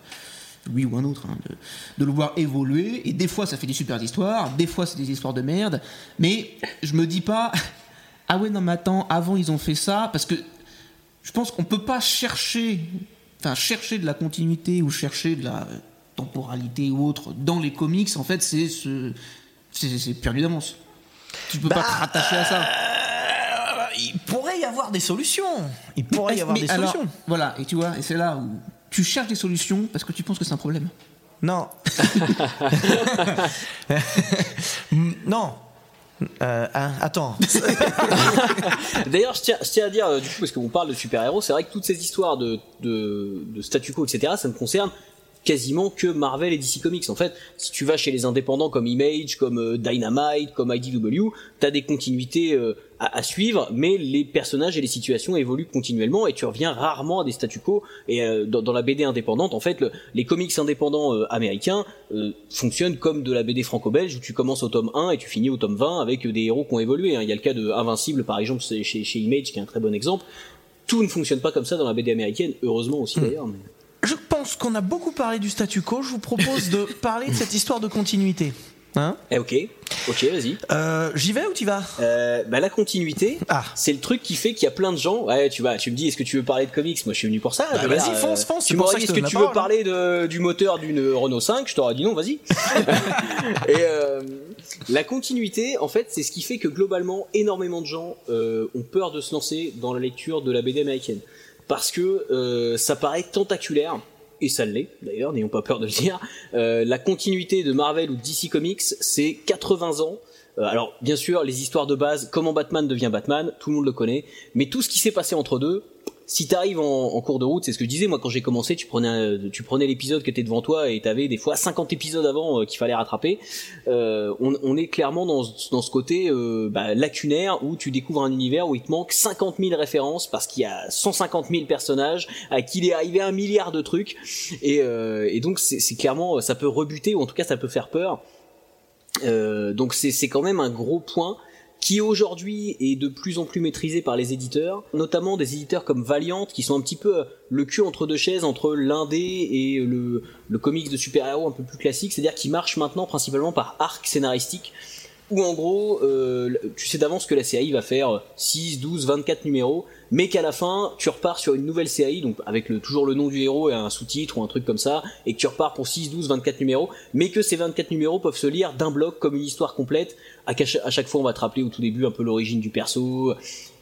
Speaker 2: lui ou un autre, hein, de, de le voir évoluer. Et des fois, ça fait des super histoires, des fois, c'est des histoires de merde. Mais je me dis pas, ah ouais, non, mais attends, avant ils ont fait ça, parce que je pense qu'on peut pas chercher, enfin, chercher de la continuité ou chercher de la temporalité ou autre dans les comics. En fait, c'est ce, c'est c'est perdu d'avance. Tu peux pas te rattacher à ça.
Speaker 3: Euh, il pourrait y avoir des solutions. Il pourrait y avoir
Speaker 2: Mais
Speaker 3: des
Speaker 2: alors,
Speaker 3: solutions.
Speaker 2: Voilà, et tu vois, et c'est là où tu cherches des solutions parce que tu penses que c'est un problème.
Speaker 3: Non. non. Euh, hein, attends.
Speaker 4: D'ailleurs, je tiens, je tiens à dire, euh, du coup, parce qu'on parle de super-héros, c'est vrai que toutes ces histoires de, de, de statu quo, etc., ça ne concerne quasiment que Marvel et DC Comics. En fait, si tu vas chez les indépendants comme Image, comme euh, Dynamite, comme IDW, t'as des continuités euh, à, à suivre, mais les personnages et les situations évoluent continuellement et tu reviens rarement à des statu quo. Et euh, dans, dans la BD indépendante, en fait, le- les comics indépendants euh, américains euh, fonctionnent comme de la BD franco-belge où tu commences au tome 1 et tu finis au tome 20 avec des héros qui ont évolué. hein. Il y a le cas de Invincible, par exemple, c'est chez, chez Image, qui est un très bon exemple. Tout ne fonctionne pas comme ça dans la BD américaine, heureusement aussi d'ailleurs. mais-
Speaker 3: Je pense qu'on a beaucoup parlé du statu quo. Je vous propose de parler de cette histoire de continuité. Hein
Speaker 4: Eh ok, ok, vas-y.
Speaker 3: Euh, J'y vais ou tu vas
Speaker 4: Euh, bah la continuité, c'est le truc qui fait qu'il y a plein de gens. Ouais, tu vas, tu me dis, est-ce que tu veux parler de comics? Moi, je suis venu pour ça.
Speaker 3: Bah, vas-y, fonce, fonce, c'est
Speaker 4: Tu m'aurais dit,
Speaker 3: que
Speaker 4: est-ce que tu veux parler de, du moteur d'une Renault 5 Je t'aurais dit non, vas-y. Et euh, la continuité, en fait, c'est ce qui fait que globalement, énormément de gens euh, ont peur de se lancer dans la lecture de la BD américaine parce que euh, ça paraît tentaculaire. Et ça l'est, d'ailleurs, n'ayons pas peur de le dire. Euh, la continuité de Marvel ou DC Comics, c'est 80 ans. Euh, alors, bien sûr, les histoires de base, comment Batman devient Batman, tout le monde le connaît. Mais tout ce qui s'est passé entre deux, si t'arrives en, en cours de route, c'est ce que je disais, moi quand j'ai commencé, tu prenais, un- tu prenais l'épisode qui était devant toi et t'avais des fois 50 épisodes avant euh, qu'il fallait rattraper. Euh, on, on est clairement dans, dans ce côté euh, bah, lacunaire où tu découvres un univers où il te manque 50 000 références parce qu'il y a 150 000 personnages à qui il est arrivé un milliard de trucs et, euh, et donc c'est clairement ça peut rebuter ou en tout cas ça peut faire peur. Euh, donc c'est quand même un gros point qui aujourd'hui est de plus en plus maîtrisé par les éditeurs, notamment des éditeurs comme Valiant qui sont un petit peu le cul entre deux chaises entre l'indé et le, le comics de super-héros un peu plus classique, c'est-à-dire qui marche maintenant principalement par arc scénaristique où en gros, euh, tu sais d'avance que la série va faire 6, 12, 24 numéros, mais qu'à la fin, tu repars sur une nouvelle série, donc avec toujours le nom du héros et un sous-titre ou un truc comme ça, et que tu repars pour 6, 12, 24 numéros, mais que ces 24 numéros peuvent se lire d'un bloc comme une histoire complète, à chaque fois on va te rappeler au tout début un peu l'origine du perso,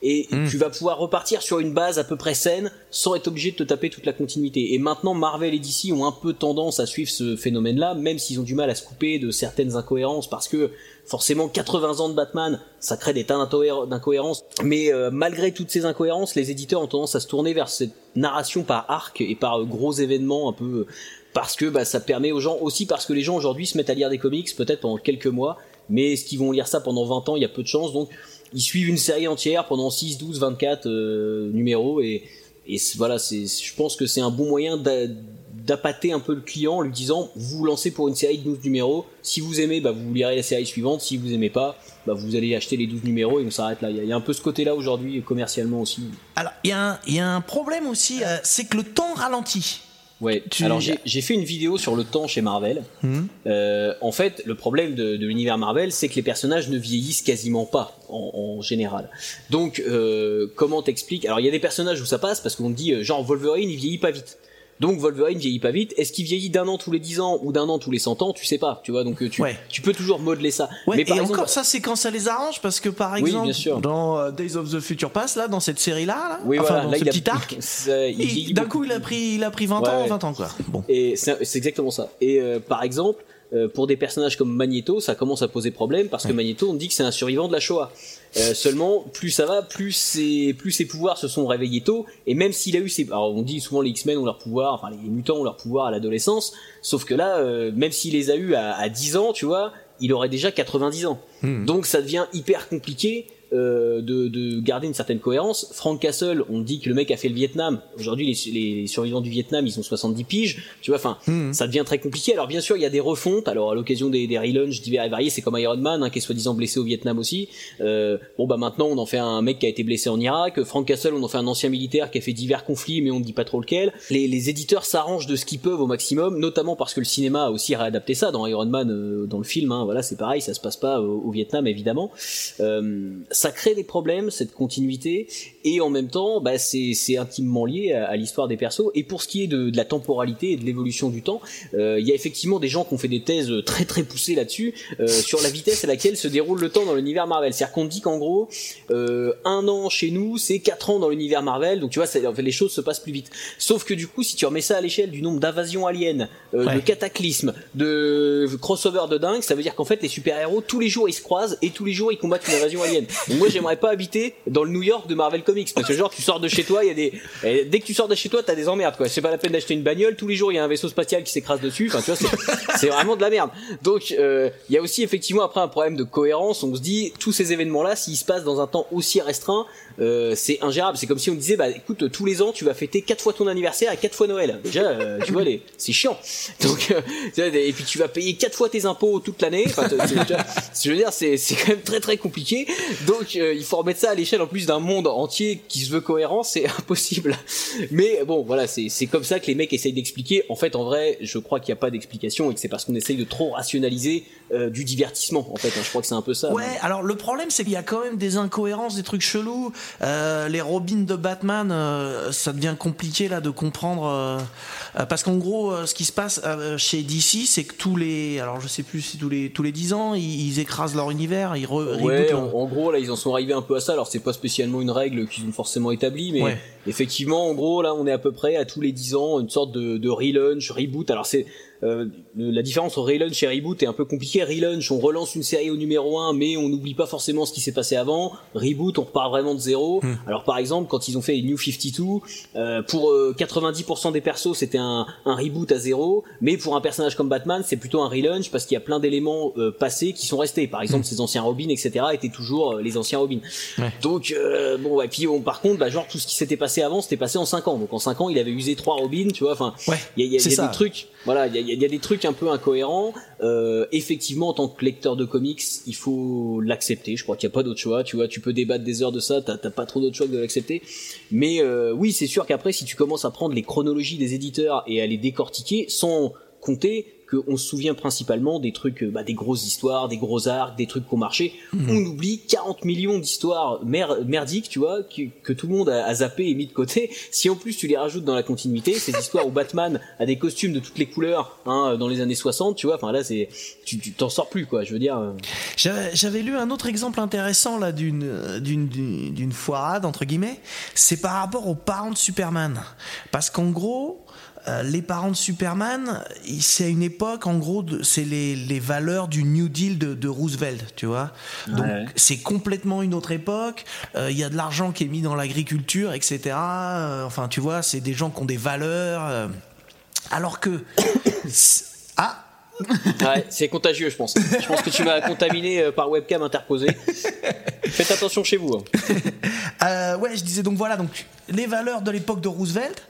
Speaker 4: et tu vas pouvoir repartir sur une base à peu près saine sans être obligé de te taper toute la continuité. Et maintenant, Marvel et DC ont un peu tendance à suivre ce phénomène-là, même s'ils ont du mal à se couper de certaines incohérences, parce que forcément 80 ans de Batman, ça crée des tas d'incohéren- d'incohérences. Mais euh, malgré toutes ces incohérences, les éditeurs ont tendance à se tourner vers cette narration par arc et par euh, gros événements un peu parce que bah, ça permet aux gens aussi parce que les gens aujourd'hui se mettent à lire des comics peut-être pendant quelques mois mais est-ce qu'ils vont lire ça pendant 20 ans? Il y a peu de chances donc ils suivent une série entière pendant 6 12 24 euh, numéros et, voilà je pense que c'est un bon moyen d'a- d'appâter un peu le client en lui disant vous vous lancez pour une série de 12 numéros. Si vous aimez bah, vous lirez la série suivante. Si vous aimez pas bah, vous allez acheter les 12 numéros et on s'arrête là. Il y, a- un peu ce côté là aujourd'hui commercialement aussi.
Speaker 3: Alors, il y a un problème aussi, euh, c'est que le temps ralentit.
Speaker 4: Ouais. Alors j'ai j'ai fait une vidéo sur le temps chez Marvel. Euh, en fait, le problème de, de l'univers Marvel, c'est que les personnages ne vieillissent quasiment pas en, en général. Donc, euh, comment t'expliques? Alors, il y a des personnages où ça passe parce qu'on te dit, euh, genre Wolverine, il vieillit pas vite. Donc Wolverine vieillit pas vite. Est-ce qu'il vieillit d'un an tous les 10 ans ou d'un an tous les 100 ans? Tu sais pas, tu vois. Donc euh, tu, tu peux toujours modeler ça.
Speaker 3: Ouais,
Speaker 4: Mais par
Speaker 3: et
Speaker 4: exemple,
Speaker 3: encore, ça, c'est quand ça les arrange, parce que par exemple, dans euh, Days of the Future Past, là, dans cette série-là, là,
Speaker 4: Oui,
Speaker 3: enfin,
Speaker 4: voilà,
Speaker 3: dans
Speaker 4: là,
Speaker 3: ce
Speaker 4: a-
Speaker 3: petit arc, d'un coup, il a pris, il a pris 20
Speaker 4: Ouais,
Speaker 3: ans,
Speaker 4: ouais.
Speaker 3: 20 ans, quoi. Bon.
Speaker 4: Et c'est c'est exactement ça. Et euh, par exemple, euh, pour des personnages comme Magneto, ça commence à poser problème parce que Magneto, on dit que c'est un survivant de la Shoah. Euh, seulement, plus ça va, plus ses, plus ses pouvoirs se sont réveillés tôt. Et même s'il a eu ses, alors on dit souvent les X-Men ont leur pouvoir, enfin les mutants ont leur pouvoir à l'adolescence. Sauf que là, euh, même s'il les a eu à, à 10 ans, tu vois, il aurait déjà 90 ans.
Speaker 3: Hmm.
Speaker 4: Donc ça devient hyper compliqué euh, de, de garder une certaine cohérence. Frank Castle, on dit que le mec a fait le Vietnam. Aujourd'hui, les, les survivants du Vietnam, ils ont 70 piges. Tu vois, enfin,
Speaker 3: Hmm.
Speaker 4: ça devient très compliqué. Alors bien sûr, il y a des refontes. Alors à l'occasion des, des relaunchs divers et variés, c'est comme Iron Man, hein, qui est soi-disant blessé au Vietnam aussi. Euh, bon bah maintenant, on en fait un mec qui a été blessé en Irak. Frank Castle, on en fait un ancien militaire qui a fait divers conflits, mais on ne dit pas trop lequel. Les, les éditeurs s'arrangent de ce qu'ils peuvent au maximum, notamment parce que le cinéma a aussi réadapté ça dans Iron Man, euh, dans le film. Hein, voilà, c'est pareil, ça se passe pas au, au Vietnam évidemment. Euh, ça crée des problèmes cette continuité, et en même temps, bah, c'est c'est intimement lié à, à l'histoire des persos. Et pour ce qui est de, de la temporalité et de l'évolution du temps, euh, il y a effectivement des gens qui ont fait des thèses très très poussées là-dessus euh, sur la vitesse à laquelle se déroule le temps dans l'univers Marvel. C'est-à-dire qu'on dit qu'en gros, euh, un an chez nous, c'est quatre ans dans l'univers Marvel. Donc tu vois, c'est- en fait, les choses se passent plus vite. Sauf que du coup, si tu remets ça à l'échelle du nombre d'invasions aliens, euh, de cataclysmes, de crossover de dingue, ça veut dire qu'en fait, les super-héros tous les jours ils se croisent et tous les jours ils combattent une invasion alien. Moi, j'aimerais pas habiter dans le New York de Marvel Comics parce que genre tu sors de chez toi, il y a des et dès que tu sors de chez toi, t'as des emmerdes quoi. C'est pas la peine d'acheter une bagnole. Tous les jours, il y a un vaisseau spatial qui s'écrase dessus. Enfin, tu vois, c'est- vraiment de la merde. Donc euh, il y a aussi effectivement après un problème de cohérence. On se dit tous ces événements-là, s'ils se passent dans un temps aussi restreint, euh, c'est ingérable. C'est comme si on disait, bah écoute, tous les ans, tu vas fêter quatre fois ton anniversaire et quatre fois Noël. Déjà, euh, tu vois, les, c'est chiant. Donc, euh, et puis tu vas payer quatre fois tes impôts toute l'année. Enfin, je veux dire, c'est c'est quand même très très compliqué. Donc, euh, il faut remettre ça à l'échelle en plus d'un monde entier qui se veut cohérent, c'est impossible. Mais bon, voilà, c'est comme ça que les mecs essayent d'expliquer. En fait, en vrai, je crois qu'il n'y a pas d'explication et que c'est parce qu'on essaye de trop rationaliser euh, du divertissement. En fait, hein. je crois que c'est un peu ça.
Speaker 3: Ouais, alors le problème c'est qu'il y a quand même des incohérences, des trucs chelous. Euh, les Robins de Batman, ça devient compliqué là de comprendre parce qu'en gros, ce qui se passe chez DC, c'est que tous les, alors je sais plus si tous les tous les 10 ans, ils, ils écrasent leur univers, ils re,
Speaker 4: Ouais, en gros, là, ils en sont arrivés un peu à ça. Alors, c'est pas spécialement une règle qu'ils ont forcément établie, mais
Speaker 3: Ouais.
Speaker 4: effectivement, en gros, là, on est à peu près à tous les 10 ans, une sorte de, de relaunch, reboot. Alors, c'est euh, la différence entre relaunch et reboot est un peu compliquée. Relaunch, on relance une série au numéro 1, mais on n'oublie pas forcément ce qui s'est passé avant. Reboot, on repart vraiment de zéro.
Speaker 3: Hmm.
Speaker 4: Alors, par exemple, quand ils ont fait New 52, euh, pour euh, 90% des persos, c'était un, un reboot à zéro, mais pour un personnage comme Batman, c'est plutôt un relaunch parce qu'il y a plein d'éléments euh, passés qui sont restés. Par exemple, ses anciens Robin, etc., étaient toujours euh, les anciens Robin. Donc, euh, bon, et puis bon, par contre, bah, genre tout ce qui s'était passé avant, c'était passé en 5 ans. Donc en 5 ans, il avait usé trois Robin, tu vois. Enfin, il y a, il y a- il y a des trucs, voilà, il y a, il il y a des trucs un peu incohérents. Euh, effectivement, en tant que lecteur de comics, il faut l'accepter. Je crois qu'il n'y a pas d'autre choix. Tu vois, tu peux débattre des heures de ça, t'as t'as pas trop d'autre choix que de l'accepter. Mais euh, oui, c'est sûr qu'après, si tu commences à prendre les chronologies des éditeurs et à les décortiquer, sans compter qu'on se souvient principalement des trucs, euh, bah, des grosses histoires, des gros arcs, des trucs qui ont marché. On oublie 40 millions d'histoires mer- merdiques, tu vois, que, que tout le monde a, a zappé et mis de côté. Si en plus tu les rajoutes dans la continuité, ces histoires où Batman a des costumes de toutes les couleurs, hein, dans les années 60, tu vois, enfin là c'est, tu t'en sors plus quoi. Je veux dire. euh.
Speaker 3: J'avais lu un autre exemple intéressant là d'une d'une foirade entre guillemets. C'est par rapport aux parents de Superman, parce qu'en gros. Euh, les parents de Superman, c'est à une époque, en gros, c'est les, les valeurs du New Deal de, de Roosevelt, tu vois. Donc,
Speaker 4: Ouais.
Speaker 3: c'est complètement une autre époque. Euh, Il y a de l'argent qui est mis dans l'agriculture, etc. Euh, enfin, tu vois, c'est des gens qui ont des valeurs. alors que. ah!
Speaker 4: Ouais, c'est contagieux, je pense. Je pense que tu m'as contaminé par webcam interposée. Faites attention chez vous. hein.
Speaker 3: Ouais, je disais donc voilà, donc les valeurs de l'époque de Roosevelt.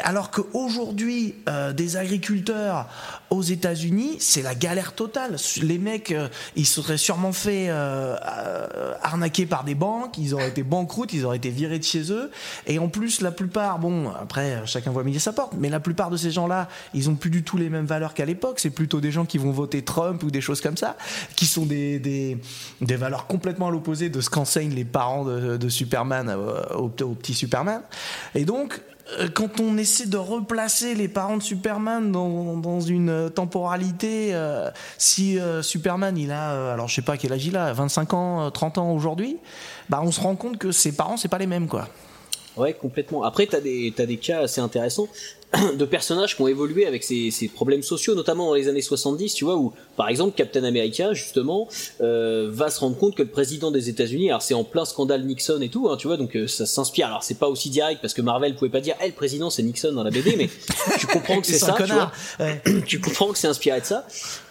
Speaker 3: Alors qu'aujourd'hui, euh, des agriculteurs aux États-Unis, c'est la galère totale. Les mecs, euh, ils se seraient sûrement fait euh, euh, arnaquer par des banques, ils auraient été banqueroutes, ils auraient été virés de chez eux. Et en plus, la plupart, bon, après, chacun voit midi sa porte, mais la plupart de ces gens-là, ils ont plus du tout les mêmes valeurs qu'à l'époque. C'est plutôt des gens qui vont voter Trump ou des choses comme ça, qui sont des, des, des valeurs complètement à l'opposé de ce qu'enseignent les parents de, Superman euh, au, au petit Superman. Et donc, quand on essaie de replacer les parents de Superman dans, une euh, temporalité, euh, si euh, Superman il a, euh, alors je sais pas quel âge il a, 25 ans, euh, 30 ans aujourd'hui, bah on se rend compte que ses parents c'est pas les mêmes quoi.
Speaker 4: Ouais, complètement. Après, t'as des, t'as des cas assez intéressants de personnages qui ont évolué avec ces, ces, problèmes sociaux, notamment dans les années 70, tu vois, où par exemple Captain America justement euh, va se rendre compte que le président des États-Unis, alors c'est en plein scandale Nixon et tout, hein, tu vois, donc euh, ça s'inspire. Alors c'est pas aussi direct parce que Marvel pouvait pas dire, hey, le président c'est Nixon dans la BD, mais tu comprends que c'est ça, tu vois, tu comprends que c'est inspiré de ça.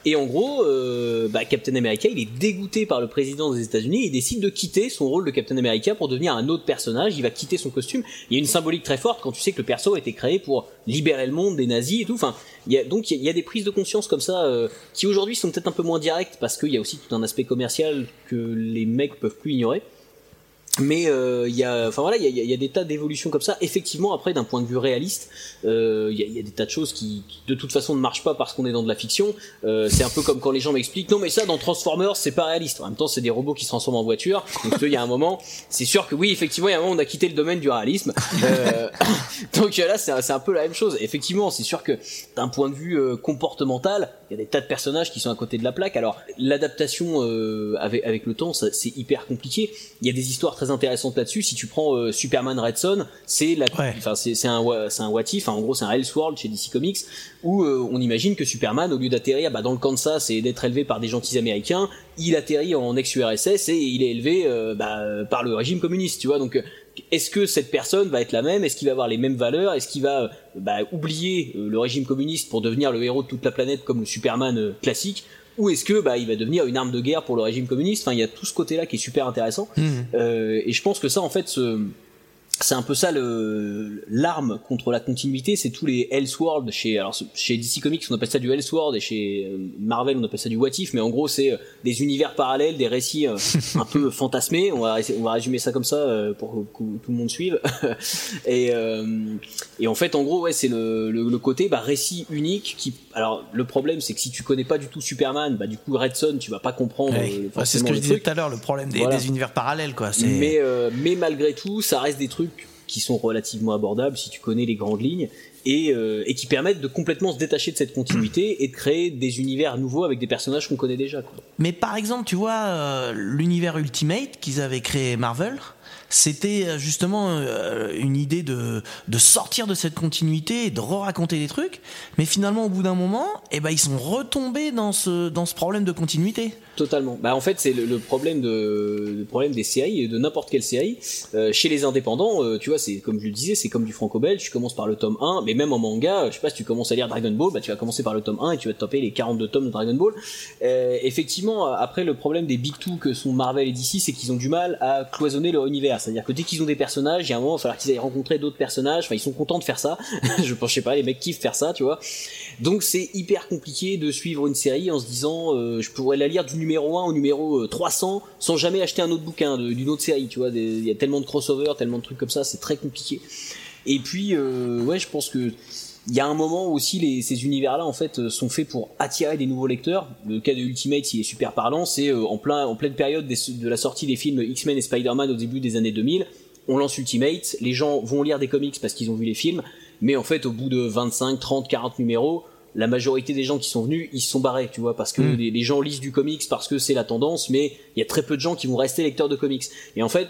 Speaker 4: Et en gros, euh, bah, Captain America, il est dégoûté par le président des États-Unis, il décide de quitter son rôle de Captain America pour devenir un autre personnage. Il va quitter son costume. Il y a une symbolique très forte quand tu sais que le perso a été créé pour libérer le monde des nazis et tout. Enfin, y a, donc il y, a des prises de conscience comme ça euh, qui aujourd'hui sont peut-être un peu moins directes parce qu'il y a aussi tout un aspect commercial que les mecs peuvent plus ignorer mais euh, il y a enfin voilà il y a, y a, des tas d'évolutions comme ça. Effectivement après d'un point de vue réaliste euh, il y, y, a des tas de choses qui, qui, de toute façon ne marchent pas parce qu'on est dans de la fiction. Euh, c'est un peu comme quand les gens m'expliquent non mais ça dans Transformers c'est pas réaliste. En même temps c'est des robots qui se transforment en voiture. Donc il y a un moment c'est sûr que oui effectivement il y a un moment on a quitté le domaine du réalisme. Euh, donc là c'est un, un peu la même chose. Effectivement c'est sûr que d'un point de vue euh, comportemental il y a des tas de personnages qui sont à côté de la plaque alors l'adaptation euh, avec, avec le temps c'est hyper compliqué il y a des histoires très intéressante là-dessus. Si tu prends euh, Superman Red Son, c'est la, enfin c'est c'est un c'est un what if. en gros, c'est un Elseworld chez DC Comics où euh, on imagine que Superman, au lieu d'atterrir bah, dans le Kansas et d'être élevé par des gentils Américains, il atterrit en ex-URSS et il est élevé euh, bah, par le régime communiste. Tu vois, donc est-ce que cette personne va être la même? Est-ce qu'il va avoir les mêmes valeurs? Est-ce qu'il va bah, oublier le régime communiste pour devenir le héros de toute la planète comme le Superman classique? Ou est-ce que bah il va devenir une arme de guerre pour le régime communiste? Enfin, il y a tout ce côté-là qui est super intéressant. Mmh. Euh, et je pense que ça, en fait, ce, c'est un peu ça le l'arme contre la continuité, c'est tous les Elseworlds chez alors chez DC Comics on appelle ça du Elseworld et chez euh, Marvel on appelle ça du What If mais en gros c'est euh, des univers parallèles, des récits euh, un peu fantasmés, on va on va résumer ça comme ça pour que tout le monde suive. et et en fait en gros ouais c'est le, le, côté bah récit unique qui alors le problème c'est que si tu connais pas du tout Superman bah du coup Red Son tu vas pas comprendre
Speaker 3: ouais. c'est ce que je disais tout à l'heure le problème des, des univers parallèles quoi.
Speaker 4: Mais mais malgré tout ça reste des trucs qui sont relativement abordables si tu connais les grandes lignes et, euh, et, qui permettent de complètement se détacher de cette continuité et de créer des univers nouveaux avec des personnages qu'on connaît déjà.
Speaker 3: Mais par exemple, tu vois, euh, l'univers Ultimate qu'ils avaient créé Marvel, c'était euh, justement euh, une idée de, de sortir de cette continuité et de re-raconter des trucs. Mais finalement, au bout d'un moment, eh ben, ils sont retombés dans ce, dans ce problème de continuité.
Speaker 4: Totalement. Bah en fait c'est le, problème de problème des séries de n'importe quelle série. Euh, chez les indépendants, tu vois, c'est comme je le disais, c'est comme du franco-belge. Tu commences par le tome 1, mais même en manga, je sais pas si tu commences à lire Dragon Ball, bah tu vas commencer par le tome 1 et tu vas te taper les 42 tomes de Dragon Ball. Effectivement, après le problème des big two que sont Marvel et DC, c'est qu'ils ont du mal à cloisonner leur univers. C'est-à-dire que dès qu'ils ont des personnages, il y a un moment, il va falloir qu'ils aillent rencontrer d'autres personnages. Enfin, ils sont contents de faire ça. je pense, je sais pas, les mecs kiffent faire ça, tu vois. Donc c'est hyper compliqué de suivre une série en se disant, je pourrais la lire du numéro 1 au numéro 300 sans jamais acheter un autre bouquin d'une autre série, tu vois. Il y a tellement de crossover, tellement de trucs comme ça, c'est très compliqué. Et puis, euh, ouais, je pense que il y a un moment où aussi les, ces univers-là en fait sont faits pour attirer des nouveaux lecteurs. Le cas de Ultimate, il est super parlant. C'est euh, en plein en pleine période des, de la sortie des films X-Men et Spider-Man au début des années 2000. On lance Ultimate, les gens vont lire des comics parce qu'ils ont vu les films, mais en fait au bout de 25, 30, 40 numéros, la majorité des gens qui sont venus, ils se sont barrés, tu vois, parce que les, les, gens lisent du comics parce que c'est la tendance, mais il y a très peu de gens qui vont rester lecteurs de comics. Et en fait,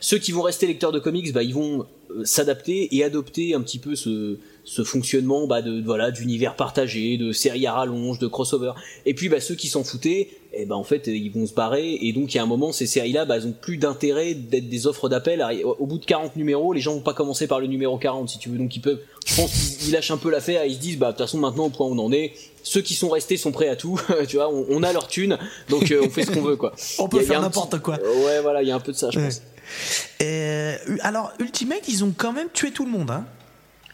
Speaker 4: ceux qui vont rester lecteurs de comics, bah, ils vont euh, s'adapter et adopter un petit peu ce, ce fonctionnement bah, de voilà d'univers partagé, de séries à rallonge, de crossover. Et puis bah, ceux qui s'en foutaient, et eh ben en fait ils vont se barrer. Et donc il y a un moment ces séries là bah, elles ont plus d'intérêt d'être des offres d'appel. Au bout de 40 numéros les gens vont pas commencer par le numéro 40 si tu veux. Donc ils peuvent je pense qu'ils lâchent un peu l'affaire ils se disent bah de toute façon maintenant au point où on en est ceux qui sont restés sont prêts à tout. Tu vois on, on, a leur thune. Donc euh, on fait ce qu'on veut quoi.
Speaker 3: On peut faire n'importe quoi.
Speaker 4: Ouais voilà il y a un peu de ça je
Speaker 3: ouais.
Speaker 4: pense
Speaker 3: et, alors Ultimate ils ont quand même tué tout le monde hein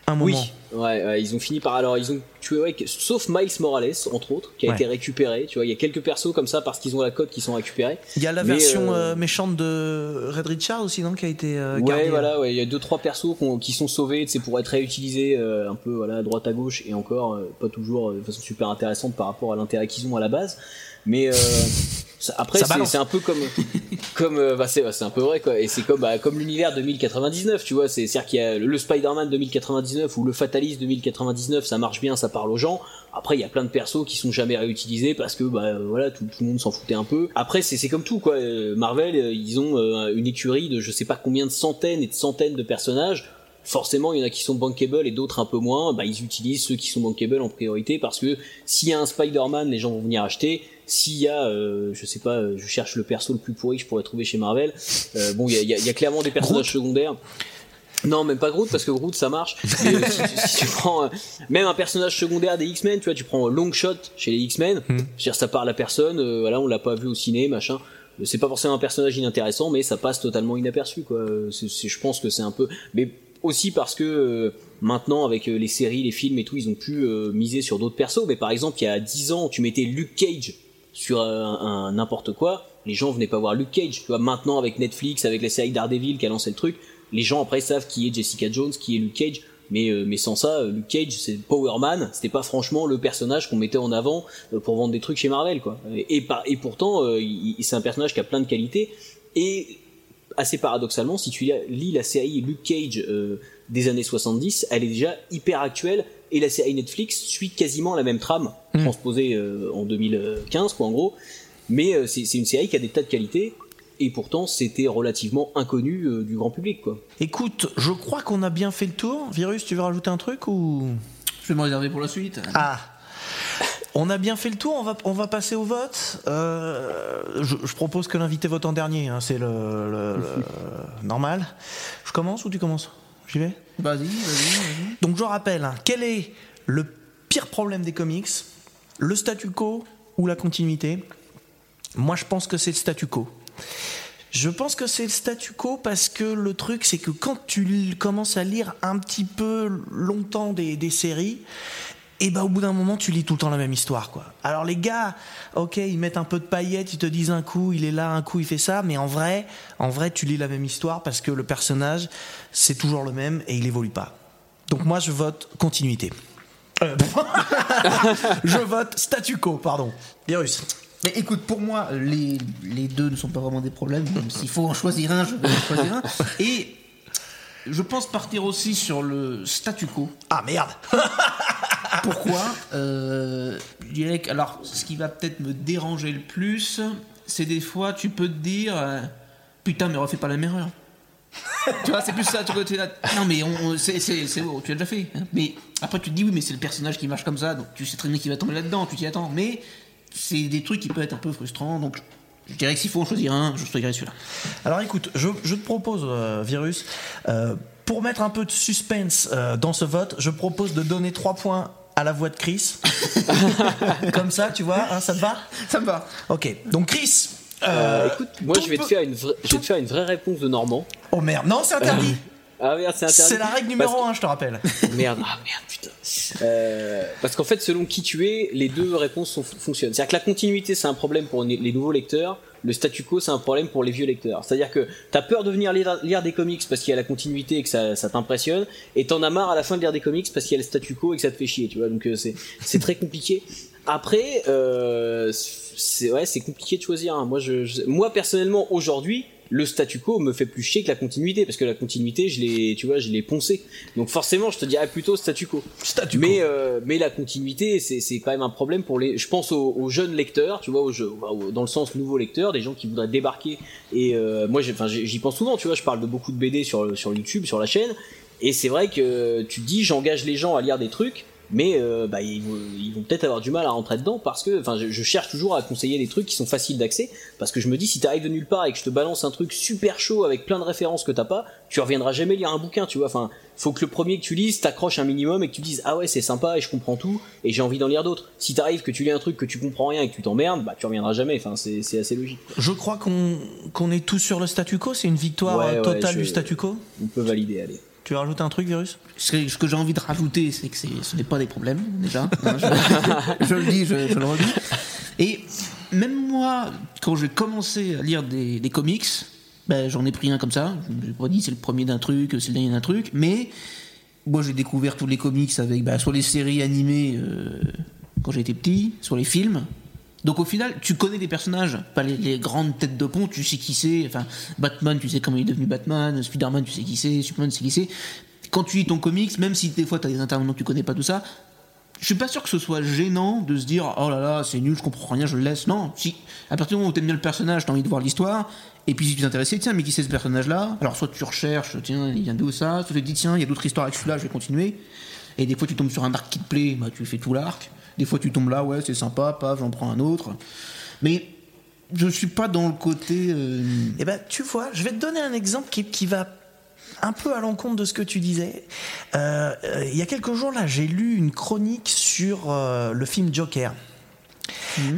Speaker 3: un moment.
Speaker 4: Oui, ouais, ouais, ils ont fini par alors ils ont tué ouais, sauf Miles Morales entre autres qui a
Speaker 3: Ouais.
Speaker 4: été récupéré. Tu vois, il y a quelques persos comme ça parce qu'ils ont la cote qui sont récupérés.
Speaker 3: Il y a la
Speaker 4: Mais,
Speaker 3: version
Speaker 4: euh,
Speaker 3: euh, méchante de Red Richard aussi, non, qui a été euh,
Speaker 4: Ouais,
Speaker 3: gardée.
Speaker 4: voilà, ouais, il y a deux trois persos qui sont sauvés, c'est pour être réutilisés euh, un peu voilà à droite à gauche et encore euh, pas toujours euh, de façon super intéressante par rapport à l'intérêt qu'ils ont à la base. Mais euh, ça- après c'est un peu comme comme euh, bah, c'est bah, c'est un peu vrai quoi. Et c'est comme bah, comme l'univers 2099 tu vois. C'est c'est à dire qu'il y a le Spider-Man 2099 ou le Fatalist 2099 ça marche bien ça parle aux gens. Après il y a plein de persos qui sont jamais réutilisés parce que bah voilà tout, tout le monde s'en foutait un peu. Après c'est c'est comme tout quoi. Euh, Marvel euh, ils ont euh, une écurie de je sais pas combien de centaines et de centaines de personnages. Forcément il y en a qui sont bankable et d'autres un peu moins. Bah ils utilisent ceux qui sont bankable en priorité parce que s'il y a un Spider-Man les gens vont venir acheter s'il y a euh, je sais pas euh, je cherche le perso le plus pourri que je pourrais trouver chez Marvel euh, bon il y a, y a- y a clairement des personnages secondaires non, même pas Groot parce que Groot ça marche. Mais, euh, si, tu- si tu prends euh, même un personnage secondaire des X-Men, tu vois, tu prends Longshot chez les X-Men, veux dire ça parle à personne. euh, voilà, on l'a pas vu au ciné, machin. C'est pas forcément un personnage inintéressant, mais ça passe totalement inaperçu, quoi. C'est- c'est- je pense que c'est un peu, mais aussi parce que euh, maintenant avec les séries, les films et tout, ils ont pu euh, miser sur d'autres persos. Mais par exemple, il y a 10 ans, tu mettais Luke Cage sur un, un n'importe quoi, les gens venaient pas voir Luke Cage. Tu vois, maintenant avec Netflix, avec la série Daredevil qui a lancé le truc, les gens après savent qui est Jessica Jones, qui est Luke Cage. Mais, euh, mais sans ça, euh, Luke Cage, c'est Power Man, c'était pas franchement le personnage qu'on mettait en avant euh, pour vendre des trucs chez Marvel, quoi. Et, par- et pourtant, euh, c'est un personnage qui a plein de qualités. Et assez paradoxalement, si tu lis la série Luke Cage euh, des années 70, elle est déjà hyper actuelle et la série Netflix suit quasiment la même trame transposée euh, en 2015, quoi, en gros. Mais euh, c'est c'est une série qui a des tas de qualités et pourtant c'était relativement inconnu euh, du grand public, quoi.
Speaker 3: Écoute, je crois qu'on a bien fait le tour. Virus, tu veux rajouter un truc ou?
Speaker 2: Je vais me réserver pour la suite.
Speaker 3: Ah on a bien fait le tour, on va, on va passer au vote. Euh, je, je propose que l'invité vote en dernier, hein, c'est le, le- le- normal. Je commence ou tu commences? J'y vais
Speaker 2: Vas-y, vas-y, vas-y.
Speaker 3: Donc je rappelle, hein, quel est le pire problème des comics Le statu quo ou la continuité? Moi je pense que c'est le statu quo. Je pense que c'est le statu quo parce que le truc c'est que quand tu commences à lire un petit peu longtemps des, des séries, et bah au bout d'un moment tu lis tout le temps la même histoire quoi. Alors les gars, ok ils mettent un peu de paillettes, ils te disent un coup il est là, un coup il fait ça, mais en vrai, en vrai tu lis la même histoire parce que le personnage c'est toujours le même et il évolue pas. Donc moi je vote continuité. Euh, je vote statu quo, pardon. Virus.
Speaker 2: Mais écoute, pour moi, les, les deux ne sont pas vraiment des problèmes. S'il faut en choisir un, je vais en choisir un. Et je pense partir aussi sur le statu quo.
Speaker 3: Ah merde
Speaker 2: Pourquoi Euh, Je dirais que, alors, ce qui va peut-être me déranger le plus, c'est des fois, tu peux te dire, euh, putain, mais refais pas la même erreur. tu vois, c'est plus ça, tu vois, tu non mais on, c'est, c'est, c'est tu l'as déjà fait. hein. Mais après tu te dis oui, mais c'est le personnage qui marche comme ça, donc tu sais très bien qu'il va tomber là-dedans, tu t'y attends. Mais c'est des trucs qui peuvent être un peu frustrants, donc je dirais que s'il faut en choisir un, je choisirais celui-là.
Speaker 3: Alors écoute, je, je te propose, euh, Virus, euh, pour mettre un peu de suspense euh, dans ce vote, je propose de donner 3 points à la voix de Chris. Comme ça, tu vois, hein, ça te va
Speaker 2: Ça me va.
Speaker 3: Ok, donc Chris.
Speaker 4: Euh,
Speaker 3: euh,
Speaker 4: écoute, moi je vais, te faire une vraie, je vais te faire une vraie réponse de Normand.
Speaker 3: Oh merde, non, c'est interdit.
Speaker 4: Ah merde, c'est interdit.
Speaker 3: C'est la règle numéro 1, je te rappelle.
Speaker 4: Merde, ah merde, putain. Euh, parce qu'en fait, selon qui tu es, les deux réponses sont- fonctionnent. C'est-à-dire que la continuité, c'est un problème pour les nouveaux lecteurs. Le statu quo, c'est un problème pour les vieux lecteurs. C'est-à-dire que t'as peur de venir lire, lire des comics parce qu'il y a la continuité et que ça, ça t'impressionne, et t'en as marre à la fin de lire des comics parce qu'il y a le statu quo et que ça te fait chier, tu vois. Donc euh, c'est c'est très compliqué. Après, euh, c'est ouais, c'est compliqué de choisir. hein. Moi, je, je- moi personnellement, aujourd'hui, le statu quo me fait plus chier que la continuité parce que la continuité, je l'ai, tu vois, je l'ai poncé. Donc forcément, je te dirais plutôt statu quo.
Speaker 3: Statu
Speaker 4: mais euh, mais la continuité, c'est c'est quand même un problème pour les. Je pense aux, aux jeunes lecteurs, tu vois, aux, dans le sens nouveaux lecteurs, des gens qui voudraient débarquer. Et euh, moi, enfin, j'y pense souvent, tu vois. Je parle de beaucoup de BD sur sur YouTube, sur la chaîne. Et c'est vrai que tu te dis, j'engage les gens à lire des trucs, mais euh, bah, ils, vont- ils vont peut-être avoir du mal à rentrer dedans parce que, enfin, je, je cherche toujours à conseiller des trucs qui sont faciles d'accès parce que je me dis, si t'arrives de nulle part et que je te balance un truc super chaud avec plein de références que t'as pas, tu reviendras jamais lire un bouquin, tu vois. Enfin, faut que le premier que tu lises t'accroche un minimum et que tu dises, ah ouais, c'est sympa et je comprends tout et j'ai envie d'en lire d'autres. Si t'arrives que tu lis un truc que tu comprends rien et que tu t'emmerdes, bah tu reviendras jamais. Enfin, c'est c'est assez logique.
Speaker 3: Je crois qu'on qu'on est tous sur le statu quo, c'est une victoire
Speaker 4: Ouais, ouais,
Speaker 3: totale
Speaker 4: je-
Speaker 3: du statu quo.
Speaker 4: On peut valider, allez.
Speaker 3: Tu veux rajouter un truc, Virus?
Speaker 2: Ce que, ce que j'ai envie de rajouter, c'est que ce n'est pas des problèmes, déjà. Hein, je, je le dis, je, je le redis. Et même moi, quand j'ai commencé à lire des, des comics, ben, j'en ai pris un comme ça. Je n'ai pas dit c'est le premier d'un truc, c'est le dernier d'un truc, mais moi j'ai découvert tous les comics avec ben, soit les séries animées euh, quand j'étais petit, soit les films. Donc au final, tu connais les personnages, pas les, grandes têtes de pont, tu sais qui c'est. Enfin, Batman, tu sais comment il est devenu Batman. Spider-Man, tu sais qui c'est. Superman, tu sais qui c'est. Quand tu lis ton comics, même si des fois tu as des intervenants, tu connais pas tout ça, je suis pas sûr que ce soit gênant de se dire oh là là c'est nul je comprends rien je le laisse non si à partir du moment où t'aimes bien le personnage t'as envie de voir l'histoire et puis si tu t'intéressais tiens mais qui c'est ce personnage là alors soit tu recherches tiens il vient d'où ça? Soit tu te dis tiens il y a d'autres histoires avec celui-là je vais continuer et des fois tu tombes sur un arc qui te plaît bah tu fais tout l'arc des fois tu tombes là ouais c'est sympa paf j'en prends un autre mais je suis pas dans le côté euh,
Speaker 3: Eh ben, tu vois, je vais te donner un exemple qui, qui va un peu à l'encontre de ce que tu disais. Euh, euh, il y a quelques jours, là, j'ai lu une chronique sur le film Joker.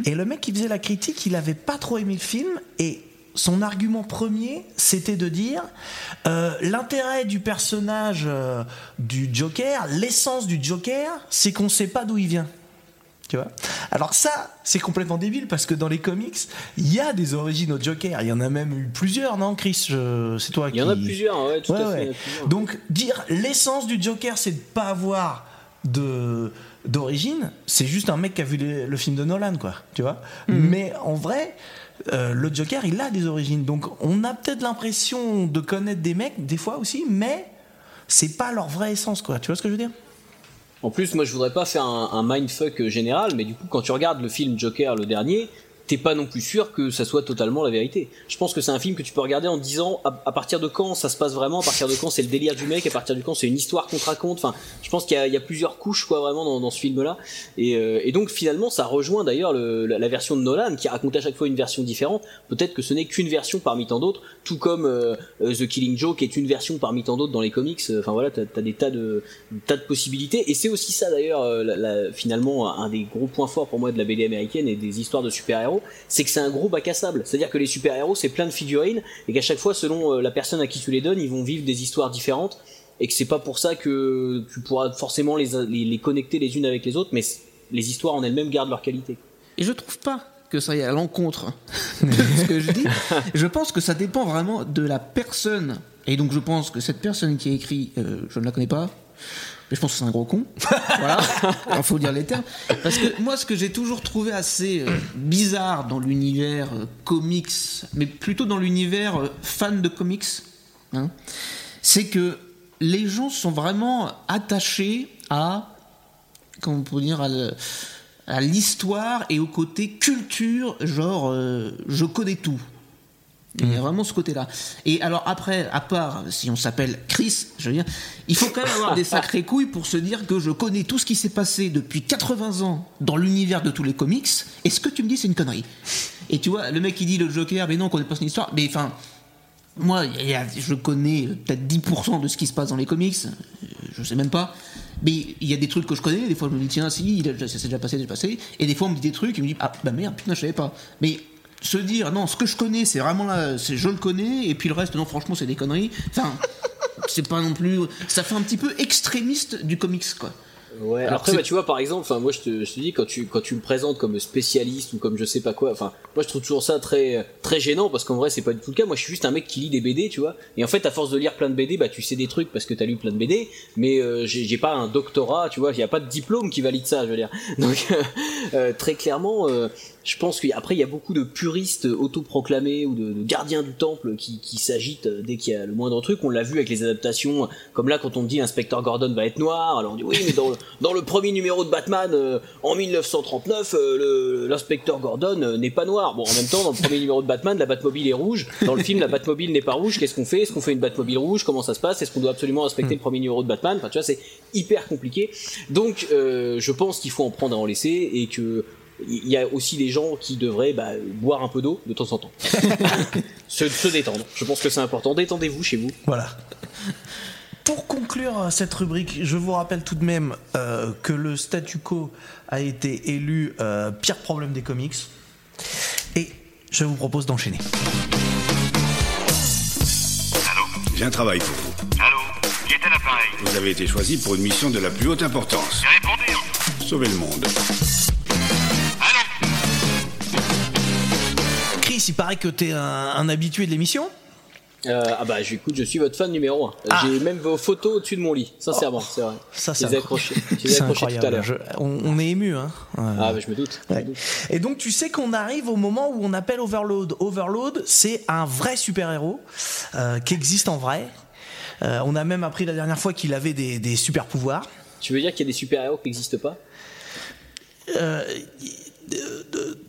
Speaker 3: Et le mec qui faisait la critique, il avait pas trop aimé le film et son argument premier, c'était de dire euh, l'intérêt du personnage euh, du Joker, l'essence du Joker, c'est qu'on sait pas d'où il vient. Tu vois Alors ça, c'est complètement débile parce que dans les comics, il y a des origines au Joker. Il y en a même eu plusieurs, non, Chris Je- C'est toi qui.
Speaker 4: Il y en a plusieurs, ouais, tout à fait, plusieurs.
Speaker 3: Donc dire l'essence du Joker, c'est de pas avoir de d'origine, c'est juste un mec qui a vu les- le film de Nolan, quoi. Tu vois Mais en vrai. euh, le Joker, il a des origines, donc on a peut-être l'impression de connaître des mecs des fois aussi, mais c'est pas leur vraie essence, quoi. Tu vois ce que je veux dire?
Speaker 4: En plus, moi je voudrais pas faire un, mindfuck euh, général, mais du coup, quand tu regardes le film Joker, le dernier, t'es pas non plus sûr que ça soit totalement la vérité. Je pense que c'est un film que tu peux regarder en disant à, partir de quand ça se passe vraiment, à partir de quand c'est le délire du mec, à partir de quand c'est une histoire qu'on te raconte. Enfin, je pense qu'il y, a- plusieurs couches quoi vraiment dans, ce film-là. Et, euh, et donc finalement, ça rejoint d'ailleurs le- la, version de Nolan qui raconte à chaque fois une version différente. Peut-être que ce n'est qu'une version parmi tant d'autres, tout comme euh, euh, The Killing Joke est une version parmi tant d'autres dans les comics. Enfin voilà, t'as as des tas de tas de possibilités. Et c'est aussi ça d'ailleurs, finalement, un des gros points forts pour moi de la BD américaine et des histoires de super-héros, c'est que c'est un gros bac à sable. C'est-à-dire que les super-héros, c'est plein de figurines, et qu'à chaque fois, selon euh, la personne à qui tu les donnes, ils vont vivre des histoires différentes, et que c'est pas pour ça que tu pourras forcément les, les, les connecter les unes avec les autres, mais les histoires en elles-mêmes gardent leur qualité.
Speaker 2: Et je trouve pas que ça aille à l'encontre de ce que je dis. Je pense que ça dépend vraiment de la personne. Et donc je pense que cette personne qui a écrit, euh, je ne la connais pas, mais je pense que c'est un gros con. voilà, il faut dire les termes. Parce que moi, ce que j'ai toujours trouvé assez euh, bizarre dans l'univers euh, comics, mais plutôt dans l'univers euh, fan de comics, hein, c'est que les gens sont vraiment attachés à comment on peut dire, à le- à l'histoire et au côté culture, genre je connais tout. Il y a vraiment ce côté-là. Et alors après, à part si on s'appelle Chris, je veux dire, il faut quand même avoir des sacrées couilles pour se dire que je connais tout ce qui s'est passé depuis 80 ans dans l'univers de tous les comics. Et ce que tu me dis, c'est une connerie? Et tu vois, le mec qui dit le Joker, mais non, on connaît pas son histoire. Mais enfin, moi, il y a- je connais peut-être 10% de ce qui se passe dans les comics. Je sais même pas. Mais il y a des trucs que je connais. Des fois, je me dis, tiens, si, ça s'est déjà passé, déjà passé. Et des fois, on me dit des trucs et je me dis, ah, bah merde, putain, je savais pas. Mais se dire, non, ce que je connais, c'est vraiment là, c'est je le connais. Et puis le reste, non, franchement, c'est des conneries. Enfin, c'est pas non plus. Ça fait un petit peu extrémiste du comics, quoi.
Speaker 4: Ouais,
Speaker 2: Alors
Speaker 4: après, bah, tu vois, par exemple, enfin, moi, je te, je te dis, quand tu, quand tu me présentes comme spécialiste ou comme je sais pas quoi, enfin, moi, je trouve toujours ça très, très gênant parce qu'en vrai, c'est pas du tout le cas. Moi, je suis juste un mec qui lit des BD, tu vois. Et en fait, à force de lire plein de BD, bah, tu sais des trucs parce que t'as lu plein de BD, mais euh, j'ai pas un doctorat, tu vois. Il y a pas de diplôme qui valide ça, je veux dire. Donc, euh, euh, très clairement, je pense qu'après, il y a beaucoup de puristes autoproclamés ou de, gardiens du temple qui, s'agitent dès qu'il y a le moindre truc. On l'a vu avec les adaptations, comme là, quand on dit Inspecteur Gordon va être noir, alors on dit oui, mais dans, le- premier numéro de Batman, euh, en 1939, euh, l'inspecteur Gordon euh, n'est pas noir. Bon, en même temps, dans le premier numéro de Batman, la Batmobile est rouge. Dans le film, la Batmobile n'est pas rouge. Qu'est-ce qu'on fait? Est-ce qu'on fait une Batmobile rouge? Comment ça se passe? Est-ce qu'on doit absolument respecter le premier numéro de Batman? Enfin, tu vois, c'est hyper compliqué. Donc, euh, je pense qu'il faut en prendre et en laisser et que il y a aussi des gens qui devraient bah, boire un peu d'eau de temps en temps. se, se détendre. Je pense que c'est important. Détendez-vous chez vous.
Speaker 3: Voilà. Pour conclure euh, cette rubrique, je vous rappelle tout de même euh, que le statu quo a été élu euh, pire problème des comics. Et je vous propose d'enchaîner.
Speaker 12: J'ai un travail pour vous.
Speaker 14: Allô? Qui est à l'appareil?
Speaker 12: Vous avez été choisi pour une mission de la plus haute importance.
Speaker 14: Répondez hein.
Speaker 12: Sauver le monde.
Speaker 3: Il paraît que t'es un, un habitué de l'émission
Speaker 4: Euh, ah bah j'écoute, je suis votre fan numéro 1.
Speaker 3: Ah.
Speaker 4: J'ai même vos photos au-dessus de mon lit, sincèrement, c'est vrai.
Speaker 3: Ça, c'est C'est
Speaker 4: accrochés tout à l'heure.
Speaker 3: On, on est ému, hein. Ouais.
Speaker 4: Ah bah je me doute.
Speaker 3: Ouais. Et donc tu sais qu'on arrive au moment où on appelle Overload. Overload, c'est un vrai super-héros euh, qui existe en vrai. Euh, on a même appris la dernière fois qu'il avait des, des super pouvoirs.
Speaker 4: Tu veux dire qu'il y a des super-héros qui n'existent pas?
Speaker 3: Euh,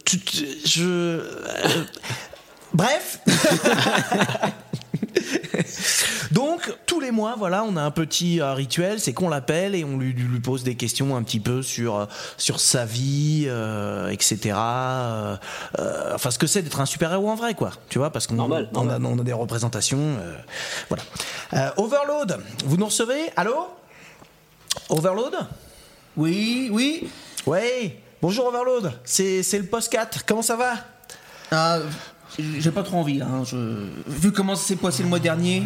Speaker 3: tu- tu- je. euh, bref. Donc tous les mois, voilà, on a un petit euh, rituel, c'est qu'on l'appelle et on lui, lui pose des questions un petit peu sur euh, sur sa vie, euh, etc. euh, euh, enfin, ce que c'est d'être un super héros en vrai, quoi. Tu vois, parce qu'on
Speaker 4: Normal,
Speaker 3: on a, on a des représentations, euh, voilà. Euh, Overload, vous nous recevez? Allô? Overload?
Speaker 2: Oui, oui.
Speaker 3: Ouais. Bonjour Overload, c'est c'est le post 4, comment ça va?
Speaker 2: Ah, j'ai pas trop envie, hein, je- Vu comment ça s'est passé le mois dernier,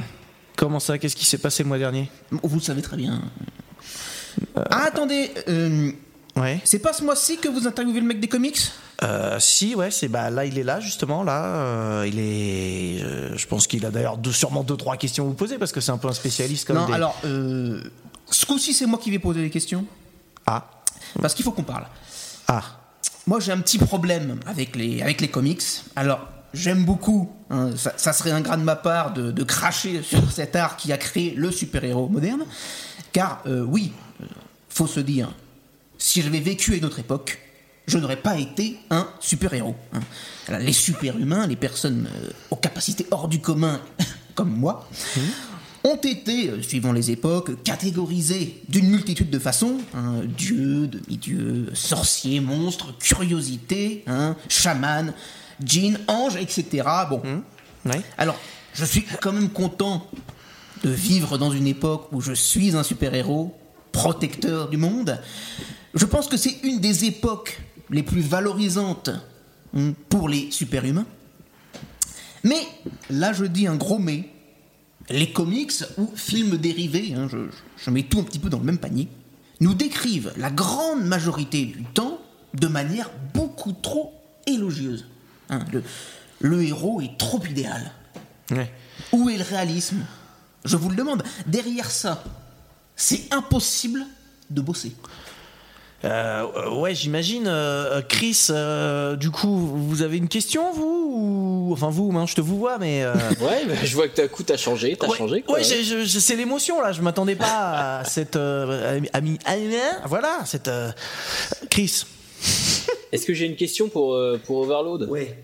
Speaker 3: Comment ça? Qu'est-ce qui s'est passé le mois dernier?
Speaker 2: Vous le savez très bien. Ah, attendez, euh,
Speaker 3: Ouais.
Speaker 2: c'est pas ce mois-ci que vous interviewez le mec des comics?
Speaker 3: Euh, si, ouais, c'est bah là il est là justement là. euh, il est, euh, je pense qu'il a d'ailleurs deux- sûrement deux trois questions à vous poser parce que c'est un peu un spécialiste comme
Speaker 2: Non,
Speaker 3: des-
Speaker 2: alors, euh, ce coup-ci, c'est moi qui vais poser les questions.
Speaker 3: Ah,
Speaker 2: Parce qu'il faut qu'on parle.
Speaker 3: Ah,
Speaker 2: Moi, j'ai un petit problème avec les, avec les comics. Alors, j'aime beaucoup, hein, ça, ça serait ingrat de ma part de, de cracher sur cet art qui a créé le super-héros moderne. Car, euh, oui, euh, faut se dire, si j'avais vécu à une autre époque, je n'aurais pas été un super-héros. hein. Les super-humains, les personnes euh, aux capacités hors du commun, comme moi, ont été, euh, suivant les époques, catégorisés d'une multitude de façons. hein, dieux, demi-dieux, sorciers, monstres, curiosités, hein, chaman, djinn, ange, etc. Bon.
Speaker 3: ouais.
Speaker 2: Alors, je suis quand même content de vivre dans une époque où je suis un super-héros, protecteur du monde. Je pense que c'est une des époques les plus valorisantes hein, pour les super-humains. Mais, là je dis un gros mais, les comics ou films dérivés, hein, je, je mets tout un petit peu dans le même panier, nous décrivent la grande majorité du temps de manière beaucoup trop élogieuse. Hein, le, le héros est trop idéal.
Speaker 3: ouais.
Speaker 2: Où est le réalisme? Je vous le demande. Derrière ça, c'est impossible de bosser.
Speaker 3: Euh, ouais, j'imagine. euh, Chris, euh, du coup, vous avez une question, vous ou... Enfin, vous, hein, je te vous vois, mais. euh,
Speaker 4: Ouais, bah, je vois que ta coup t'as changé, t'as
Speaker 3: ouais,
Speaker 4: changé. Quoi,
Speaker 3: ouais, je- c'est l'émotion là. Je m'attendais pas à cette euh, ami, ami- voilà, cette euh, Chris.
Speaker 4: Est-ce que j'ai une question pour, euh, pour Overload?
Speaker 2: Ouais.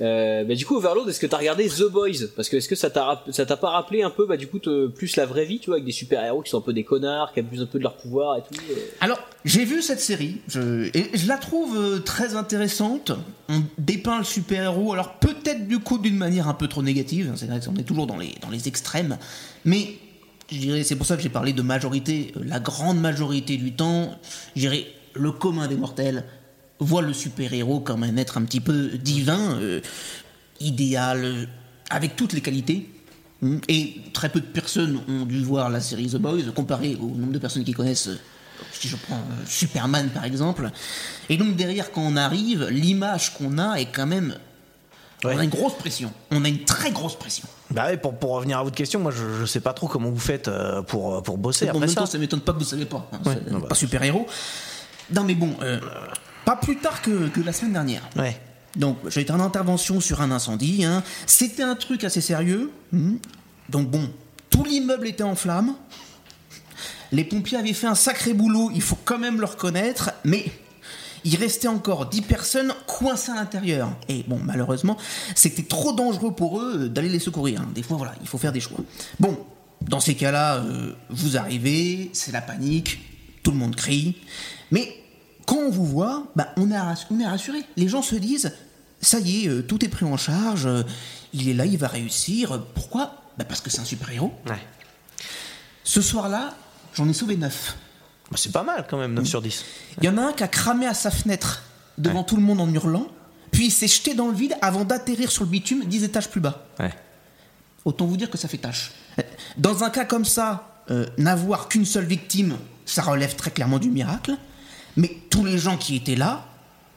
Speaker 4: Euh, bah, du coup, Overload, est-ce que t'as regardé The Boys? Parce que est-ce que ça t'a pas rappelé un peu, bah, du coup, plus la vraie vie, tu vois, avec des super-héros qui sont un peu des connards, qui abusent un peu de leur pouvoir et tout euh?
Speaker 2: Alors, j'ai vu cette série, je, et je la trouve euh, très intéressante. On dépeint le super-héros, alors peut-être du coup d'une manière un peu trop négative, hein, c'est vrai qu'on est toujours dans les, dans les extrêmes, mais je dirais, c'est pour ça que j'ai parlé de majorité, la grande majorité du temps, je dirais, le commun des mortels voit le super-héros comme un être un petit peu divin, euh, idéal, euh, avec toutes les qualités. Mm. Et très peu de personnes ont dû voir la série The Boys, comparé au nombre de personnes qui connaissent, euh, si je prends Superman par exemple. Et donc derrière, quand on arrive, l'image qu'on a est quand même... On a une grosse pression. On a une très grosse pression.
Speaker 3: Bah ouais, pour, pour revenir à votre question, moi je, je sais pas trop comment vous faites pour, pour bosser
Speaker 2: Bon, en
Speaker 3: après
Speaker 2: même
Speaker 3: ça.
Speaker 2: temps, ça m'étonne pas que vous savez pas. hein,
Speaker 3: Ouais, non, bah.
Speaker 2: pas super-héros. Non mais bon, euh, pas plus tard que, que la semaine dernière.
Speaker 3: Ouais.
Speaker 2: Donc, j'ai été en intervention sur un incendie. hein. C'était un truc assez sérieux. hmm. Donc, bon, tout l'immeuble était en flammes. Les pompiers avaient fait un sacré boulot, il faut quand même le reconnaître, mais il restait encore 10 personnes coincées à l'intérieur. Et bon, malheureusement, c'était trop dangereux pour eux d'aller les secourir. hein. Des fois, voilà, il faut faire des choix. Bon, dans ces cas-là, euh, vous arrivez, c'est la panique, tout le monde crie. Mais quand on vous voit, bah, on, est rass- on est rassuré. Les gens se disent, ça y est, euh, tout est pris en charge, euh, il est là, il va réussir. Pourquoi? Bah, Parce que c'est un super-héros.
Speaker 3: Ouais.
Speaker 2: Ce soir-là, j'en ai sauvé 9.
Speaker 3: Bah, c'est pas mal quand même, 9 sur 10.
Speaker 2: Il y en a un qui a cramé à sa fenêtre devant tout le monde en hurlant, puis il s'est jeté dans le vide avant d'atterrir sur le bitume 10 étages plus bas.
Speaker 3: Ouais.
Speaker 2: Autant vous dire que ça fait tâche. Dans un cas comme ça, euh, n'avoir qu'une seule victime, ça relève très clairement du miracle. Mais tous les gens qui étaient là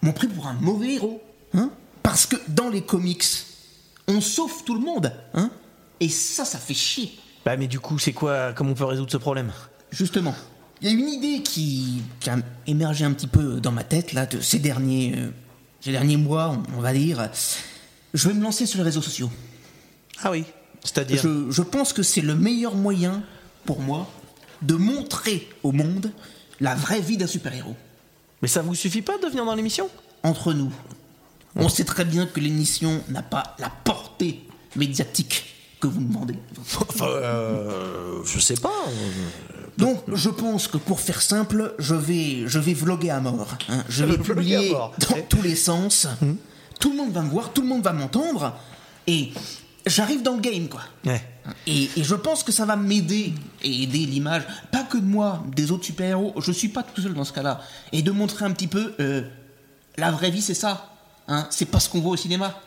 Speaker 2: m'ont pris pour un mauvais héros. hein. Parce que dans les comics, on sauve tout le monde. hein. Et ça, ça fait chier.
Speaker 3: Bah, mais du coup, c'est quoi Comment on peut résoudre ce problème?
Speaker 2: Justement, il y a une idée qui, qui a émergé un petit peu dans ma tête, là, de ces derniers, euh, ces derniers mois, on, on va dire. Je vais me lancer sur les réseaux sociaux.
Speaker 3: Ah oui C'est-à-dire?
Speaker 2: Je, je pense que c'est le meilleur moyen, pour moi, de montrer au monde la vraie vie d'un super-héros.
Speaker 3: Mais ça vous suffit pas de venir dans l'émission?
Speaker 2: Entre nous, on sait très bien que l'émission n'a pas la portée médiatique que vous demandez.
Speaker 3: Enfin, euh, je sais pas.
Speaker 2: Donc, je pense que pour faire simple, je vais, je vais vloguer à mort. hein. Je vais
Speaker 3: Vloguer
Speaker 2: publier
Speaker 3: mort.
Speaker 2: dans tous les sens. Tout le monde va me voir, tout le monde va m'entendre. Et j'arrive dans le game, quoi.
Speaker 3: Ouais.
Speaker 2: Et, et je pense que ça va m'aider et aider l'image, pas que de moi, des autres super-héros. Je suis pas tout seul dans ce cas-là. Et de montrer un petit peu euh, la vraie vie, c'est ça. Hein, c'est pas ce qu'on voit au cinéma.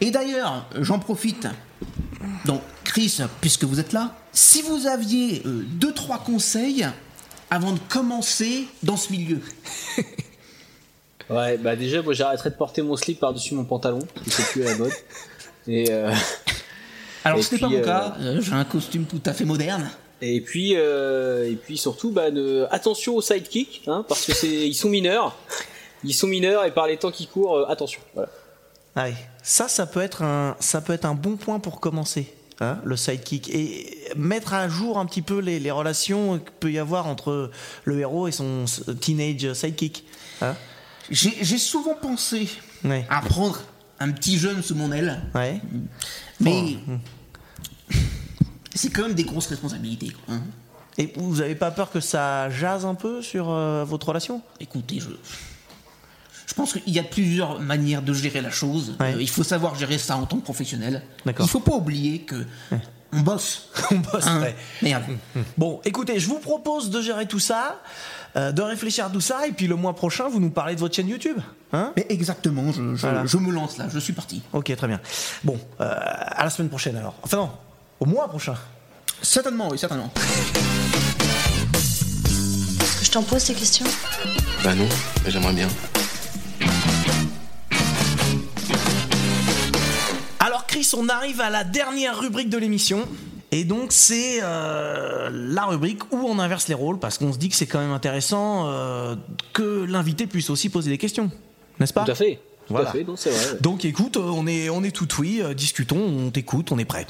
Speaker 2: Et d'ailleurs, j'en profite. Donc, Chris, puisque vous êtes là, si vous aviez euh, deux trois conseils avant de commencer dans ce milieu.
Speaker 4: Ouais, bah déjà, moi j'arrêterai de porter mon slip par-dessus mon pantalon, qui c'est plus à la mode. Et euh,
Speaker 2: Alors, ce n'est pas mon
Speaker 4: euh,
Speaker 2: cas. euh, J'ai un costume tout à fait moderne.
Speaker 4: Et puis, euh, et puis surtout, bah, ne- attention aux sidekicks, hein, parce que c'est, ils sont mineurs. Ils sont mineurs et par les temps qui courent, euh, attention. Voilà.
Speaker 3: Ouais. Ça, ça peut être un, ça peut être un bon point pour commencer. hein, le sidekick et mettre à jour un petit peu les, les relations qu'il peut y avoir entre le héros et son teenage sidekick. hein.
Speaker 2: J'ai j'ai souvent pensé
Speaker 3: Ouais.
Speaker 2: à prendre un petit jeune sous mon aile,
Speaker 3: Ouais.
Speaker 2: mais c'est quand même des grosses responsabilités. quoi, hein.
Speaker 3: Et vous avez pas peur que ça jase un peu sur euh, votre relation?
Speaker 2: Écoutez, je, je pense qu'il y a plusieurs manières de gérer la chose.
Speaker 3: Ouais.
Speaker 2: Euh, il faut savoir gérer ça en tant que professionnel.
Speaker 3: D'accord.
Speaker 2: Il faut pas oublier que on bosse.
Speaker 3: On bosse,
Speaker 2: Hein
Speaker 3: ouais.
Speaker 2: Merde.
Speaker 3: Bon, écoutez, je vous propose de gérer tout ça, euh, de réfléchir à tout ça, et puis le mois prochain, vous nous parlez de votre chaîne YouTube. Hein?
Speaker 2: Mais exactement, je, je-
Speaker 3: Voilà.
Speaker 2: je me lance là, je suis parti.
Speaker 3: ok, très bien. Bon, euh, à la semaine prochaine alors. Enfin non, au mois prochain.
Speaker 2: Certainement, oui, certainement.
Speaker 6: Est-ce que je t'en pose ces questions?
Speaker 10: Bah non, mais j'aimerais bien.
Speaker 3: Alors Chris, on arrive à la dernière rubrique de l'émission. Et donc c'est euh, la rubrique où on inverse les rôles parce qu'on se dit que c'est quand même intéressant euh, que l'invité puisse aussi poser des questions, n'est-ce pas?
Speaker 4: Tout à fait. Tout
Speaker 3: Voilà.
Speaker 4: à fait, non, c'est vrai. ouais.
Speaker 3: Donc écoute, euh, on est on est tout oui, discutons, on t'écoute, on est prêt.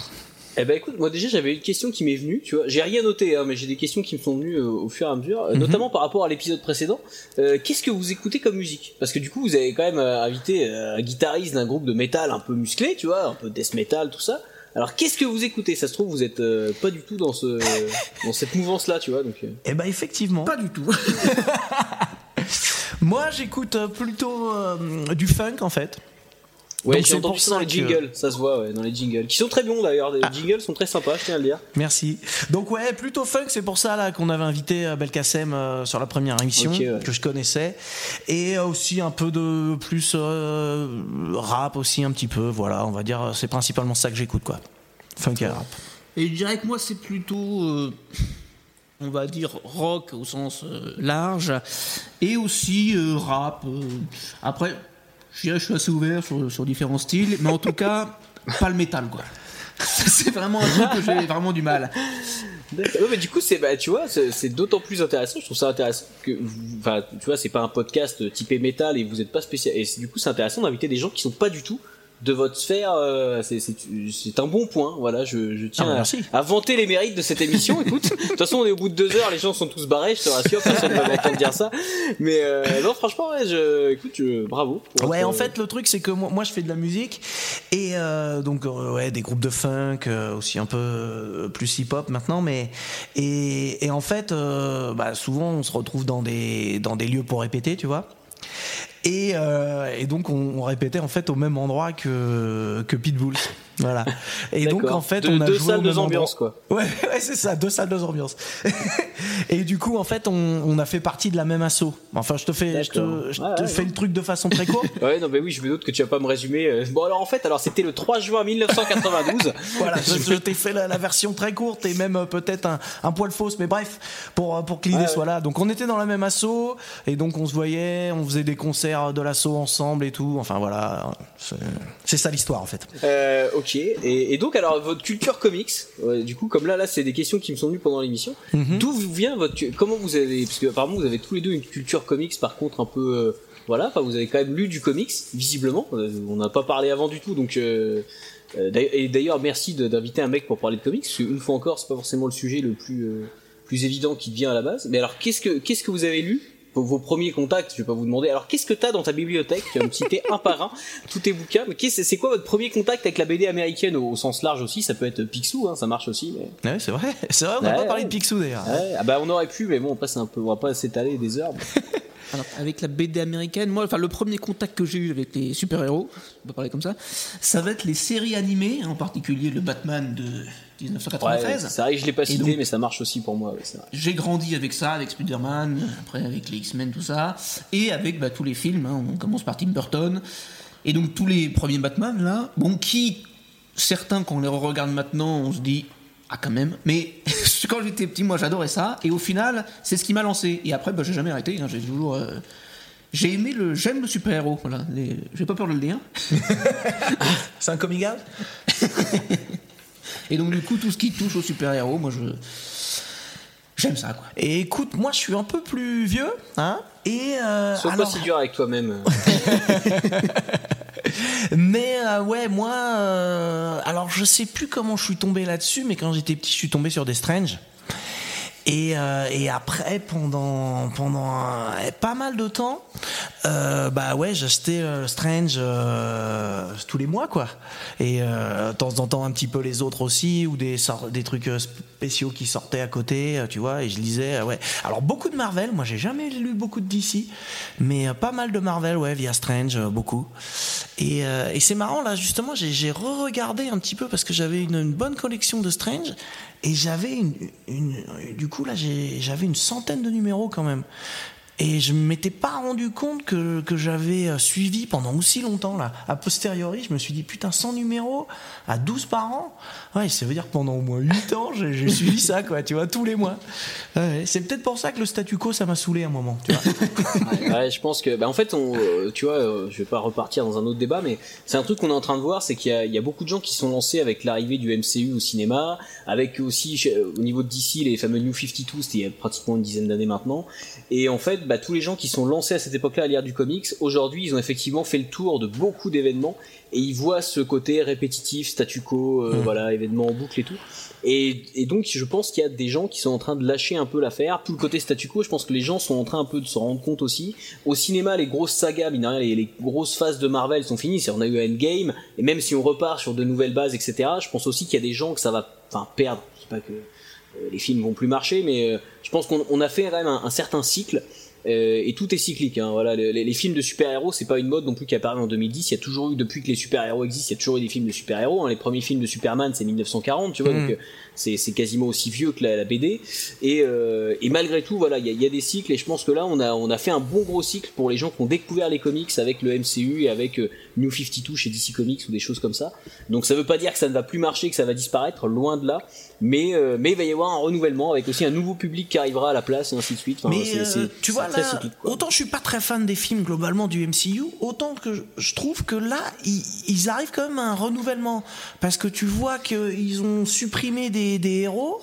Speaker 4: Eh ben écoute, moi déjà j'avais une question qui m'est venue, tu vois, j'ai rien noté, hein, mais j'ai des questions qui me sont venues euh, au fur et à mesure, euh,
Speaker 3: Mhm.
Speaker 4: notamment par rapport à l'épisode précédent. Euh, Qu'est-ce que vous écoutez comme musique? Parce que du coup vous avez quand même invité un guitariste d'un groupe de métal un peu musclé, tu vois, un peu death metal, tout ça. Alors qu'est-ce que vous écoutez? Ça se trouve vous êtes euh, pas du tout dans ce dans cette mouvance là, tu vois, donc. euh.
Speaker 3: Eh ben effectivement.
Speaker 2: Pas du tout.
Speaker 3: Moi j'écoute euh, plutôt euh, du funk en fait.
Speaker 4: Ouais,
Speaker 3: Donc,
Speaker 4: j'ai entendu
Speaker 3: pour
Speaker 4: ça dans les
Speaker 3: que-
Speaker 4: jingles, ça se voit, ouais, dans les jingles, qui sont très bons d'ailleurs. Les jingles sont très sympas, je tiens à le dire.
Speaker 3: Merci. Donc ouais, plutôt funk, c'est pour ça là qu'on avait invité euh, Belkacem euh, sur la première émission
Speaker 4: ouais.
Speaker 3: que je connaissais et euh, aussi un peu de plus euh, rap aussi un petit peu, voilà, on va dire c'est principalement ça que j'écoute quoi. Funk et rap.
Speaker 2: Et je dirais que moi, c'est plutôt, euh, on va dire, rock au sens euh, large, et aussi euh, rap. euh. Après, je dirais que je suis assez ouvert sur, différents styles, mais en tout cas, pas le métal, quoi. C'est vraiment un truc que j'ai vraiment du mal.
Speaker 4: Du coup, c'est, bah, tu vois, c'est d'autant plus intéressant. Je trouve ça intéressant que, enfin, tu vois, c'est pas un podcast typé métal et vous êtes pas spécial. Et du coup, c'est intéressant d'inviter des gens qui sont pas du tout de votre sphère. euh, c'est- un bon point. Voilà, je, je tiens
Speaker 3: Ah,
Speaker 4: à,
Speaker 3: merci.
Speaker 4: à vanter les mérites de cette émission. Écoute, de toute façon, on est au bout de deux heures, les gens sont tous barrés. Je te rassure, personne ne va m'entendre dire ça. Mais euh, non, franchement, ouais, je, écoute, je- bravo.
Speaker 3: Ouais, en fait, le truc, c'est que moi, moi, je fais de la musique et euh, donc euh, ouais, des groupes de funk, euh, aussi un peu plus hip-hop maintenant, mais et, et en fait, euh, bah, souvent, on se retrouve dans des dans des lieux pour répéter, tu vois. Et, euh, et donc on, on répétait en fait au même endroit que que Pitbulls, voilà. Et donc en fait on a
Speaker 4: deux
Speaker 3: joué
Speaker 4: salles, deux ambiances,
Speaker 3: endroit. Ouais, ouais c'est ça, deux salles, deux ambiances. et du coup en fait on, on a fait partie de la même asso. Enfin je te fais je te,
Speaker 4: D'accord.
Speaker 3: je
Speaker 4: Ouais,
Speaker 3: te
Speaker 4: ouais,
Speaker 3: fais
Speaker 4: ouais.
Speaker 3: le truc de façon très courte.
Speaker 4: Ouais, non, mais oui, je me doute que tu vas pas me résumer. euh. Bon, alors en fait, alors c'était le 3 juin 1992.
Speaker 3: Voilà, je, je t'ai fait la, la version très courte et même euh, peut-être un, un poil fausse, mais bref, pour, euh, pour que l'idée soit là. Donc on était dans la même asso et donc on se voyait, on faisait des concerts de l'asso ensemble et tout. Enfin voilà, c'est c'est ça l'histoire en fait.
Speaker 4: Euh, ok, Ok. Et, et donc alors votre culture comics, du coup comme là là c'est des questions qui me sont venues pendant l'émission.
Speaker 3: Mhm.
Speaker 4: D'où vient votre comment vous avez parce que apparemment vous avez tous les deux une culture comics par contre un peu euh, voilà enfin vous avez quand même lu du comics visiblement Euh, on n'a pas parlé avant du tout donc euh, et d'ailleurs merci d'inviter un mec pour parler de comics parce qu'une fois encore c'est pas forcément le sujet le plus plus évident qui devient à la base. Mais alors qu'est-ce que qu'est-ce que vous avez lu vos, vos premiers contacts, je vais pas vous demander. Alors, qu'est-ce que t'as dans ta bibliothèque? Tu vas me citer un par un tous tes bouquins. Mais qu'est-ce- c'est quoi votre premier contact avec la BD américaine au, au sens large aussi? Ça peut être Picsou, hein, ça marche aussi. Mais...
Speaker 3: Ouais, c'est vrai. C'est vrai, on n'a
Speaker 4: Ouais,
Speaker 3: pas parlé
Speaker 4: ouais.
Speaker 3: de Picsou d'ailleurs.
Speaker 4: Ouais, ah bah on aurait pu, mais bon, après c'est un peu, on va pas s'étaler des heures. mais-
Speaker 2: Alors, avec la BD américaine, moi, enfin, le premier contact que j'ai eu avec les super-héros, on peut parler comme ça, ça va être les séries animées, en particulier le Batman de 1993.
Speaker 4: Ouais, c'est vrai que je l'ai pas cité,
Speaker 2: donc,
Speaker 4: mais ça marche aussi pour moi. ouais.
Speaker 2: J'ai grandi avec ça, avec Spider-Man, après avec les X-Men, tout ça, et avec bah, tous les films. hein. On commence par Tim Burton, et donc tous les premiers Batman, là, bon, qui, certains, quand on les regarde maintenant, on se dit, ah, quand même, mais quand j'étais petit, moi j'adorais ça, et au final, c'est ce qui m'a lancé. Et après, bah, j'ai jamais arrêté, hein. j'ai toujours. euh, J'ai aimé le. J'aime le super-héros, voilà. Les- J'ai pas peur de le dire.
Speaker 3: C'est un comic out?
Speaker 2: Et donc, du coup, tout ce qui touche au super-héros, moi je. J'aime ça, quoi.
Speaker 3: Et écoute, moi je suis un peu plus vieux, hein, et euh,
Speaker 4: Sois
Speaker 3: alors-
Speaker 4: pas si dur avec toi-même.
Speaker 3: Mais euh, ouais, moi, euh, alors je sais plus comment je suis tombé là-dessus, mais quand j'étais petit, je suis tombé sur des Strange. Et, euh, et après, pendant pendant un- pas mal de temps, euh, bah ouais, j'achetais euh, Strange tous les mois, quoi. Et de temps en temps un petit peu les autres aussi, ou des des trucs spéciaux qui sortaient à côté, tu vois. Et je lisais, ouais. Alors beaucoup de Marvel. Moi, j'ai jamais lu beaucoup de DC, mais pas mal de Marvel, ouais, via Strange, beaucoup. Et, euh, et c'est marrant là, justement, j'ai re-regardé un petit peu parce que j'avais une, bonne collection de Strange et j'avais une, du coup là, j'avais une centaine de numéros quand même. Et je m'étais pas rendu compte que, que j'avais euh, suivi pendant aussi longtemps là. A posteriori, je me suis dit putain 100 numéros à 12 par an. Ouais, ça veut dire que pendant au moins 8 ans, j'ai suivi ça quoi, tu vois, tous les mois. Ouais, c'est peut-être pour ça que le statu quo ça m'a saoulé un moment, tu vois.
Speaker 4: ouais, je pense que, bah, en fait, on, euh, tu vois, euh, je vais pas repartir dans un autre débat, mais c'est un truc qu'on est en train de voir, c'est qu'il y y a beaucoup de gens qui sont lancés avec l'arrivée du MCU au cinéma, avec aussi au niveau de DC les fameux New 52, c'était il y a pratiquement une dizaine d'années maintenant, et en fait, bah, tous les gens qui sont lancés à cette époque-là à lire du comics, aujourd'hui, ils ont effectivement fait le tour de beaucoup d'événements et ils voient ce côté répétitif, statu quo, euh,
Speaker 3: Mm.
Speaker 4: voilà, événements en boucle et tout. Et, et donc, je pense qu'il y a des gens qui sont en train de lâcher un peu l'affaire. Tout le côté statu quo, je pense que les gens sont en train un peu de se rendre compte aussi. Au cinéma, les grosses sagas, mine de rien, les, les grosses phases de Marvel sont finies. On a eu Endgame, et même si on repart sur de nouvelles bases, etc., je pense aussi qu'il y a des gens que ça va, enfin, perdre. Je dis pas que euh, les films vont plus marcher, mais euh, je pense qu'on on a fait quand même un, un certain cycle. Euh, et tout est cyclique. Hein, voilà, les, les films de super-héros, c'est pas une mode non plus qui apparue en 2010. Il y a toujours eu, depuis que les super-héros existent, il y a toujours eu des films de super-héros. hein. Les premiers films de Superman, c'est 1940, tu vois, donc euh, c'est quasiment aussi vieux que la, la BD. Et, euh, et malgré tout, voilà, il y a, il y a des cycles. Et je pense que là, on a, on a fait un bon gros cycle pour les gens qui ont découvert les comics avec le MCU et avec euh, New 52 chez DC Comics ou des choses comme ça. Donc ça veut pas dire que ça ne va plus marcher, que ça va disparaître, loin de là. Mais, euh, mais il va y avoir un renouvellement avec aussi un nouveau public qui arrivera à la place et ainsi de suite. Enfin,
Speaker 3: Mais
Speaker 4: c'est-
Speaker 3: euh, tu vois là,
Speaker 4: cyclique,
Speaker 3: autant je suis pas très fan des films globalement du MCU, autant que je, je trouve que là ils, ils arrivent quand même à un renouvellement parce que tu vois qu'ils ont supprimé des, des héros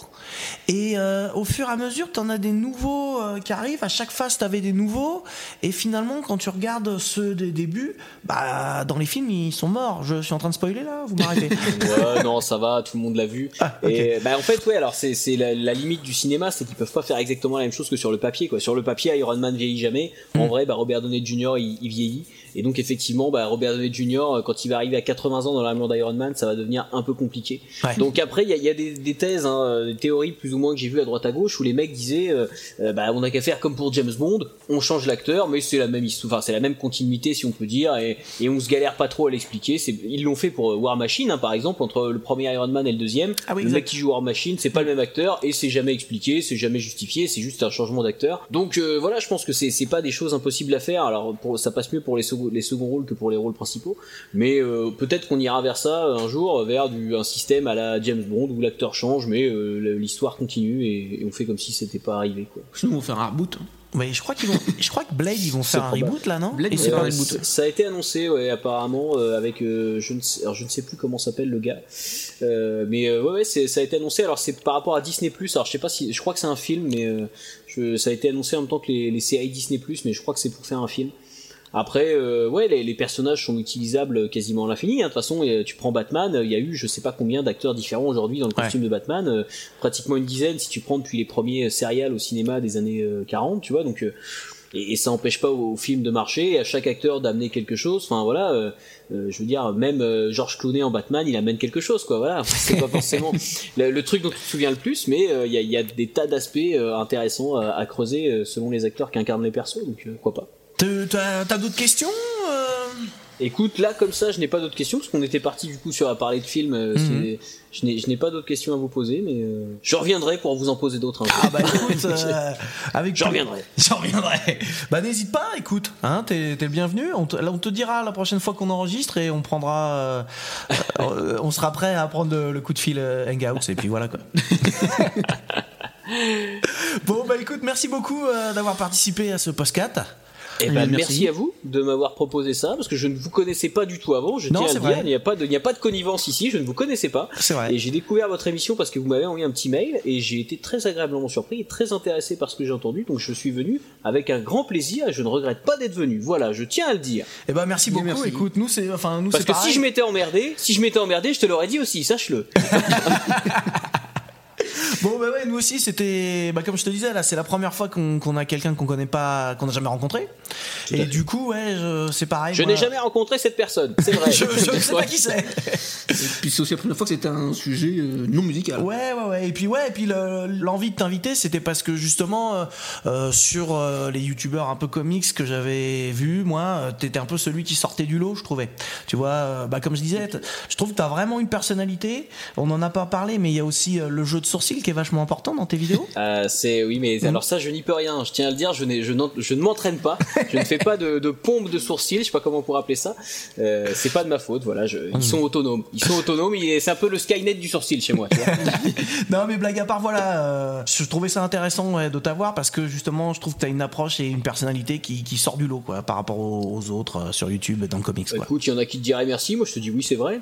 Speaker 3: et euh, au fur et à mesure tu en as des nouveaux euh, qui arrivent. À chaque phase t'avais des nouveaux et finalement quand tu regardes ceux des débuts, bah dans les films ils sont morts. Je suis en train de spoiler là, vous m'arrêtez.
Speaker 4: ouais, non, ça va, tout le monde l'a vu.
Speaker 3: Ah,
Speaker 4: bah en fait, ouais, alors c'est c'est la, la limite du cinéma, c'est qu'ils peuvent pas faire exactement la même chose que sur le papier, quoi. Sur le papier, Iron Man vieillit jamais. En vrai, bah Robert Downey Jr. il, il vieillit. Et donc effectivement, bah Robert Downey Jr. euh, quand il va arriver à 80 ans dans l'armure d'Iron Man, ça va devenir un peu compliqué.
Speaker 3: Ouais.
Speaker 4: Donc après, il y a, il y a des, des thèses, hein, euh, des théories plus ou moins que j'ai vues à droite à gauche où les mecs disaient, euh, bah on a qu'à faire comme pour James Bond, on change l'acteur, mais c'est la même histoire, enfin c'est la même continuité si on peut dire, et, et on se galère pas trop à l'expliquer. Ils l'ont fait pour War Machine, hein, par exemple, entre le premier Iron Man et le deuxième.
Speaker 3: Ah oui,
Speaker 4: le
Speaker 3: exact.
Speaker 4: mec qui joue War Machine, c'est pas le même acteur et c'est jamais expliqué, c'est jamais justifié, c'est juste un changement d'acteur. Donc euh, voilà, je pense que c'est pas des choses impossibles à faire. Alors pour, ça passe mieux pour les seconds les seconds rôles que pour les rôles principaux, mais euh, peut-être qu'on ira vers ça un jour vers du un système à la James Bond où l'acteur change mais euh, l'histoire continue et, et on fait comme si c'était pas arrivé quoi.
Speaker 2: Sinon, on va faire un reboot. hein.
Speaker 3: Ouais, je crois qu'ils vont, je crois que Blade ils vont faire un
Speaker 4: probable.
Speaker 3: reboot là, non?
Speaker 2: Blade, faire
Speaker 3: un reboot.
Speaker 4: Ça a été annoncé, ouais, apparemment, euh, avec euh, je ne sais, alors je ne sais plus comment s'appelle le gars, Euh, mais euh, ouais, ouais, c'est- ça a été annoncé. Alors c'est par rapport à Disney Alors je sais pas si, je crois que c'est un film, mais euh, je- ça a été annoncé en même temps que les, les séries Disney mais je crois que c'est pour faire un film. Après, euh, ouais, les, les personnages sont utilisables quasiment à l'infini. hein. De toute façon, euh, tu prends Batman, il y a eu je sais pas combien d'acteurs différents aujourd'hui dans le costume de Batman, euh, pratiquement une dizaine si tu prends depuis les premiers serials au cinéma des années euh, 40, tu vois. Donc euh, et, et ça n'empêche pas au, au film de marcher, et à chaque acteur d'amener quelque chose. Enfin voilà, euh, euh, je veux dire, même euh, George Clooney en Batman, il amène quelque chose, quoi. Voilà, c'est pas forcément le, le truc dont tu te souviens le plus, mais euh, il y, a, y a des tas d'aspects euh, intéressants à, à creuser euh, selon les acteurs qui incarnent les persos, donc euh, pourquoi pas.
Speaker 3: T'as- d'autres questions euh?
Speaker 4: Écoute, là comme ça, je n'ai pas d'autres questions parce qu'on était parti du coup sur à parler de films. euh, c'est- Je n'ai, je pas d'autres questions à vous poser, mais euh, je reviendrai pour vous en poser d'autres. jour.
Speaker 3: Ah bah écoute, euh, avec
Speaker 4: Je reviendrai.
Speaker 3: J'en reviendrai. Bah n'hésite pas, écoute, hein, t'es le bienvenu. On te, là, on te dira la prochaine fois qu'on enregistre et on prendra, euh, on sera prêt à prendre le, le coup de fil Hangouts et puis voilà quoi. bon bah écoute, merci beaucoup d'avoir participé à ce podcast.
Speaker 4: Eh ben, merci. à vous de m'avoir proposé ça parce que je ne vous connaissais pas du tout avant. Je
Speaker 3: Non,
Speaker 4: tiens à dire,
Speaker 3: vrai.
Speaker 4: il n'y a pas de, il n'y a pas de connivence ici. Je ne vous connaissais pas.
Speaker 3: C'est vrai.
Speaker 4: Et j'ai découvert votre émission parce que vous m'avez envoyé un petit mail et j'ai été très agréablement surpris et très intéressé par ce que j'ai entendu. Donc je suis venu avec un grand plaisir et je ne regrette pas d'être venu. Voilà, je tiens à le dire.
Speaker 3: Eh ben merci beaucoup.
Speaker 2: merci.
Speaker 3: Écoute, nous c'est, enfin nous
Speaker 4: Parce que
Speaker 3: pareil.
Speaker 4: si je m'étais emmerdé, si je m'étais emmerdé, je te l'aurais dit aussi, sache-le.
Speaker 3: Bon bah ouais, nous aussi c'était, bah comme je te disais là, c'est la première fois qu'on qu'on a quelqu'un qu'on connaît pas, qu'on n'a jamais rencontré. Et du coup ouais, je- c'est pareil.
Speaker 4: Je n'ai jamais rencontré cette personne, c'est vrai.
Speaker 3: je, je ne sais pas qui c'est.
Speaker 2: Et puis c'est aussi la première fois que c'était un sujet euh, non musical.
Speaker 3: Ouais, ouais, ouais. Et puis, ouais, et puis le- l'envie de t'inviter, c'était parce que justement, euh, euh, sur euh, les youtubeurs un peu comics que j'avais vus, moi, t'étais un peu celui qui sortait du lot, je trouvais. Tu vois, euh, bah, comme je disais, je trouve que t'as vraiment une personnalité. On en a pas parlé, mais il y a aussi euh, le jeu de sourcils est vachement important dans tes vidéos?
Speaker 4: Euh, c'est oui, mais
Speaker 3: Mm.
Speaker 4: alors ça, je n'y peux rien. Je tiens à le dire, je, je, je ne m'entraîne pas. Je ne fais pas de, de pompe de sourcils. Je sais pas comment on pourrait appeler ça. Euh, c'est pas de ma faute. Voilà, je-
Speaker 3: Mm.
Speaker 4: ils sont autonomes. Ils sont autonomes. C'est un peu le Skynet du sourcil chez moi. Tu vois.
Speaker 3: non, mais blague à part, voilà, euh, je trouvais ça intéressant ouais, de t'avoir parce que justement, je trouve que t'as une approche et une personnalité qui, qui sort du lot, quoi, par rapport aux, aux autres sur YouTube dans le comics, quoi.
Speaker 4: Écoute, il y en a qui te diraient merci. Moi, je te dis oui, c'est vrai.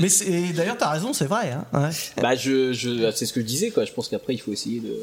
Speaker 4: Mais,
Speaker 3: Mais d'ailleurs, t'as raison, c'est vrai. Hein, ouais.
Speaker 4: bah, je, je, c'est ce que je disais. Quoi. Je pense qu'après, il faut essayer de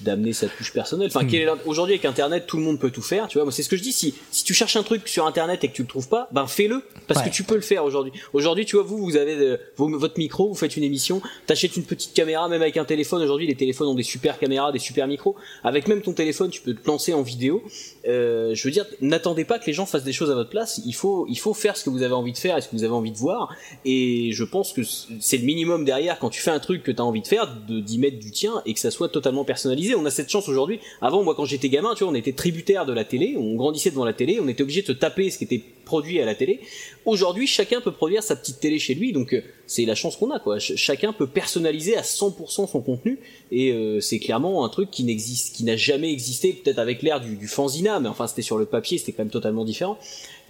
Speaker 4: d'amener sa touche personnelle. Enfin,
Speaker 3: Hmm.
Speaker 4: aujourd'hui avec Internet, tout le monde peut tout faire. Tu vois, moi, c'est ce que je dis. Si si tu cherches un truc sur Internet et que tu le trouves pas, ben fais-le parce
Speaker 3: Ouais.
Speaker 4: que tu peux le faire aujourd'hui. Aujourd'hui, tu vois, vous, vous avez euh, votre micro, vous faites une émission, t'achètes une petite caméra, même avec un téléphone. Aujourd'hui, les téléphones ont des super caméras, des super micros. Avec même ton téléphone, tu peux te lancer en vidéo. Euh, je veux dire, n'attendez pas que les gens fassent des choses à votre place. Il faut, il faut faire ce que vous avez envie de faire et ce que vous avez envie de voir. Et je pense que c'est le minimum derrière quand tu fais un truc que tu as envie de faire, de d'y mettre du tien et que ça soit totalement personnalisé. On a cette chance aujourd'hui. Avant, moi, quand j'étais gamin, tu vois, on était tributaire de la télé, on grandissait devant la télé, on était obligé de se taper ce qui était produit à la télé. Aujourd'hui, chacun peut produire sa petite télé chez lui, donc euh, c'est la chance qu'on a, quoi. Ch- chacun peut personnaliser à 100% son contenu, et euh, c'est clairement un truc qui n'existe, qui n'a jamais existé, peut-être avec l'ère du, du fanzina, mais enfin c'était sur le papier, c'était quand même totalement différent.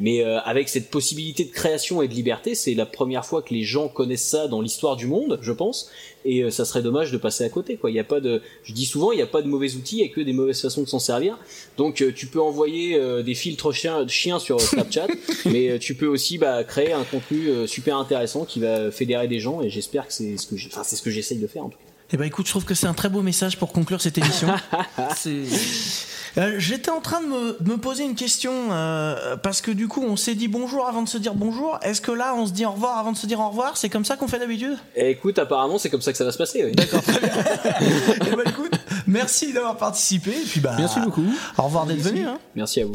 Speaker 4: Mais euh, avec cette possibilité de création et de liberté, c'est la première fois que les gens connaissent ça dans l'histoire du monde, je pense. Et euh, ça serait dommage de passer à côté. Quoi. Il y a pas de, je dis souvent, il n'y a pas de mauvais outils, il n'y a que des mauvaises façons de s'en servir. Donc euh, tu peux envoyer euh, des filtres chiens, chiens sur Snapchat, mais euh, tu peux aussi bah, créer un contenu euh, super intéressant qui va fédérer des gens. Et j'espère que c'est ce que, j'ai- enfin, c'est ce que j'essaye de faire en tout cas.
Speaker 3: Eh ben écoute, je trouve que c'est un très beau message pour conclure cette émission. Euh, J'étais en train de me, de me poser une question euh, parce que du coup on s'est dit bonjour avant de se dire bonjour. Est-ce que là on se dit au revoir avant de se dire au revoir? C'est comme ça qu'on fait d'habitude?
Speaker 4: Et écoute, apparemment, c'est comme ça que ça va se passer. oui.
Speaker 3: Eh ben écoute, merci d'avoir participé et puis bah
Speaker 2: Merci beaucoup.
Speaker 3: Au revoir d'être venu. Hein.
Speaker 4: Merci à vous.